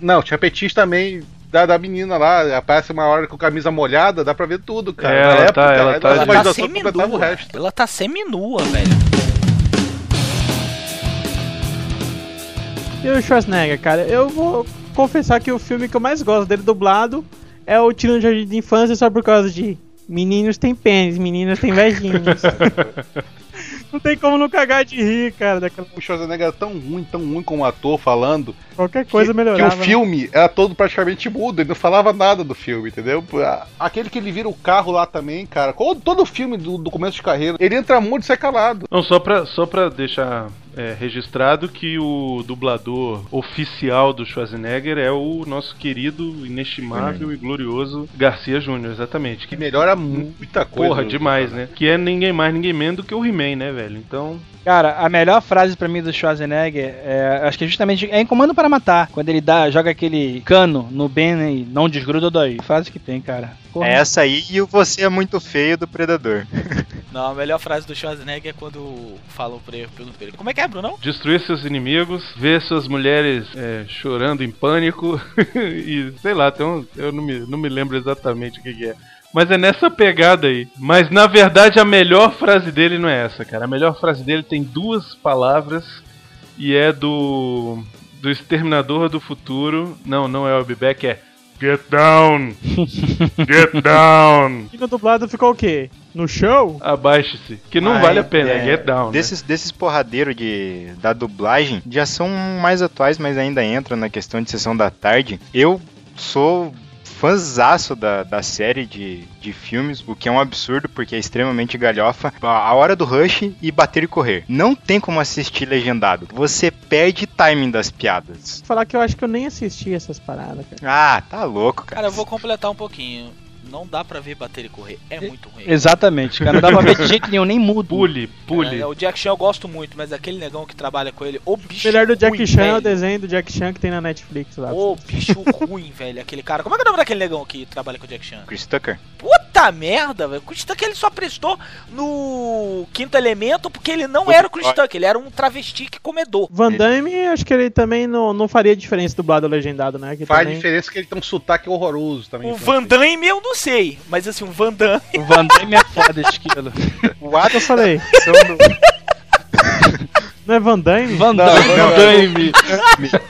Não, tinha peitinhos também da, da menina lá. Aparece uma hora com camisa molhada, dá pra ver tudo, cara. É, ela tá- ela a tá- nossa Ela tá imaginação completava o seminua. resto. Ela tá seminua, velho. E o Schwarzenegger, cara, eu vou confessar que o filme que eu mais gosto dele dublado é o Tiro no Jardim de Infância só por causa de meninos têm pênis, meninas têm vagins. não tem como não cagar de rir, cara, daquela O Schwarzenegger era tão ruim, tão ruim como ator falando, qualquer coisa que, melhorava. que o filme era todo praticamente mudo, ele não falava nada do filme, entendeu? Aquele que ele vira o carro lá também, cara. Todo, filme do, do começo de carreira, ele entra mudo e sai calado. Não, só pra, só pra deixar é, registrado que o dublador oficial do Schwarzenegger é o nosso querido, inestimável e glorioso Garcia Júnior, exatamente. Que melhora muita coisa. Porra, demais, né? Que é ninguém mais, ninguém menos do que o He-Man, né, velho? Então, Cara, a melhor frase pra mim do Schwarzenegger é, acho que é justamente é em Comando para Matar, quando ele dá, joga aquele cano no Ben e não desgruda daí. Frase que tem, cara. Porra. É essa aí e o Você é Muito Feio do Predador. Não, a melhor frase do Schwarzenegger é quando falam pra ele, pra ele, Como é que é, Brunão? destruir seus inimigos, ver suas mulheres é, chorando em pânico e sei lá, tem um, eu não me, não me lembro exatamente o que, que é. Mas é nessa pegada aí. Mas na verdade a melhor frase dele não é essa, cara. A melhor frase dele tem duas palavras e é do do Exterminador do Futuro. Não, não é o Beck, é Get down! Get down! E no dublado ficou o quê? No show? Abaixe-se. Que não Mas, vale a pena, é, get down. né? Desses, desses porradeiros de, da dublagem já são mais atuais, mas ainda entram na questão de sessão da tarde. Eu sou fãzaço da, da série de, de filmes, o que é um absurdo, porque é extremamente galhofa. A hora do rush e bater e correr. Não tem como assistir legendado. Você perde timing das piadas. Vou falar que eu acho que eu nem assisti essas paradas, cara. Ah, tá louco, cara. Cara, eu vou completar um pouquinho. Não dá pra ver bater e correr. É muito ruim. Exatamente, cara. Não dá pra ver de jeito nenhum, nem mudo. Pule, pule. É, o Jack Chan eu gosto muito, mas aquele negão que trabalha com ele, o O bicho melhor do Jack ruim, Chan é o velho. desenho do Jack Chan que tem na Netflix lá. Ô, bicho ruim, velho. Aquele cara. Como é que é o nome daquele negão que trabalha com o Jack Chan? Chris Tucker. Puta merda, velho. O Chris Tucker ele só prestou no Quinto Elemento porque ele não era o Chris Tucker, ele era um travesti que comedor. Van Damme, acho que ele também não, não faria diferença dublado ou legendado, né? Que Faz também... diferença que ele tem um sotaque horroroso também. O Van Damme eu não sei, mas assim, o Van Damme. O Van Damme é foda, esquilo. O Adam Eu falei. Não é Van Damme? Van Não, Damme. Van Damme.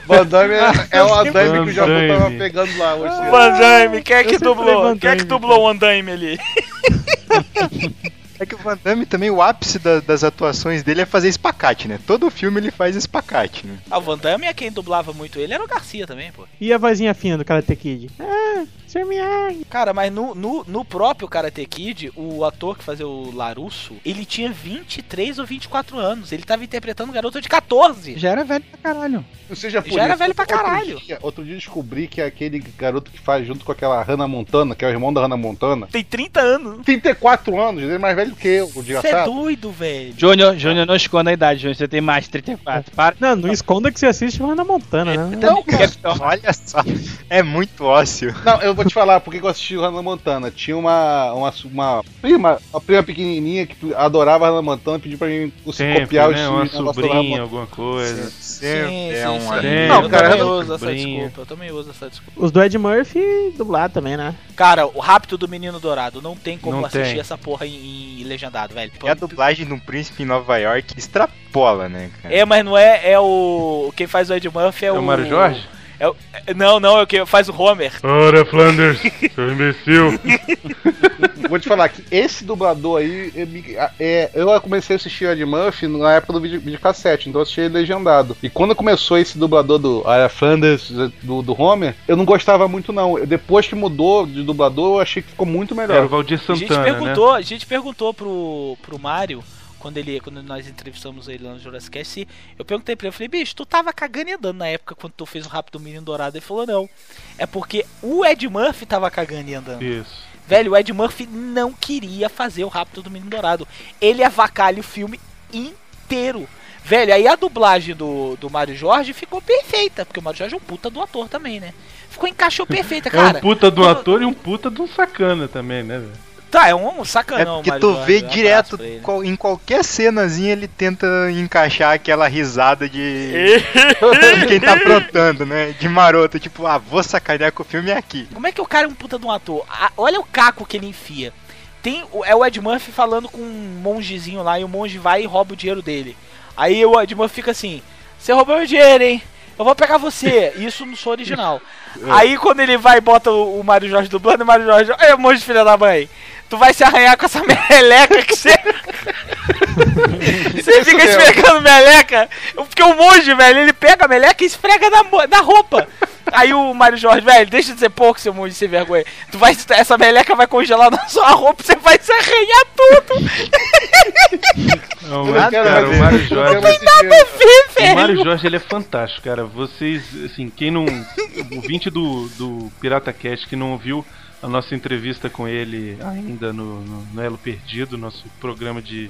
Van Damme é, é o Andaime que o Japão tava pegando lá hoje. Van Damme, quem é que dublou? Quem é que dublou o Andaime ali? É que o Van Damme também, o ápice da- das atuações dele é fazer espacate, né? Todo filme ele faz espacate, né? Ah, o Van Damme é quem dublava muito ele, era o Garcia também, pô. E a vozinha fina do Karate Kid? Sr. Miyagi. Cara, mas no, no, no próprio Karate Kid, o ator que fazia o Larusso, ele tinha 23 ou 24 anos. Ele tava interpretando um garoto de 14. Já era velho pra caralho. Não seja por Já era isso, velho pra outro caralho. Dia, outro dia descobri que é aquele garoto que faz junto com aquela Hannah Montana, que é o irmão da Hannah Montana, Tem 30 anos. 34 anos, ele é mais velho que eu, o Você é doido, velho. Júnior, Júnior, não esconda a idade, Júnior. Você tem mais de 34. Para. Não, não esconda que você assiste Hannah Montana, né? Não, cara. Olha só, é muito ócio. Não, eu vou te falar porque que eu assisti o Hannah Montana. Tinha uma, uma, uma prima, uma prima pequenininha que adorava Hannah Montana, pediu pra mim Sempre, copiar o né? Uma negócio da Hannah sobrinha, alguma coisa. Sempre Sim, é sim, um sim. Não, cara, eu também eu- uso essa desculpa. Eu também uso essa desculpa. Os do Ed Murphy dublar também, né? Cara, o Rápido do Menino Dourado, não tem como Não assistir tem. essa porra em, em legendado, velho. E a dublagem de um príncipe em Nova York extrapola, né, cara? É, mas não é, é o. Quem faz o Ed Murphy é, É o. o Mário Jorge? É o- é- não, não, é o que faz o Homer. Ora, Flanders, seu imbecil. Vou te falar que esse dublador aí, é, eu comecei a assistir o Ed Murphy na época do vídeo, videocassete, então eu assisti ele legendado. E quando começou esse dublador do Aya Flanders, do, do Homer, eu não gostava muito não. Depois que mudou de dublador, eu achei que ficou muito melhor. Era o Valdir A gente Santana, né? perguntou, a gente perguntou pro, pro Mário, quando ele quando nós entrevistamos ele lá no Jurassic Cast, eu perguntei pra ele, eu falei, bicho, tu tava cagando e andando na época quando tu fez o Rápido Menino Dourado. Ele falou, não. É porque o Ed Murphy tava cagando e andando. Isso. Velho, o Ed Murphy não queria fazer o Rápido do Menino Dourado. Ele avacalha o filme inteiro. Velho, aí a dublagem do, do Mário Jorge ficou perfeita, porque o Mário Jorge é um puta do ator também, né? Ficou encaixou perfeita, cara. é um puta Quando- ator e um puta um sacana também, né, velho? Tá, é um É sacanão, porque Mário tu vê direto, em qualquer cenazinha ele tenta encaixar aquela risada de, de quem tá aprontando, né? De maroto, tipo, ah, vou sacanear que o filme é aqui. Como é que o cara é um puta de um ator? Ah, olha o caco que ele enfia. Tem, é o Ed Murphy falando com um mongezinho lá e o monge vai e rouba o dinheiro dele. Aí o Ed Murphy fica assim: Você roubou meu dinheiro, hein? Eu vou pegar você. Isso no som original. Aí quando ele vai e bota o, o Mário Jorge dublando, o Mário Jorge, ei, monge filha da mãe, tu vai se arranhar com essa meleca que você. Você fica esfregando meleca. Porque o monge, velho, ele pega a meleca e esfrega na, na roupa. Aí o Mário Jorge, velho, deixa de ser pouco, seu monge sem vergonha. Tu vai, essa meleca vai congelar na sua roupa, você vai se arranhar tudo. Não, mas, cara, o Mário Jorge. quero assistir. Nada a ver, O velho. Mário Jorge ele é fantástico, cara. Vocês, assim, quem não. O 20 do, do Pirata Cast que não ouviu a nossa entrevista com ele ainda no, no, no Elo Perdido, nosso programa de.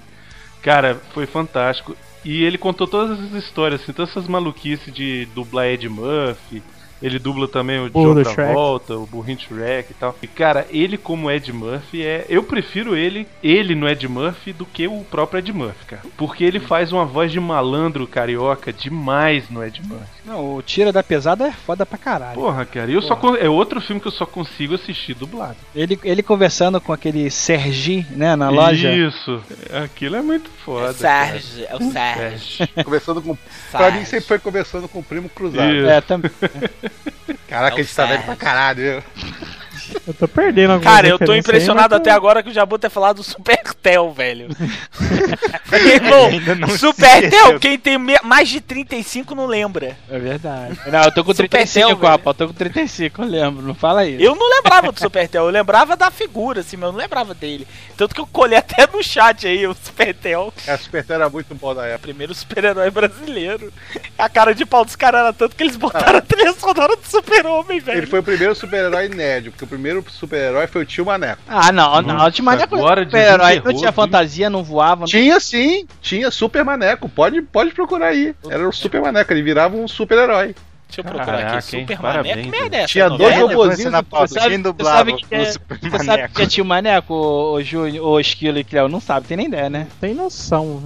Cara, foi fantástico. E ele contou todas as histórias, assim, todas essas maluquices de dublar Ed Murphy. Ele dubla também o John Shrek. Travolta, o burrinho Shrek e tal. E cara, ele como Ed Murphy é. Eu prefiro ele, ele no Ed Murphy, do que o próprio Ed Murphy, cara. Porque ele faz uma voz de malandro carioca demais no Ed Murphy. Não, o Tira da Pesada é foda pra caralho. Porra, cara, eu só con- é outro filme que eu só consigo assistir dublado. Ele, ele conversando com aquele Sergi, né, na loja. Isso, aquilo é muito É foda. o Sérgio, é o Sérgio. Conversando com. Pra Sérgio. mim sempre foi conversando com o primo cruzado. Isso. É, também. Caraca, É a gente tá velho pra caralho. viu? Eu tô perdendo alguma Cara, eu tô impressionado até agora que o Jabu ter falado do Supertel, velho. Irmão, Supertel, quem tem mais de 35 não lembra. É verdade. Não, eu tô com Supertel, 35, velho. Copa. Eu tô com 35, eu lembro. Não fala isso. Eu não lembrava do Supertel, eu lembrava da figura, assim, mas eu não lembrava dele. Tanto que eu colhi até no chat aí o Supertel. A Supertel era muito bom da época. Primeiro super-herói brasileiro. A cara de pau dos caras era tanto que eles botaram a trilha sonora do Super-Homem, velho. Ele foi o primeiro super-herói inédito, porque o primeiro super-herói foi o tio Maneco. Ah, não, não. Te mandei com agora super-herói. Não tinha fantasia, não voava. Não... Tinha sim, tinha Super Maneco. Pode, pode procurar aí. Era o Super Maneco, ele virava um super-herói. Deixa eu procurar Caraca, aqui. Super Maneco, que merda é essa? Tinha dois robozinhos na pauta. Você sabe, Quem você sabe que é, o Super você sabe Maneco? que é tio Maneco, o, o Júnior, o Esquilo e Cleo? Não sabe, tem nem ideia, né? Tem noção.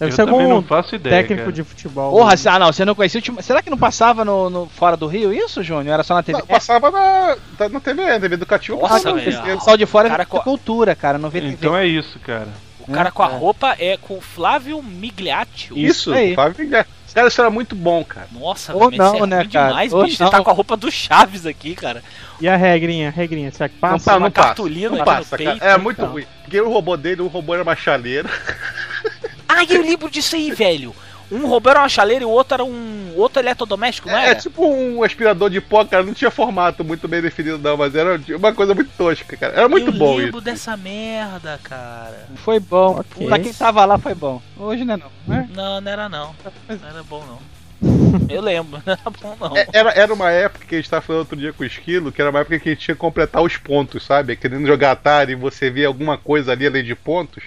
Né? Deve Eu ser também algum não faço ideia, técnico cara. de futebol. Porra, ah não, você não conhecia o tio... Será que não passava no, no- fora do Rio isso, Júnior? Era só na TV? Não, passava na, tá na TV, na TV educativa. Nossa, velho. O pessoal de fora Cara, é cultura, cara, não vê TV. Então é isso, cara. O cara com a roupa é com o Flávio Migliaccio. Isso, aí. Fábio Miguel. Cara, isso era muito bom, cara. Nossa, Ou velho, isso não, é né, cara? demais, Ou bicho. Você não. tá com a roupa do Chaves aqui, cara. E a regrinha, a regrinha, será que Não, passa? tá, uma não passa. Não passa, cara. É muito então. ruim. Porque o robô dele, o robô era uma chaleira. Ah, eu lembro disso aí, velho. Um robô era uma chaleira e o outro era um outro eletrodoméstico, não É, era? tipo um aspirador de pó, cara. Não tinha formato muito bem definido, não, mas era uma coisa muito tosca, cara. Era muito eu bom lembro isso. dessa merda, cara. Foi bom. Ok. Pra quem tava lá foi bom. Hoje não é não. né? Não, não era não. Não era bom não. Eu lembro, não era bom não. É, Era, era uma época que a gente tava falando outro dia com o Esquilo, que era uma época que a gente tinha que completar os pontos, sabe? Querendo jogar Atari e você via alguma coisa ali além de pontos.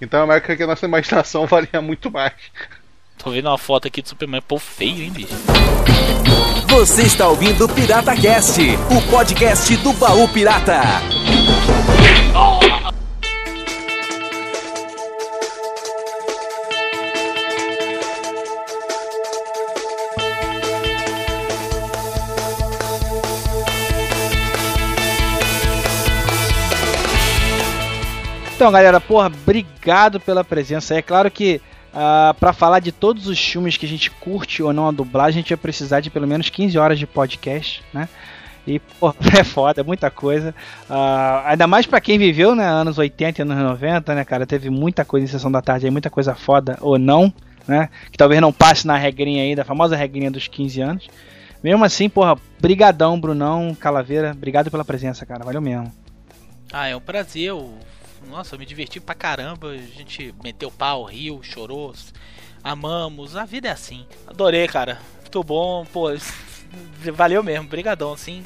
Então é uma época que a nossa imaginação valia muito mais. Tô vendo uma foto aqui do Superman, pô, feio, hein, bicho? Você está ouvindo o Pirata Cast, o podcast do baú pirata. Então, galera, porra, obrigado pela presença. É claro que ah, pra falar de todos os filmes que a gente curte ou não a dublagem, a gente vai precisar de pelo menos 15 horas de podcast, né? E, porra, é foda, é muita coisa. Ah, ainda mais pra quem viveu, né, anos 80 e anos 90, né, cara? Teve muita coisa em Sessão da Tarde aí, muita coisa foda ou não, né? Que talvez não passe na regrinha aí, da famosa regrinha dos 15 anos. Mesmo assim, porra, brigadão, Brunão, Calaveira, obrigado pela presença, cara. Valeu mesmo. Ah, é um prazer. Eu... Nossa, eu me diverti pra caramba. A gente meteu pau, riu, chorou, amamos. A vida é assim. Adorei, cara. Muito bom, pô. Valeu mesmo, brigadão, assim.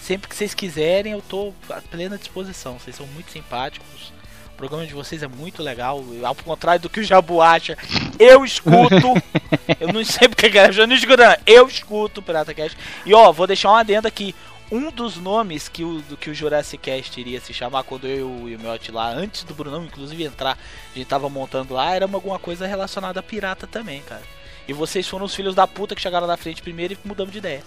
Sempre que vocês quiserem, eu tô à plena disposição. Vocês são muito simpáticos. O programa de vocês é muito legal. Ao contrário do que o Jabu acha, eu escuto. eu não sei porque é, eu não escuto, não. Eu escuto o Pirata Cast. E ó, vou deixar uma adenda aqui. Um dos nomes que o, que o Jurassic Cast iria se chamar quando eu e o Miotti lá, antes do Brunão, inclusive, entrar, a gente tava montando lá, era uma- alguma coisa relacionada a pirata também, cara. E vocês foram os filhos da puta que chegaram na frente primeiro e mudamos de ideia.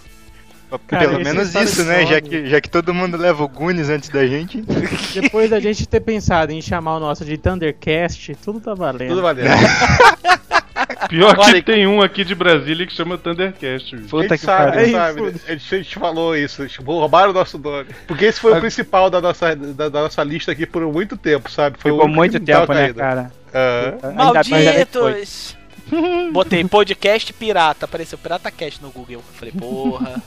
Cara, Pelo menos isso, né? Já que, já que todo mundo leva o Goonies antes da gente. Depois da gente ter pensado em chamar o nosso de Thundercast, tudo tá valendo. Tudo valendo. Pior que Olha, tem um aqui de Brasília que chama Thundercast. Puta gente que sabe, pariu. sabe. A gente, a gente falou isso, tipo, roubaram o nosso nome. Porque esse foi o principal da nossa, da, da nossa lista aqui por muito tempo, sabe? Foi Ficou muito que tempo, né, caído. cara? Ah. Que foi. Malditos! Botei podcast pirata, apareceu Pirata Cast no Google. Eu falei, porra.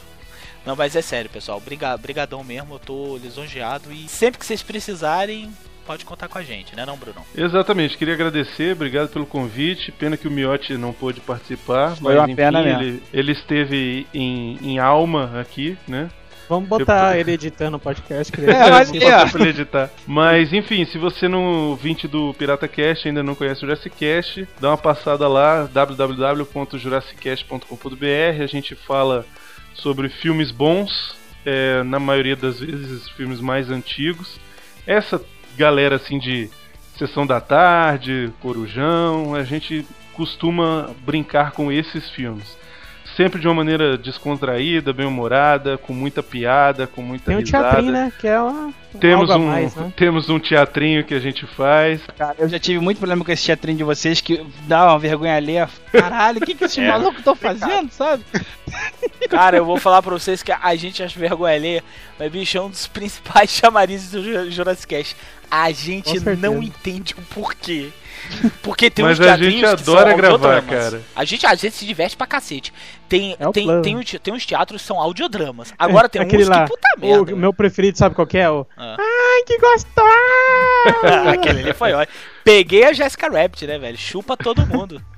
Não, mas é sério, pessoal. Briga- Brigadão mesmo, eu tô lisonjeado. E sempre que vocês precisarem, pode contar com a gente, né, não, Bruno? Exatamente, queria agradecer, obrigado pelo convite. Pena que o Miotti não pôde participar, Foi mas uma enfim, pena mesmo. ele, ele esteve em, em alma aqui, né? Vamos botar ele editando o podcast. Que ele É, mas- pra ele editar. Mas enfim, se você no ouvinte do Pirata Cast ainda não conhece o Jurassic Cast, dá uma passada lá, www.jurassicast.com.br. A gente fala sobre filmes bons, é, na maioria das vezes filmes mais antigos. Essa galera assim de Sessão da Tarde, Corujão, a gente costuma brincar com esses filmes. Sempre de uma maneira descontraída, bem-humorada, com muita piada, com muita Tem risada. teatrinho, né? Que é uma. Temos um, mais, né? temos um teatrinho que a gente faz. Cara, eu já tive muito problema com esse teatrinho de vocês que dá uma vergonha alheia. Caralho, o que, que esses É. malucos estão fazendo, sabe? Cara, eu vou falar pra vocês que a gente acha vergonha alheia, mas bicho é um dos principais chamarizes do Ju- Jurassic Cast. A gente não entende o porquê. Porque tem Mas uns a gente que adora gravar, cara. A gente às vezes se diverte pra cacete. Tem, É tem, plano. tem, te- tem uns teatros que são audiodramas. Agora tem Aquele uns lá, que puta merda. O meu preferido, sabe qual que é? O... Ah. Ai, que gostoso! Aquele ali foi ótimo. Peguei a Jessica Rabbit, né, velho? Chupa todo mundo.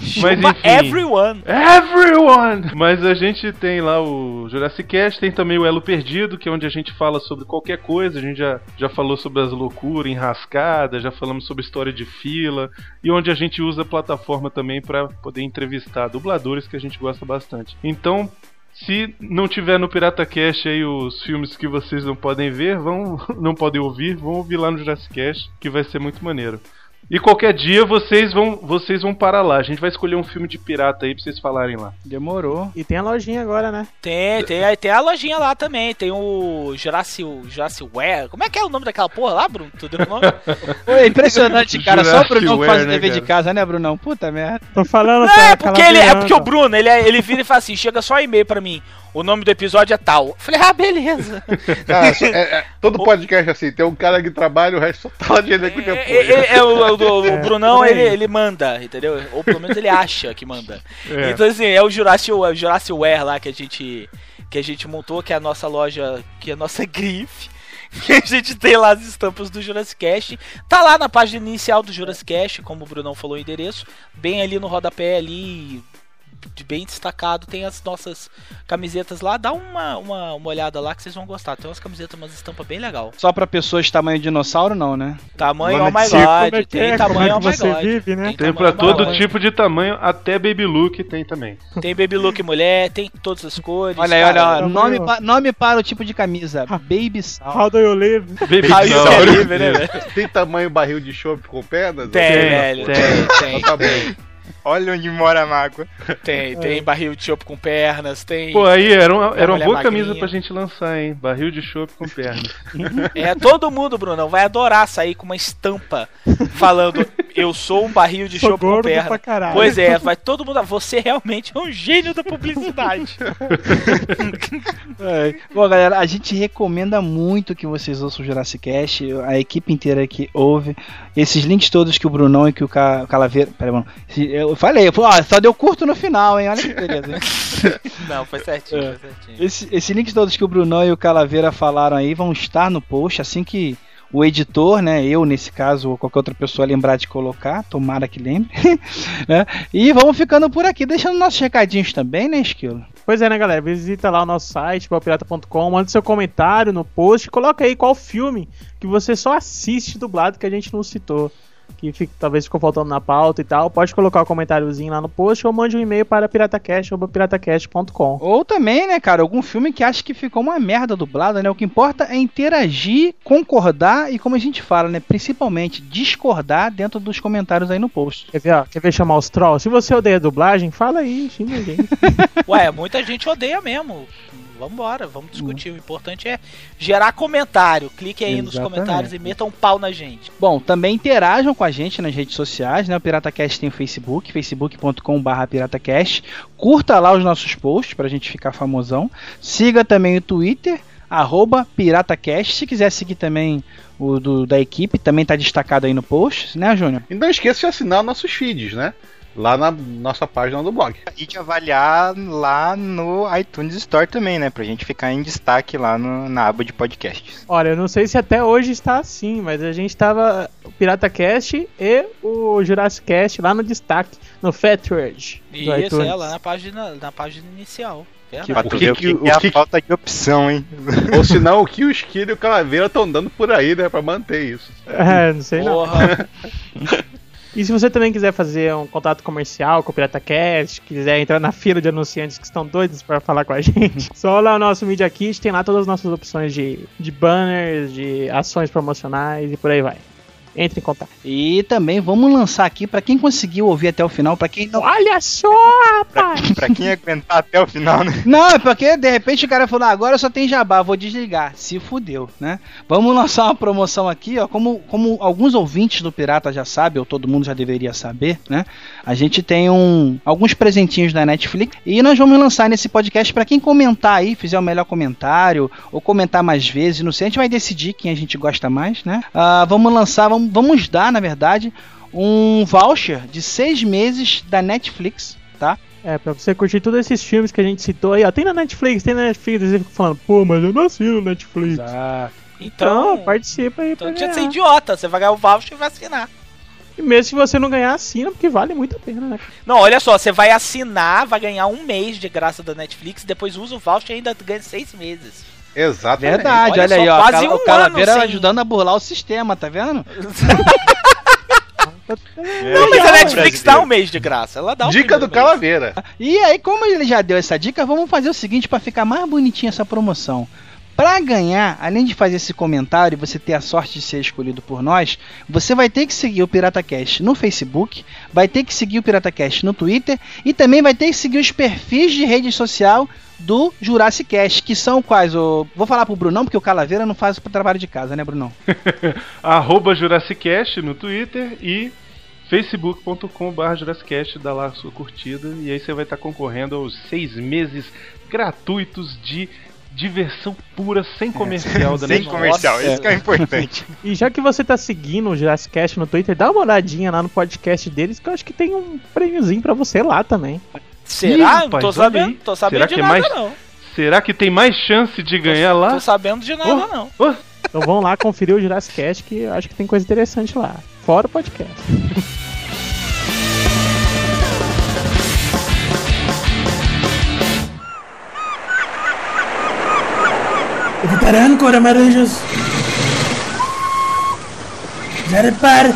Chupa Mas enfim. everyone. Everyone! Mas a gente tem lá o Jurassic Cast, tem também o Elo Perdido, que é onde a gente fala sobre qualquer coisa. A gente já, já falou sobre as loucuras, enrascadas, já falamos sobre história de fila, e onde a gente usa a plataforma também para poder entrevistar dubladores que a gente gosta bastante. Então. Se não tiver no Pirata Cast aí os filmes que vocês não podem ver, vão, não podem ouvir, vão ouvir lá no Jurassic Cast, que vai ser muito maneiro. E qualquer dia vocês vão, vocês vão para lá. A gente vai escolher um filme de pirata aí pra vocês falarem lá. Demorou. E tem a lojinha agora, né? Tem, tem, tem a lojinha lá também. Tem o Jurassic, Jurassic Wear. Como é que é o nome daquela porra lá, Bruno? Tu deu o nome? Foi impressionante, cara. Só o Jurassic que Wear, faz o né, dever de cara? casa, né, Brunão? Puta merda. Tô falando, Não, é porque, ele, é porque o Bruno, ele, é- ele vira e fala assim: chega só e-mail pra mim. O nome do episódio é tal. Eu falei, ah, beleza. Cara, é- é- todo podcast é assim, tem um cara que trabalha, o resto só tá de executivo. É, é, é, o, o- o É, Brunão, ele, ele manda, entendeu? Ou pelo menos ele acha que manda. É. Então, assim, é o Jurassic, o Jurassic Wear lá que a gente que a gente montou, que é a nossa loja, que é a nossa grife. Que a gente tem lá as estampas do Jurassic Cast. Tá lá na página inicial do Jurassic Cast, como o Brunão falou o endereço. Bem ali no rodapé ali, bem destacado, tem as nossas camisetas lá. Dá uma, uma, uma olhada lá que vocês vão gostar. Tem umas camisetas, umas estampas bem legal. Só pra pessoas tamanho dinossauro, não, né? Tamanho oh my de é god, tem é? tamanho oh é my god. vive, né? Tem pra todo god. tipo de tamanho, até Baby Luke tem também. Tem baby look mulher, tem todas as cores. Olha aí, olha, ó, nome, pa- nome para o tipo de camisa. Baby Sal. How do you live? Baby Aí Saul. é livre, né? Tem tamanho barril de chope com pernas? Tem, Tem, velho. tem. Tem, tem, Então tá bom. Olha onde mora a mágoa. tem, tem barril de chopp com pernas, tem. Pô, aí era uma, era uma boa magrinha. camisa pra gente lançar, hein? Barril de chopp com pernas. É, todo mundo, Brunão, vai adorar sair com uma estampa falando eu sou um barril de Sou chopp com gordo perna. pra caralho. Pois é, vai todo mundo. Você realmente é um gênio da publicidade. É. Bom, galera, a gente recomenda muito que vocês ouçam o Jurassic Cast, a equipe inteira aqui ouve. Esses links todos que o Brunão e que o Ca- Calaveira. Pera, mano. Eu falei, eu falei, ó, só deu curto no final, hein? Olha que beleza, hein? Não, foi certinho, É. foi certinho. Esse- links todos que o Brunão e o Calaveira falaram aí vão estar no post assim que o editor, né, eu nesse caso ou qualquer outra pessoa lembrar de colocar, tomara que lembre, né? E vamos ficando por aqui, deixando nossos recadinhos também, né, Esquilo? Pois é, né, galera? Visita lá o nosso site, balpirata.com, manda seu comentário no post, coloca aí qual filme que você só assiste dublado que a gente não citou. Que fica- talvez ficou faltando na pauta e tal. Pode colocar o comentáriozinho lá no post ou mande um e-mail para piratacast.piratacast.com. Ou também, né, cara, algum filme que acha que ficou uma merda dublada, né? O que importa é interagir, concordar e, como a gente fala, né, principalmente discordar dentro dos comentários aí no post. Quer ver, ó, quer ver chamar os trolls? Se você odeia dublagem, fala aí, xinga a gente. Ué, muita gente odeia mesmo. Vambora, vamos discutir. O importante é gerar comentário. Clique aí nos Exatamente. comentários e metam um pau na gente. Bom, também interajam com a gente nas redes sociais, né? O PirataCast tem o Facebook, facebook.com.br PirataCast. Curta lá os nossos posts pra gente ficar famosão. Siga também o Twitter, arroba PirataCast. Se quiser seguir também o do, da equipe, também tá destacado aí no post, né, Júnior? E não esqueça de assinar nossos feeds, né? Lá na nossa página do blog. E de avaliar lá no iTunes Store também, né? Pra gente ficar em destaque lá no- na aba de podcasts. Olha, eu não sei se até hoje está assim, mas a gente tava o PirataCast e o Jurassic Cast lá no destaque, no Featured. Isso, iTunes. é lá na página, na página inicial. Tu que o que- que, o que é a que- falta de opção, hein? Ou senão o que o Esquilo e o Calaveira estão dando por aí, né? Pra manter isso. É, não sei não. E se você também quiser fazer um contato comercial com o PirataCast, quiser entrar na fila de anunciantes que estão doidos para falar com a gente, só lá o nosso Media Kit, tem lá todas as nossas opções de, de banners, de ações promocionais e por aí vai. Entre em contato. E também vamos lançar aqui pra quem conseguiu ouvir até o final, pra quem não. Olha só, rapaz! Pra quem aguentar até o final, né? Não, é porque de repente o cara falou, ah, agora só tem jabá, vou desligar. Se fudeu, né? Vamos lançar uma promoção aqui, ó. Como, como alguns ouvintes do Pirata já sabem, ou todo mundo já deveria saber, né? A gente tem um, alguns presentinhos da Netflix e nós vamos lançar nesse podcast pra quem comentar aí, fizer o melhor comentário, ou comentar mais vezes, não sei, a gente vai decidir quem a gente gosta mais, né? Ah, vamos lançar, vamos, vamos dar, na verdade, um voucher de seis meses da Netflix, tá? É, pra você curtir todos esses filmes que a gente citou aí, ó. Tem na Netflix, tem na Netflix, e você fica falando, pô, mas eu não assino Netflix. Exato. Então, Então, participa aí Então tinha que ser idiota. Você vai ganhar o voucher e vai assinar. E mesmo se você não ganhar, assina, porque vale muito a pena, né? Não, olha só, você vai assinar, vai ganhar um mês de graça da Netflix, depois usa o voucher e ainda ganha seis meses. Exatamente. Verdade, Olha olha, só, aí, ó. quase um o Calaveira ano sem- ajudando a burlar o sistema, tá vendo? Não, mas a Netflix dá um mês de graça. Ela dá um Dica do. Calaveira. E aí, como ele já deu essa dica, vamos fazer o seguinte pra ficar mais bonitinha essa promoção. Pra ganhar, além de fazer esse comentário e você ter a sorte de ser escolhido por nós, você vai ter que seguir o PirataCast no Facebook, vai ter que seguir o PirataCast no Twitter e também vai ter que seguir os perfis de rede social do Jurassic Cast, que são quais? O... Vou falar pro Brunão, porque o Calaveira não faz o trabalho de casa, né, Brunão? Arroba Jurassicast no Twitter e facebook.com.br Jurassicast, dá lá a sua curtida e aí você vai estar concorrendo aos seis meses gratuitos de diversão pura, sem comercial da Sem Netflix. comercial, isso que é importante. E já que você tá seguindo o Jurassic Cast no Twitter, dá uma olhadinha lá no podcast deles, que eu acho que tem um prêmiozinho pra você lá também. Será? Ih, não tô sabendo, aí. tô sabendo Será de que é nada mais- não. Será que tem mais chance de ganhar lá? Tô sabendo de nada não. Então vão lá conferir o Jurassic Cast, que eu acho que tem coisa interessante lá. Fora o podcast. Para ancora, marujos! Zarpar!